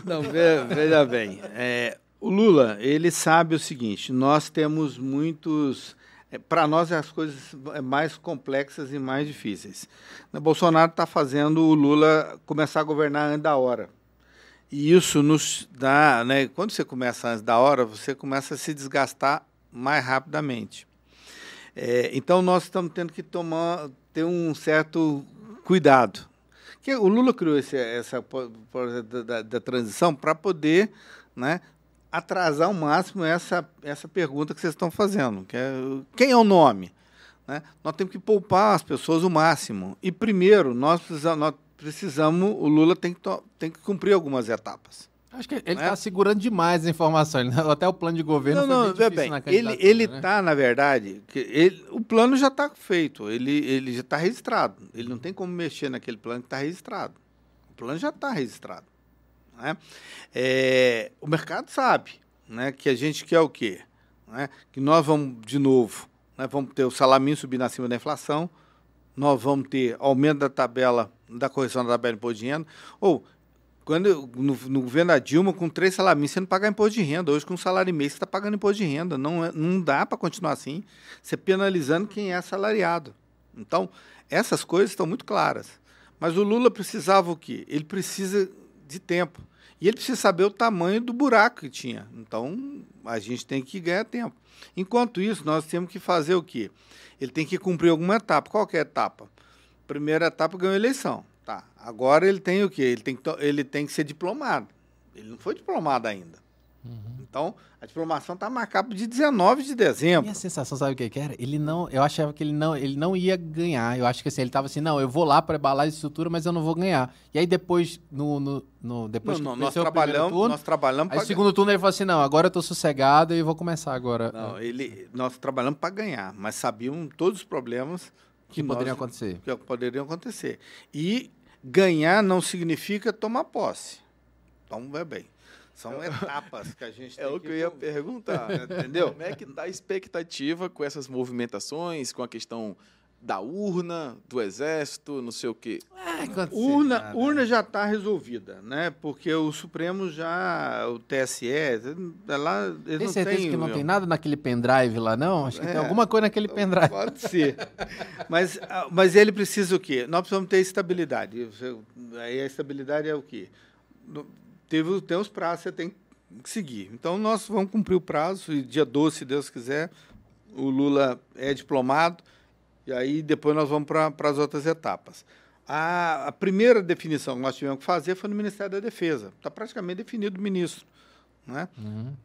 Não, veja bem. É, o Lula, ele sabe o seguinte: nós temos muitos. É, Para nós, as coisas é mais complexas e mais difíceis. O Bolsonaro está fazendo o Lula começar a governar antes da hora. E isso nos dá. Né, quando você começa antes da hora, você começa a se desgastar mais rapidamente. É, então, nós estamos tendo que tomar, ter um certo cuidado. Que o Lula criou esse, essa da, da transição para poder né, atrasar ao máximo essa, essa pergunta que vocês estão fazendo, que é quem é o nome? Né? Nós temos que poupar as pessoas o máximo. E primeiro, nós precisamos, nós precisamos o Lula tem que, tem que cumprir algumas etapas.
Acho que ele está né? segurando demais as informações. Né? Até o plano de governo
não, não, bem, bem Ele ele está, né? na verdade, ele, o plano já está feito, ele, ele já está registrado. Ele não tem como mexer naquele plano que está registrado. O plano já está registrado. Né? É, o mercado sabe né, que a gente quer o quê? Né? Que nós vamos, de novo, né, vamos ter o salaminho subindo acima da inflação, nós vamos ter aumento da tabela, da correção da tabela de imposto de renda, ou quando, no, no, governo da Dilma, com três salários você não paga imposto de renda. Hoje, com um salário e meio, você está pagando imposto de renda. Não, é, não dá para continuar assim, você penalizando quem é assalariado. Então, essas coisas estão muito claras. Mas o Lula precisava o quê? Ele precisa de tempo. E ele precisa saber o tamanho do buraco que tinha. Então, a gente tem que ganhar tempo. Enquanto isso, nós temos que fazer o quê? Ele tem que cumprir alguma etapa. Qual é a etapa? Primeira etapa ganhou eleição. Tá. Agora ele tem o quê? Ele tem que, ele tem que ser diplomado. Ele não foi diplomado ainda. Uhum. Então, a diplomação está marcada de 19 de dezembro.
Minha sensação, sabe o que, que era? Ele não, eu achava que ele não, ele não ia ganhar. Eu acho que assim, ele estava assim, não, eu vou lá para embalar a estrutura, mas eu não vou ganhar. E aí depois, no, no, no depois
não, não, nós trabalhamos, turno, nós trabalhamos.
Aí, no segundo turno ele falou assim, não, agora eu estou sossegado e vou começar agora.
Não, ele, nós trabalhamos para ganhar, mas sabiam todos os problemas
que, que poderiam acontecer.
Que poderiam acontecer. E ganhar não significa tomar posse. Então, vai bem. São etapas que a gente
É o que eu ia perguntar.
Entendeu?
Como é que está a expectativa com essas movimentações, com a questão da urna, do exército, não sei o quê?
Urna, urna já está resolvida, né? Porque o Supremo já, o TSE, é lá eles
Tem
não
certeza
têm,
que não
meu.
tem nada naquele pendrive lá, não? Acho que tem
É.
alguma coisa naquele pendrive.
Pode ser. Mas, ah, mas ele precisa o quê? Nós precisamos ter estabilidade. Você- Aí a estabilidade é o quê? Teve, tem os prazos, você tem que seguir. Então, nós vamos cumprir o prazo, e dia 12, se Deus quiser, o Lula é diplomado, e aí depois nós vamos para as outras etapas. A, a primeira definição que nós tivemos que fazer foi no Ministério da Defesa. Está praticamente definido o ministro. Né?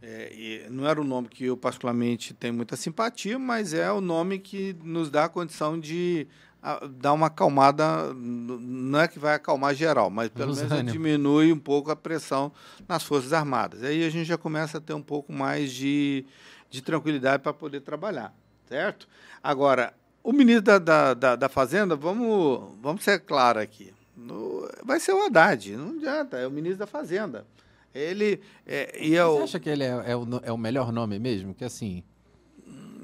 É, e não era o nome que eu particularmente tenho muita simpatia, mas é o nome que nos dá a condição de ah, dar uma acalmada, não é que vai acalmar geral, mas pelo
Nos
menos diminui um pouco a pressão nas Forças Armadas. Aí a gente já começa a ter um pouco mais de, de tranquilidade para poder trabalhar, certo? Agora, o ministro da, da, da, da Fazenda, vamos, vamos ser claro aqui, no- vai ser o Haddad, não adianta, é o ministro da Fazenda. Ele é, e é
Você
o,
acha que ele é, é o, é o melhor nome mesmo? Que assim.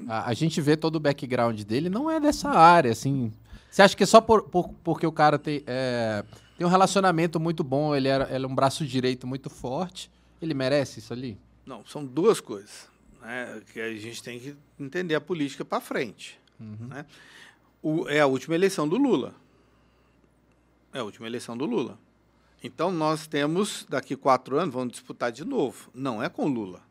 A, a gente vê todo o background dele, não é dessa área, assim. Você acha que é só por, por- porque o cara tem, é, tem um relacionamento muito bom, ele era, ele é um braço direito muito forte, ele merece isso ali?
Não, são duas coisas né, que a gente tem que entender a política para frente. Né? O- é a última eleição do Lula. É a última eleição do Lula. Então, nós temos, daqui quatro anos, vamos disputar de novo. Não é com Lula.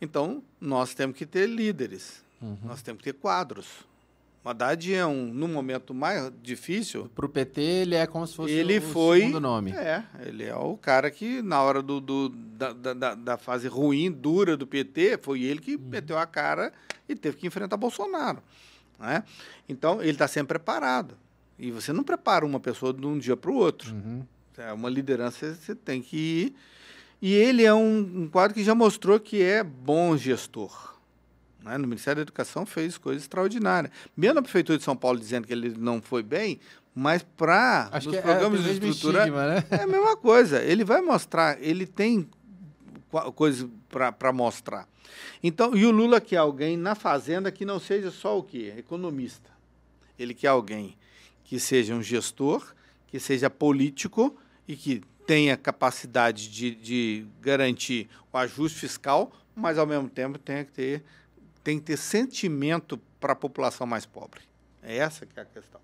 Então, nós temos que ter líderes. Nós temos que ter quadros. O Haddad é um, no momento mais difícil,
Pro PT, ele é como se fosse
ele
o
foi.
segundo nome.
É, ele é o cara que, na hora do, do- da, da- da, fase ruim, dura do PT, foi ele que meteu a cara e teve que enfrentar Bolsonaro. Né? Então, ele está sempre preparado. E você não prepara uma pessoa de um dia para o outro.
Uhum.
É uma liderança, você tem que ir. E ele é um, um quadro que já mostrou que é bom gestor. Né? No Ministério da Educação fez coisas extraordinárias. Mesmo a Prefeitura de São Paulo dizendo que ele não foi bem, mas para os
é,
programas
o
de estrutura
estigma, né?
é a mesma coisa. Ele vai mostrar, ele tem coisas para mostrar. Então, e o Lula quer alguém na fazenda que não seja só o quê? Economista. Ele quer alguém que seja um gestor, que seja político e que tenha capacidade de, de garantir o ajuste fiscal, mas ao mesmo tempo tem que ter, tem que ter sentimento para a população mais pobre. É essa que é a questão.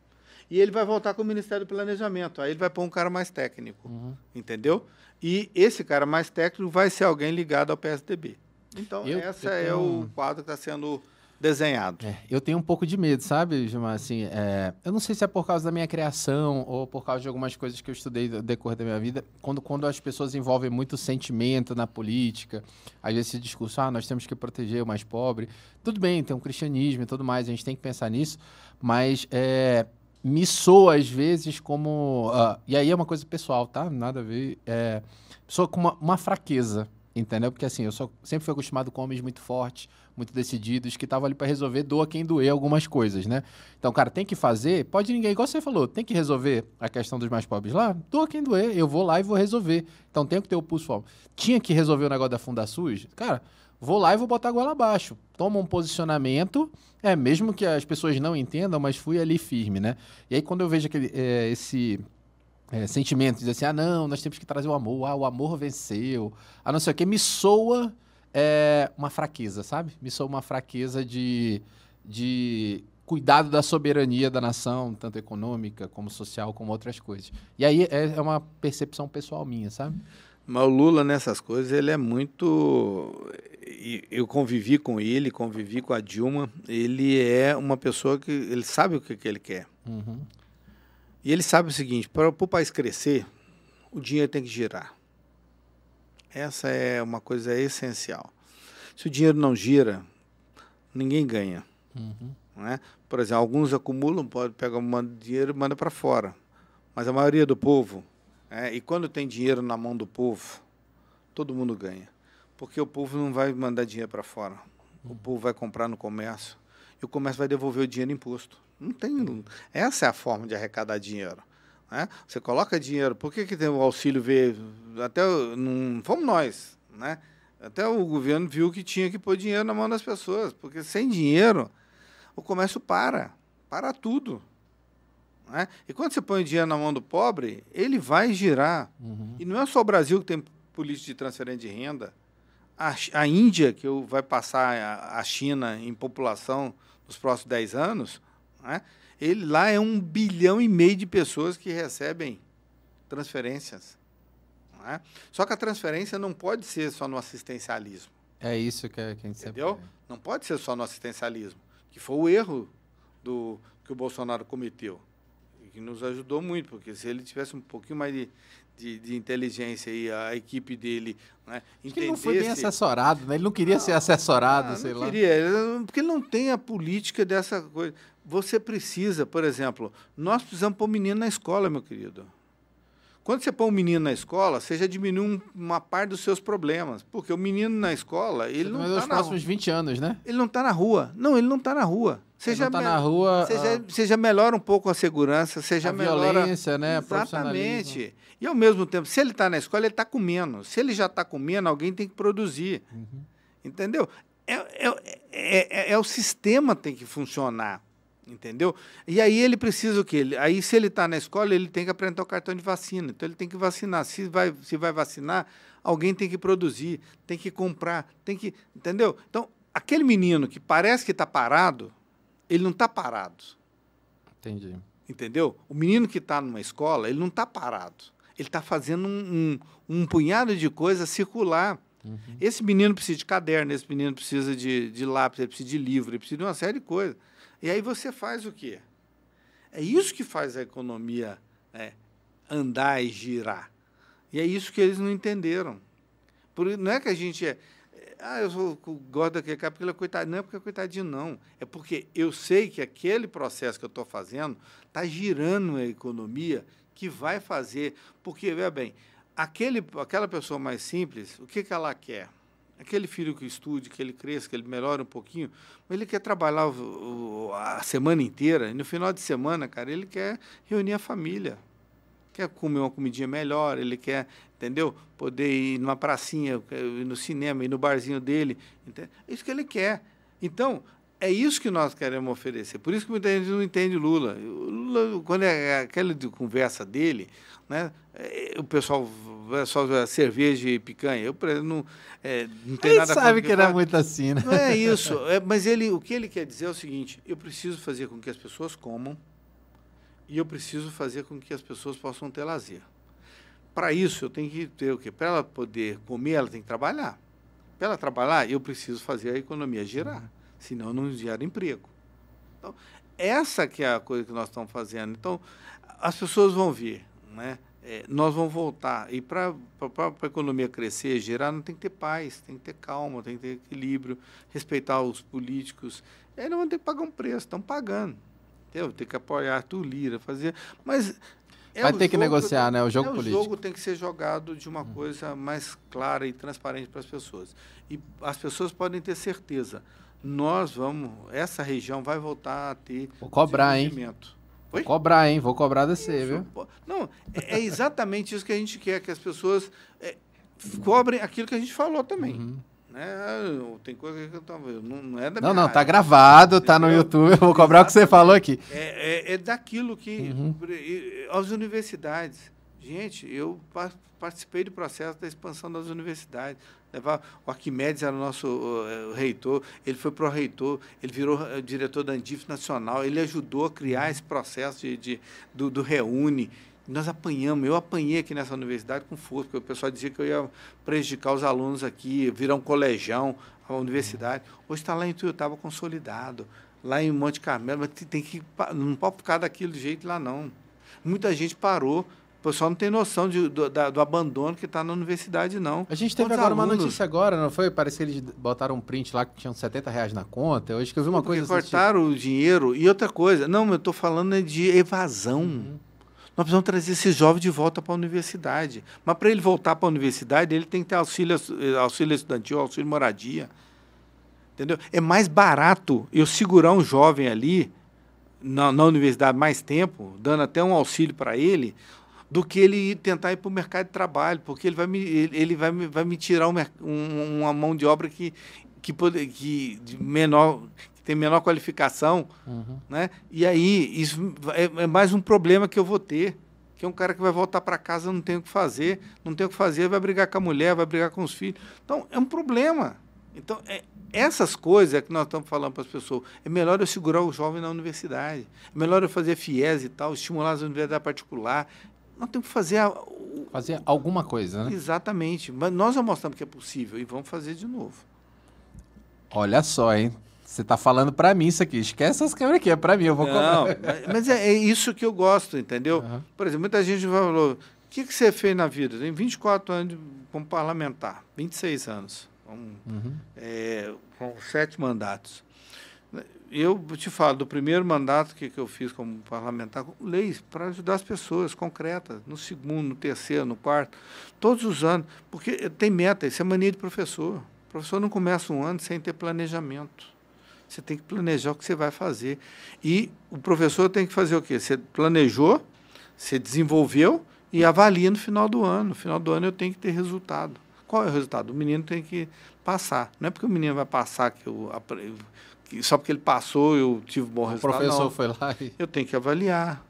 E ele vai voltar com o Ministério do Planejamento. Aí ele vai pôr um cara mais técnico. Entendeu? E esse cara mais técnico vai ser alguém ligado ao PSDB. Então,
Eu-
essa
eu
é
tenho
o
um-
quadro que está sendo desenhado.
É, eu tenho um pouco de medo, sabe, Gilmar? Assim, é, eu não sei se é por causa da minha criação ou por causa de algumas coisas que eu estudei no decorrer da minha vida. Quando, quando as pessoas envolvem muito sentimento na política, às vezes esse discurso, ah, nós temos que proteger o mais pobre. Tudo bem, tem um cristianismo e tudo mais, a gente tem que pensar nisso, mas é, me soa às vezes como. ah, e aí é uma coisa pessoal, tá? Nada a ver. É, soa com uma, uma fraqueza, entendeu? Porque assim, eu sou, sempre fui acostumado com homens muito fortes, muito decididos, que estavam ali para resolver, doa quem doer algumas coisas, né? Então, cara, tem que fazer, pode ninguém, igual você falou, tem que resolver a questão dos mais pobres lá, doa quem doer, eu vou lá e vou resolver. Então, tem que ter o pulso forte. Tinha que resolver o negócio da Fundasus, cara, vou lá e vou botar a goela abaixo. Toma um posicionamento, é, mesmo que as pessoas não entendam, mas fui ali firme, né? E aí, quando eu vejo aquele, é, esse é, sentimento, diz assim, ah, não, nós temos que trazer o amor, ah, o amor venceu, ah, não sei o que, me soa é, uma fraqueza, sabe? Me soa uma fraqueza de, de cuidado da soberania da nação, tanto econômica como social, como outras coisas. E aí é, é uma percepção pessoal minha, sabe?
Mas o Lula, nessas coisas, ele é muito. Eu convivi com ele, convivi com a Dilma. Ele é uma pessoa que ele sabe o que, que ele quer.
Uhum.
E ele sabe o seguinte: para o país crescer, o dinheiro tem que girar. Essa é uma coisa essencial. Se o dinheiro não gira, ninguém ganha.
Uhum.
não é? Por exemplo, alguns acumulam, pode pegar um dinheiro e manda para fora. Mas a maioria do povo, é, e quando tem dinheiro na mão do povo, todo mundo ganha. Porque o povo não vai mandar dinheiro para fora. O povo vai comprar no comércio e o comércio vai devolver o dinheiro imposto. Não tem. Essa é a forma de arrecadar dinheiro. Né? Você coloca dinheiro. Por que, que tem o auxílio veio? Até não fomos nós, né? Até o governo viu que tinha que pôr dinheiro na mão das pessoas, porque sem dinheiro o comércio para, para tudo. Né? E quando você põe dinheiro na mão do pobre, ele vai girar. Uhum. E não é só o Brasil que tem política de transferência de renda. A, a Índia, que vai passar a, a China em população nos próximos 10 anos, né? Ele lá é um bilhão e meio de pessoas que recebem transferências. Né? Só que a transferência não pode ser só no assistencialismo.
É isso que, a gente
Entendeu? Sempre... Não pode ser só no assistencialismo, que foi o erro do que o Bolsonaro cometeu e que nos ajudou muito, porque se ele tivesse um pouquinho mais de, de, de inteligência e a equipe dele né,
entendesse... Ele não foi bem assessorado, né? ele não queria não, ser assessorado,
não,
sei
não
lá.
Queria, porque ele não tem a política dessa coisa. Você precisa, por exemplo, nós precisamos pôr menino na escola, meu querido. Quando você põe um menino na escola, você já diminui uma parte dos seus problemas. Porque o menino na escola, ele não está
nos próximos 20 anos, né?
Ele não está na rua. Não, ele não está na rua.
Você já está na rua.
Você, já, você já melhora um pouco a segurança, você já
a
melhora.
violência, né?
Exatamente. E ao mesmo tempo, se ele está na escola, ele está comendo. Se ele já está comendo, alguém tem que produzir. Uhum. Entendeu? É, é, é, é, o sistema tem que funcionar. Entendeu? E aí ele precisa o quê? Aí, se ele está na escola, ele tem que apresentar o cartão de vacina. Então, ele tem que vacinar. Se vai, se vai vacinar, alguém tem que produzir, tem que comprar, tem que. Entendeu? Então, aquele menino que parece que está parado, ele não está parado.
Entendi.
Entendeu? O menino que está numa escola, ele não está parado. Ele está fazendo um, um, um, punhado de coisas circular. Uhum. Esse menino precisa de caderno, esse menino precisa de, de lápis, ele precisa de livro, ele precisa de uma série de coisas. E aí você faz o quê? É isso que faz a economia né, andar e girar. E é isso que eles não entenderam. Por, não é que a gente é. Ah, eu sou, gosto daquele cara porque ele é coitadinho. Não é porque é coitadinho, não. É porque eu sei que aquele processo que eu estou fazendo está girando a economia que vai fazer. Porque, veja bem, aquele, aquela pessoa mais simples, o que, que ela quer? Aquele filho que estude, que ele cresça, que ele melhore um pouquinho, mas ele quer trabalhar o, o, a semana inteira, e no final de semana, cara, ele quer reunir a família. Quer comer uma comidinha melhor, ele quer, entendeu? Poder ir numa pracinha, ir no cinema, ir no barzinho dele. Entendeu? É isso que ele quer. Então, é isso que nós queremos oferecer. Por isso que muita gente não entende Lula. Lula, quando é aquela de conversa dele, né, é, o pessoal é só cerveja e picanha. Eu não, é, não tem
ele
nada
sabe que, que era muito assim, né?
Não é isso. É, mas ele, o que ele quer dizer é o seguinte: eu preciso fazer com que as pessoas comam e eu preciso fazer com que as pessoas possam ter lazer. Para isso, eu tenho que ter o quê? Para ela poder comer, ela tem que trabalhar. Para ela trabalhar, eu preciso fazer a economia girar. Senão não gera emprego. Então, essa que é a coisa que nós estamos fazendo. Então, as pessoas vão ver, né? É, nós vamos voltar. E para a economia crescer, gerar, não tem que ter paz, tem que ter calma, tem que ter equilíbrio, respeitar os políticos. E nós vamos ter que pagar um preço, estão pagando. Entendeu? Tem que apoiar Arthur Lira, fazer. Mas.
É Vai ter que negociar, né? O jogo é, político.
O jogo tem que ser jogado de uma hum. coisa mais clara e transparente para as pessoas. E as pessoas podem ter certeza nós vamos, essa região vai voltar a ter
Vou cobrar, hein? Vou cobrar, hein? Vou cobrar você, viu?
Não, é, é exatamente isso que a gente quer, que as pessoas é, cobrem aquilo que a gente falou também. Uhum. Né? Tem coisa que eu tô, não, não é da
Não, não, tá gravado, tá no YouTube, eu vou cobrar o que você falou aqui.
É, é, é daquilo que uhum. as universidades. Gente, eu participei do processo da expansão das universidades o Arquimedes era o nosso uh, reitor, ele foi pro reitor, ele virou uh, diretor da Andif Nacional, ele ajudou a criar esse processo de, de do, do, Reúne. Nós apanhamos, eu apanhei aqui nessa universidade com força, porque o pessoal dizia que eu ia prejudicar os alunos aqui, virar um colegião, a universidade. Hoje está lá em Tuiutaba consolidado, lá em Monte Carmelo, mas tem que, não pode ficar daquele jeito lá não. Muita gente parou, o pessoal não tem noção de, do, da, do abandono que está na universidade, não.
A gente teve Quantos agora alunos? uma notícia agora, não foi? Parece que eles botaram um print lá que tinham 70 reais na conta. Eu acho que eu vi uma coisa
cortaram tipo. o dinheiro. E outra coisa, não, eu estou falando é de evasão. Uhum. Nós precisamos trazer esse jovem de volta para a universidade. Mas para ele voltar para a universidade, ele tem que ter auxílio, auxílio estudantil, auxílio moradia. Entendeu? É mais barato eu segurar um jovem ali na, na universidade mais tempo, dando até um auxílio para ele, do que ele tentar ir para o mercado de trabalho, porque ele vai me, ele, ele vai me, vai me tirar um, um, uma mão de obra que, que, pode, que de menor, que tem menor qualificação. Uhum. Né? E aí, isso é, é, mais um problema que eu vou ter. Que é um cara que vai voltar para casa, não tem o que fazer, não tem o que fazer, vai brigar com a mulher, vai brigar com os filhos. Então, é um problema. Então, é, essas coisas é que nós estamos falando para as pessoas. É melhor eu segurar o jovem na universidade. É melhor eu fazer FIES e tal, estimular as universidades particulares nós temos que fazer. A,
o, fazer alguma coisa, né?
Exatamente. Mas nós já mostramos que é possível e vamos fazer de novo.
Olha só, hein? Você está falando para mim isso aqui. Esquece essas câmeras aqui, é para mim, eu vou Não,
mas, mas é, é, isso que eu gosto, entendeu? Uhum. Por exemplo, muita gente falou: o que, que você fez na vida? Tem 24 anos como parlamentar, 26 anos, com, uhum. é, com sete mandatos eu te falo do primeiro mandato que, que eu fiz como parlamentar, leis para ajudar as pessoas concretas, no segundo, no terceiro, no quarto, todos os anos, porque tem meta, isso é mania de professor. O professor não começa um ano sem ter planejamento. Você tem que planejar o que você vai fazer. E o professor tem que fazer o quê? Você planejou, você desenvolveu e avalia no final do ano. No final do ano eu tenho que ter resultado. Qual é o resultado? O menino tem que passar. Não é porque o menino vai passar que eu só porque ele passou, eu tive um bom resultado.
O professor
não.
foi lá e...
Eu tenho que avaliar.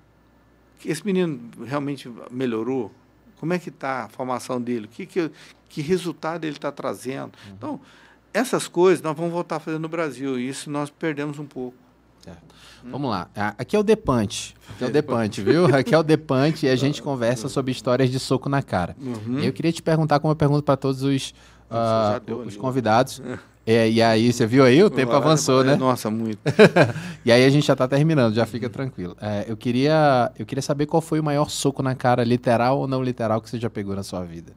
Esse menino realmente melhorou? Como é que está a formação dele? Que, que, que resultado ele está trazendo? Uhum. Então, essas coisas nós vamos voltar a fazer no Brasil. E isso nós perdemos um pouco.
Certo. Hum. Vamos lá. Aqui é o Depante. Aqui é o Depante, viu? Aqui é o Depante e a gente conversa sobre histórias de soco na cara. Uhum. Eu queria te perguntar, como eu pergunto para todos os, uh, os convidados, É, e aí, você viu aí? O tempo avançou, né?
Nossa, muito.
e aí a gente já está terminando, já fica tranquilo. É, eu, queria, eu queria saber qual foi o maior soco na cara, literal ou não literal, que você já pegou na sua vida.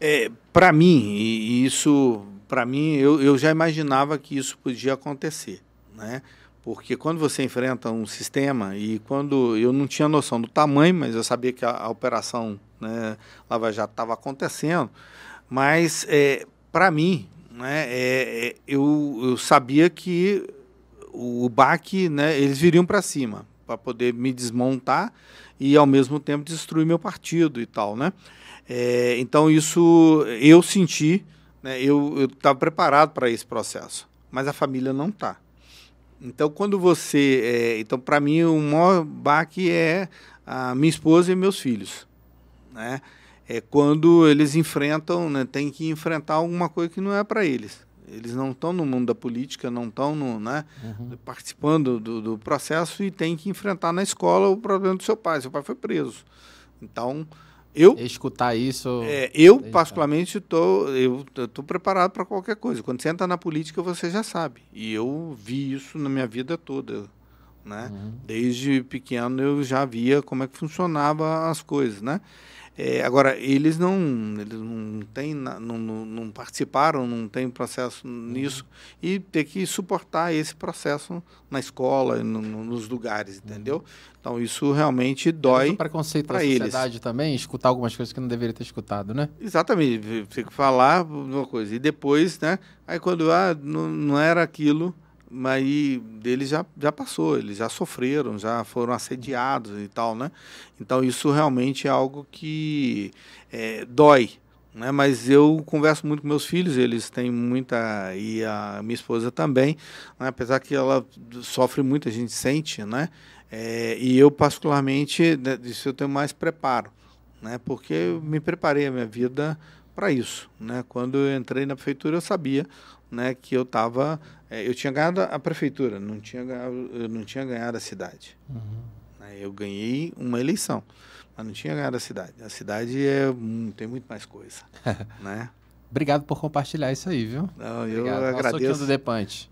É, para mim, isso, para mim, eu, eu já imaginava que isso podia acontecer, né? Porque quando você enfrenta um sistema e quando eu não tinha noção do tamanho, mas eu sabia que a, a operação né, Lava Jato estava acontecendo, mas é, para mim né, é, é, eu, eu sabia que o BAC, né, eles viriam para cima para poder me desmontar e ao mesmo tempo destruir meu partido e tal, né? É, então isso eu senti, né, eu estava preparado para esse processo, mas a família não está. Então quando você, é, então para mim o maior baque é a minha esposa e meus filhos, né? É quando eles enfrentam, né, tem que enfrentar alguma coisa que não é para eles. Eles não estão no mundo da política, não estão né, uhum. participando do, do, processo e tem que enfrentar na escola o problema do seu pai. Seu pai foi preso. Então, eu
escutar isso.
É, eu particularmente estou eu estou preparado para qualquer coisa. Quando você entra na política você já sabe. E eu vi isso na minha vida toda, né? Uhum. Desde pequeno eu já via como é que funcionava as coisas, né? É, agora, eles não, eles não, tem, não, não, não, participaram, não tem processo nisso, uhum. e ter que suportar esse processo na escola, no, nos lugares, entendeu? Uhum. Então, isso realmente dói.
um preconceito da sociedade eles. também, escutar algumas coisas que não deveria ter escutado, né?
Exatamente, tem que falar uma coisa. E depois, né? Aí quando ah, não, não era aquilo, mas deles já, já passou, eles já sofreram, já foram assediados e tal, né? Então isso realmente é algo que é, dói, né? Mas eu converso muito com meus filhos, eles têm muita e a minha esposa também, né? apesar que ela sofre muito, a gente sente, né? É, e eu particularmente né, disso eu tenho mais preparo, né? Porque eu me preparei a minha vida para isso, né? Quando eu entrei na prefeitura eu sabia, né, que eu estava é, eu tinha ganhado a prefeitura, não tinha ganhado, eu não tinha ganhado a cidade. Uhum. Né, eu ganhei uma eleição, mas não tinha ganhado a cidade. A cidade é, hum, tem muito mais coisa. né?
Obrigado por compartilhar isso aí, viu?
Não, eu Obrigado. agradeço.
do Depante.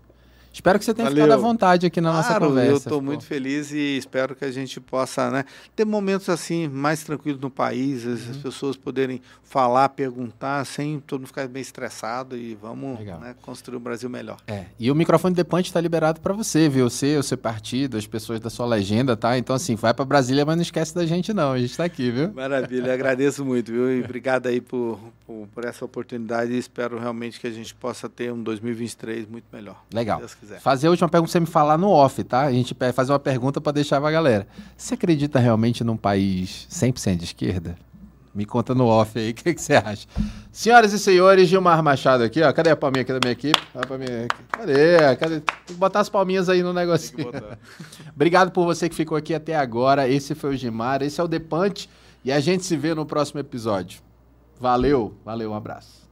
Espero que você tenha Valeu. ficado à vontade aqui na claro, nossa conversa.
Eu estou muito feliz e espero que a gente possa né, ter momentos assim mais tranquilos no país, as, uhum. pessoas poderem falar, perguntar, sem todo mundo ficar bem estressado e vamos né, construir um Brasil melhor.
É. E o microfone de Punch está liberado para você, viu? Você, o seu partido, as pessoas da sua legenda, tá? Então, assim, vai para Brasília, mas não esquece da gente, não. A gente está aqui, viu?
Maravilha, agradeço muito, viu? E obrigado aí por, por, por, essa oportunidade e espero realmente que a gente possa ter um 2023 muito melhor.
Legal.
quiser.
Fazer a última pergunta, você me falar no off, tá? A gente fazer uma pergunta para deixar pra galera. Você acredita realmente num país 100% de esquerda? Me conta no off aí, o que, que você acha? Senhoras e senhores, Gilmar Machado aqui, ó. Cadê a palminha aqui da minha equipe? A palminha aqui. Cadê? Cadê? Tem que botar as palminhas aí no negocinho. Obrigado por você que ficou aqui até agora. Esse foi o Gilmar, esse é o Depante. E a gente se vê no próximo episódio. Valeu, valeu, um abraço.